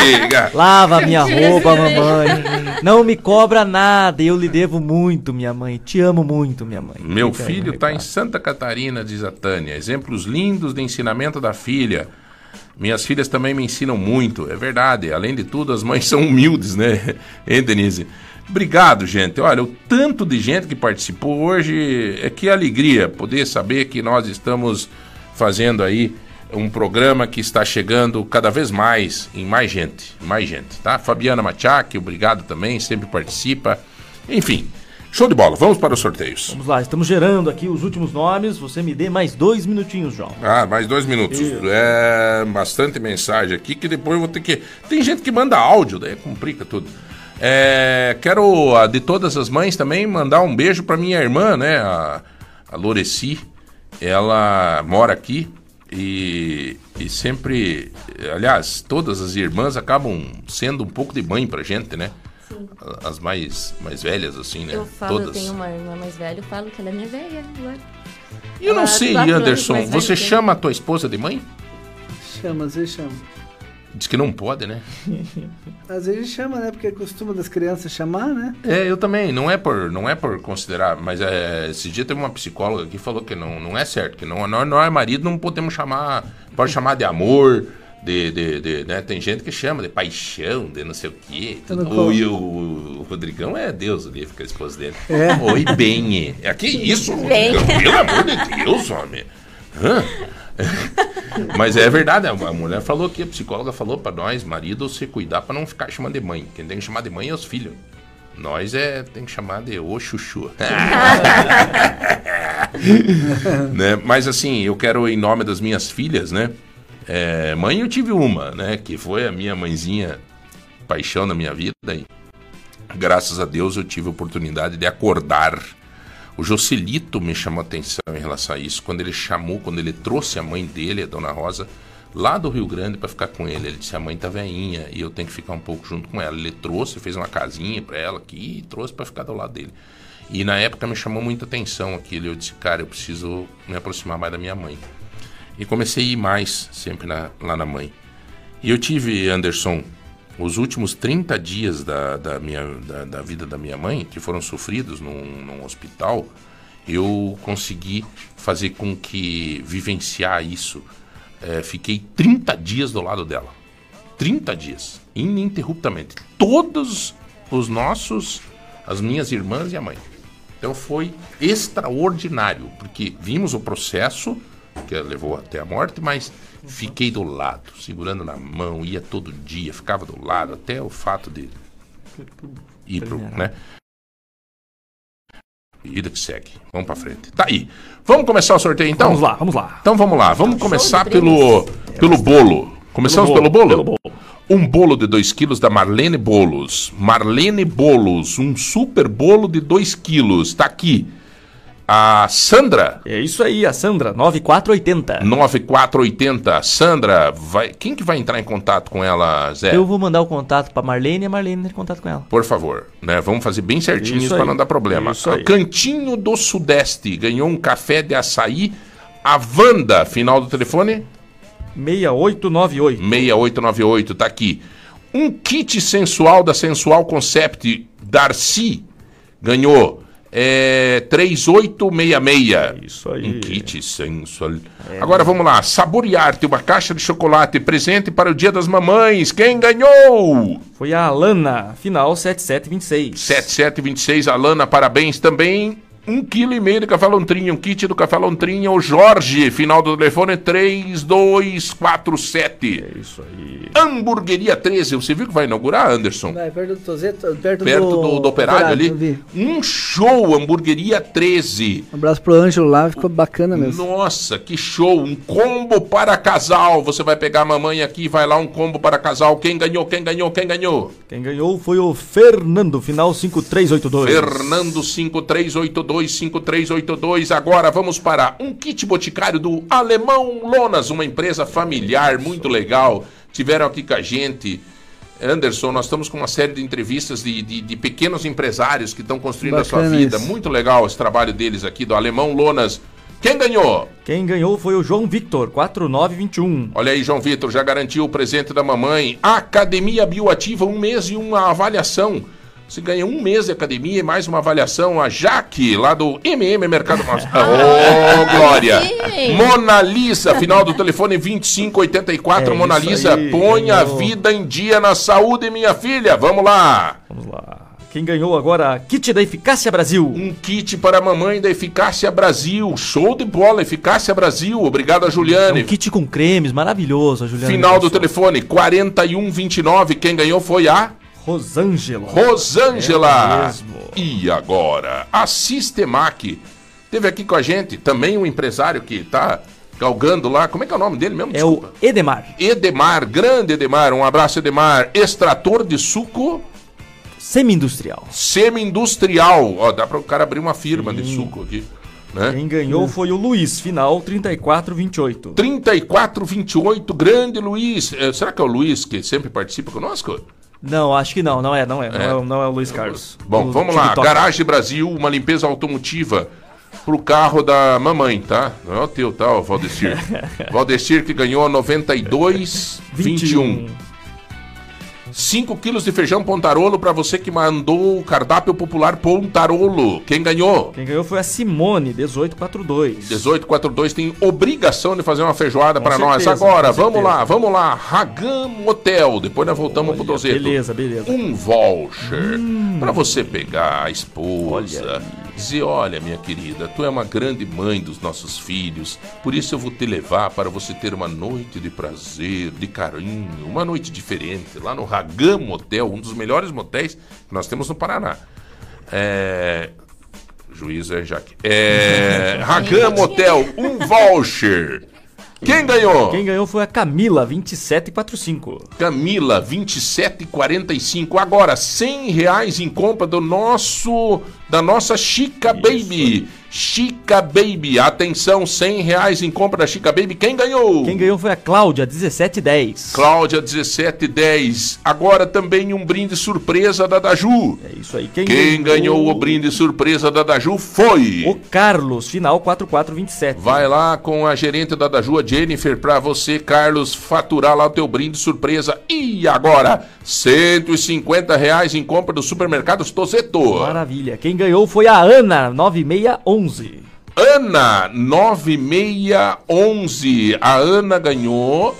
briga. *laughs* Lava minha roupa, mamãe. Não me cobra nada. Eu lhe devo muito, minha mãe. Te amo muito, minha mãe. Meu Fica aí filho o está em. Santa Catarina, diz a Tânia. Exemplos lindos de ensinamento da filha. Minhas filhas também me ensinam muito, é verdade. Além de tudo, as mães são humildes, né? *laughs* Hein, Denise? Obrigado, gente. Olha, o tanto de gente que participou hoje, é que alegria poder saber que nós estamos fazendo aí um programa que está chegando cada vez mais em mais gente, mais gente, tá? Fabiana Machac, obrigado também, sempre participa. Enfim, show de bola. Vamos para os sorteios. Vamos lá, estamos gerando aqui os últimos nomes. Você me dê mais dois minutinhos, João. Ah, mais dois minutos. Isso. É bastante mensagem aqui que depois eu vou ter que. Tem gente que manda áudio, daí complica tudo. É, quero, a de todas as mães também, mandar um beijo para minha irmã, né? A, a Loreci. Ela mora aqui e, e sempre. Aliás, todas as irmãs acabam sendo um pouco de mãe pra gente, né? As mais, mais velhas, assim, né? Eu falo, eu todas. tenho uma irmã mais velha, eu falo que ela é minha velha agora. E eu não Ela é sei, Anderson, você eu. chama a tua esposa de mãe? Chama, vezes chama. Diz que não pode, né? *laughs* Às vezes chama, né? Porque é costume das crianças chamar, né? É, eu também. Não é por, não é por considerar, mas é, esse dia teve uma psicóloga que falou que não, não é certo, que não, nós, nós marido não podemos chamar, pode chamar de amor, De, de, de, né? Tem gente que chama de paixão, de não sei o quê. Eu não O, como. e o, o Rodrigão é Deus ali, fica a esposa dele. É. Oi, bem. É que isso, Bem. Rodrigão? Pelo amor de Deus, homem. Hã? *laughs* Mas é verdade, a mulher falou aqui, a psicóloga falou pra nós, marido, se cuidar pra não ficar chamando de mãe. Quem tem que chamar de mãe é os filhos. Nós é, tem que chamar de ô chuchu. *laughs* né? Mas assim, eu quero, em nome das minhas filhas, né? É, mãe eu tive uma, né? Que foi a minha mãezinha, paixão da minha vida. E graças a Deus eu tive a oportunidade de acordar. O Jocelito me chamou a atenção em relação a isso. Quando ele chamou, quando ele trouxe a mãe dele, a Dona Rosa, lá do Rio Grande para ficar com ele. Ele disse: a mãe tá veinha e eu tenho que ficar um pouco junto com ela. Ele trouxe, fez uma casinha para ela aqui trouxe para ficar do lado dele. E na época me chamou muita atenção aquilo. Eu disse: cara, eu preciso me aproximar mais da minha mãe. E comecei a ir mais sempre na- lá na mãe. E eu tive, Anderson, os últimos 30 dias da, da, minha, da, da vida da minha mãe, que foram sofridos num, num hospital, eu consegui fazer com que vivenciar isso. É, fiquei 30 dias do lado dela. 30 dias, ininterruptamente. Todos os nossos, as minhas irmãs e a mãe. Então foi extraordinário, porque vimos o processo que levou até a morte, mas fiquei do lado, segurando na mão, ia todo dia, ficava do lado, até o fato de ir pro, né? Vida que segue. Vamos pra frente. Tá aí. Vamos começar o sorteio então? Vamos lá, vamos lá. Então vamos lá. Vamos começar pelo, pelo bolo. Começamos pelo bolo, bolo? pelo bolo. Um bolo de 2 quilos da Marlene Bolos. Marlene Bolos, um super bolo de 2 quilos. Tá aqui. A Sandra. É isso aí, a Sandra, 9480. 9480. Sandra, vai... quem que vai entrar em contato com ela, Zé? Eu vou mandar o contato pra Marlene e a Marlene entra em contato com ela. Por favor, né? Vamos fazer bem certinho Isso para não dar problema. Isso aí. Cantinho do Sudeste ganhou um café de açaí. A Wanda, final do telefone? 6898. 6898, tá aqui. Um kit sensual da Sensual Concept Darcy ganhou é, 3866. Isso aí. Um kit sensual. Agora vamos lá. Saborearte, uma caixa de chocolate presente para o Dia das Mamães. Quem ganhou? Foi a Alana, final 7726. 7726, Alana, parabéns também. Um quilo e meio de café lontrinha, um kit do café lontrinha, o Jorge, final do telefone 3247. É isso aí. Hamburgueria 13, você viu que vai inaugurar, Anderson? Vai, perto do Tozeto, perto, Perto do, do operário eu ali. Um show, Hamburgueria 13. Um abraço pro Ângelo lá, ficou bacana mesmo. Nossa, que show! Um combo para casal. Você vai pegar a mamãe aqui, vai lá um combo para casal. Quem ganhou? Quem ganhou? Quem ganhou? Quem ganhou foi o Fernando, final 5382. Fernando 5382 5382. Agora vamos para um kit boticário do Alemão Lonas, uma empresa familiar muito legal. Tiveram aqui com a gente. Anderson, nós estamos com uma série de entrevistas de, de, de pequenos empresários que estão construindo a sua Bacana vida. isso. Muito legal esse trabalho deles aqui do Alemão Lonas. Quem ganhou? Quem ganhou foi o João Victor, 4921. Olha aí, João Vitor, já garantiu o presente da mamãe. Academia Bioativa, um mês e uma avaliação. Você ganha um mês de academia e mais uma avaliação. A Jaque, lá do MM Mercado Nosso. Ô, Glória! *laughs* Sim. Mona Lisa, final do telefone 2584. É Mona Lisa, aí, põe a ganhou. vida em dia na saúde, minha filha. Vamos lá. Vamos lá. Quem ganhou agora? Kit da Eficácia Brasil. Um kit para a mamãe da Eficácia Brasil. Show de bola, Eficácia Brasil. Obrigado a Juliane. Um kit com cremes, maravilhoso, a Juliana. Final do telefone 4129. Quem ganhou foi a Rosângela. Rosângela. Ela mesmo. E agora, a Sistemac. Teve aqui com a gente também um empresário que tá galgando lá. Como é que é o nome dele mesmo? É o Edemar. Edemar, grande Edemar. Um abraço, Edemar. Extrator de suco Semi-industrial. semi-industrial. Ó, dá para o cara abrir uma firma de suco aqui. Né? Quem ganhou foi o Luiz, final 3428. 3428, grande Luiz. Eh, será que é o Luiz que sempre participa conosco? Não, acho que não, não é, não é. É. Não, é, não é o Luiz Carlos. Bom, Do vamos lá. Garagem Brasil, uma limpeza automotiva pro carro da mamãe, tá? Não é o teu, tá, ô Valdecir? *laughs* Valdecir que ganhou 92 21. 5 quilos de feijão Pontarolo pra você que mandou o cardápio popular Pontarolo. Quem ganhou? Quem ganhou foi a Simone, 1842. 1842 tem obrigação de fazer uma feijoada pra nós. Agora, vamos lá, vamos lá. Ragam Hotel. Depois nós voltamos pro Dozeto. beleza, beleza. Um voucher pra você pegar a esposa. Dizer, olha, minha querida, tu é uma grande mãe dos nossos filhos. Por isso eu vou te levar para você ter uma noite de prazer, de carinho, uma noite diferente. Lá no Ragam Hotel, um dos melhores motéis que nós temos no Paraná. É... Juiz é Jaque. É... *laughs* Ragam Hotel, um voucher. Quem ganhou? Quem ganhou foi a Camila, 2745. Camila, 27,45. Agora, 100 reais em compra do nosso, da nossa Chica Baby. Chica Baby, atenção, 100 reais em compra da Chica Baby. Quem ganhou? Quem ganhou foi a Cláudia, 1710. Cláudia, 1710. Agora também um brinde surpresa da Daju. É isso aí. Quem, Quem ganhou o brinde surpresa da Daju foi... O Carlos, final 4427. Vai lá com a gerente da Daju, a Jennifer, pra você, Carlos, faturar lá o teu brinde surpresa. E agora, 150 reais em compra do supermercado Tozeto. Maravilha. Quem ganhou foi a Ana, 9611. Ana, 9611. A Ana ganhou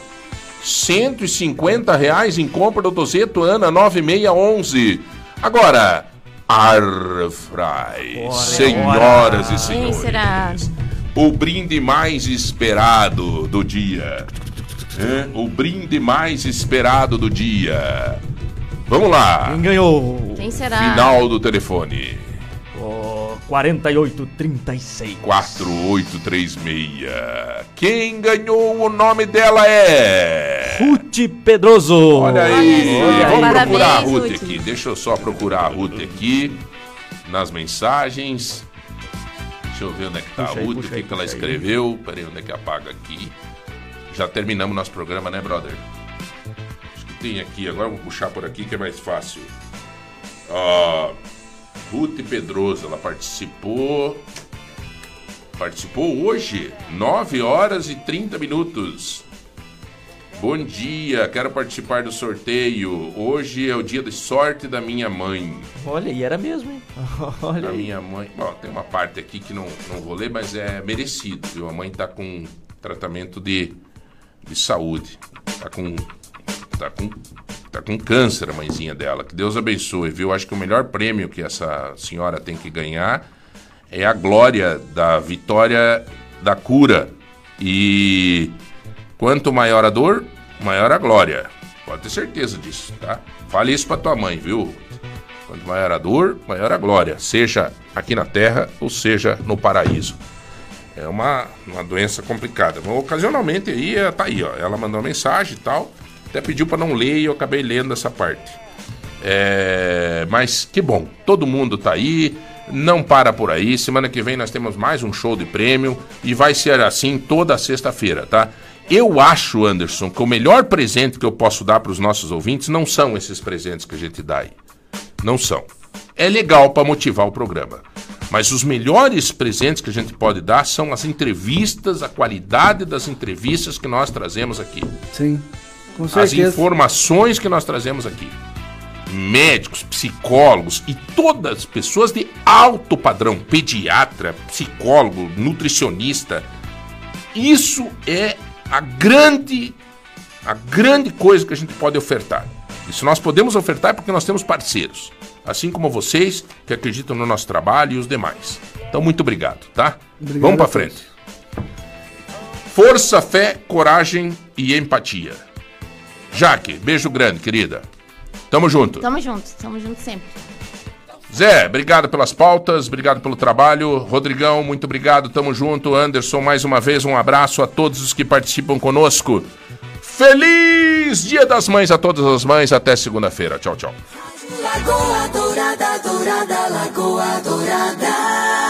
150 reais em compra do Tozeto, Ana, 9611. Agora, Arfry. Senhoras e Quem senhores. será? O brinde mais esperado do dia. Hã? O brinde mais esperado do dia. Vamos lá. Quem ganhou? Quem será? Final do telefone. Oh, 4836. 4836. Quem ganhou o nome dela é. Ruth Pedroso. Olha aí. Olha aí. Vamos Parabéns, procurar a Ruth Ruth. aqui. Deixa eu só procurar a Ruth aqui. Nas mensagens. Deixa eu ver onde é que tá Puxa a aí, Ruth, o que, aí, que ela puxa aí. escreveu. Peraí, onde é que apaga aqui? Já terminamos nosso programa, né, brother? Acho que tem aqui. Agora eu vou puxar por aqui que é mais fácil. Ó. Ruth Pedroso, ela participou. Participou hoje, 9 horas e 30 minutos. Bom dia, quero participar do sorteio. Hoje é o dia de sorte da minha mãe. Olha, e era mesmo, hein? *laughs* Olha aí. minha mãe. Bom, tem uma parte aqui que não, não vou ler, mas é merecido, viu? A mãe tá com tratamento de, de saúde. Tá com. Tá com. Tá com câncer a mãezinha dela. Que Deus abençoe, viu? Acho que o melhor prêmio que essa senhora tem que ganhar é a glória da vitória da cura. E quanto maior a dor, maior a glória. Pode ter certeza disso, tá? Fale isso pra tua mãe, viu? Quanto maior a dor, maior a glória, seja aqui na terra ou seja no paraíso. É uma, uma doença complicada. Mas, ocasionalmente aí, tá aí, ó. Ela mandou uma mensagem e tal. Até pediu pra não ler e eu acabei lendo essa parte. É, mas que bom, todo mundo tá aí, não para por aí. Semana que vem nós temos mais um show de prêmio e vai ser assim toda sexta-feira, tá? Eu acho, Anderson, que o melhor presente que eu posso dar para os nossos ouvintes não são esses presentes que a gente dá aí. Não são. É legal para motivar o programa. Mas os melhores presentes que a gente pode dar são as entrevistas, a qualidade das entrevistas que nós trazemos aqui. Sim, As informações que nós trazemos aqui. Médicos, psicólogos e todas as pessoas de alto padrão, pediatra, psicólogo, nutricionista. Isso é a grande a grande coisa que a gente pode ofertar. E se nós podemos ofertar é porque nós temos parceiros, assim como vocês que acreditam no nosso trabalho e os demais. Então muito obrigado, tá? Obrigado Vamos para frente. Força, fé, coragem e empatia. Jaque, beijo grande, querida. Tamo junto. Tamo junto, tamo junto sempre. Zé, obrigado pelas pautas, obrigado pelo trabalho. Rodrigão, muito obrigado, tamo junto. Anderson, mais uma vez, um abraço a todos os que participam conosco. Feliz Dia das Mães a todas as mães. Até segunda-feira. Tchau, tchau. Lagoa Dourada, Dourada, Lagoa Dourada.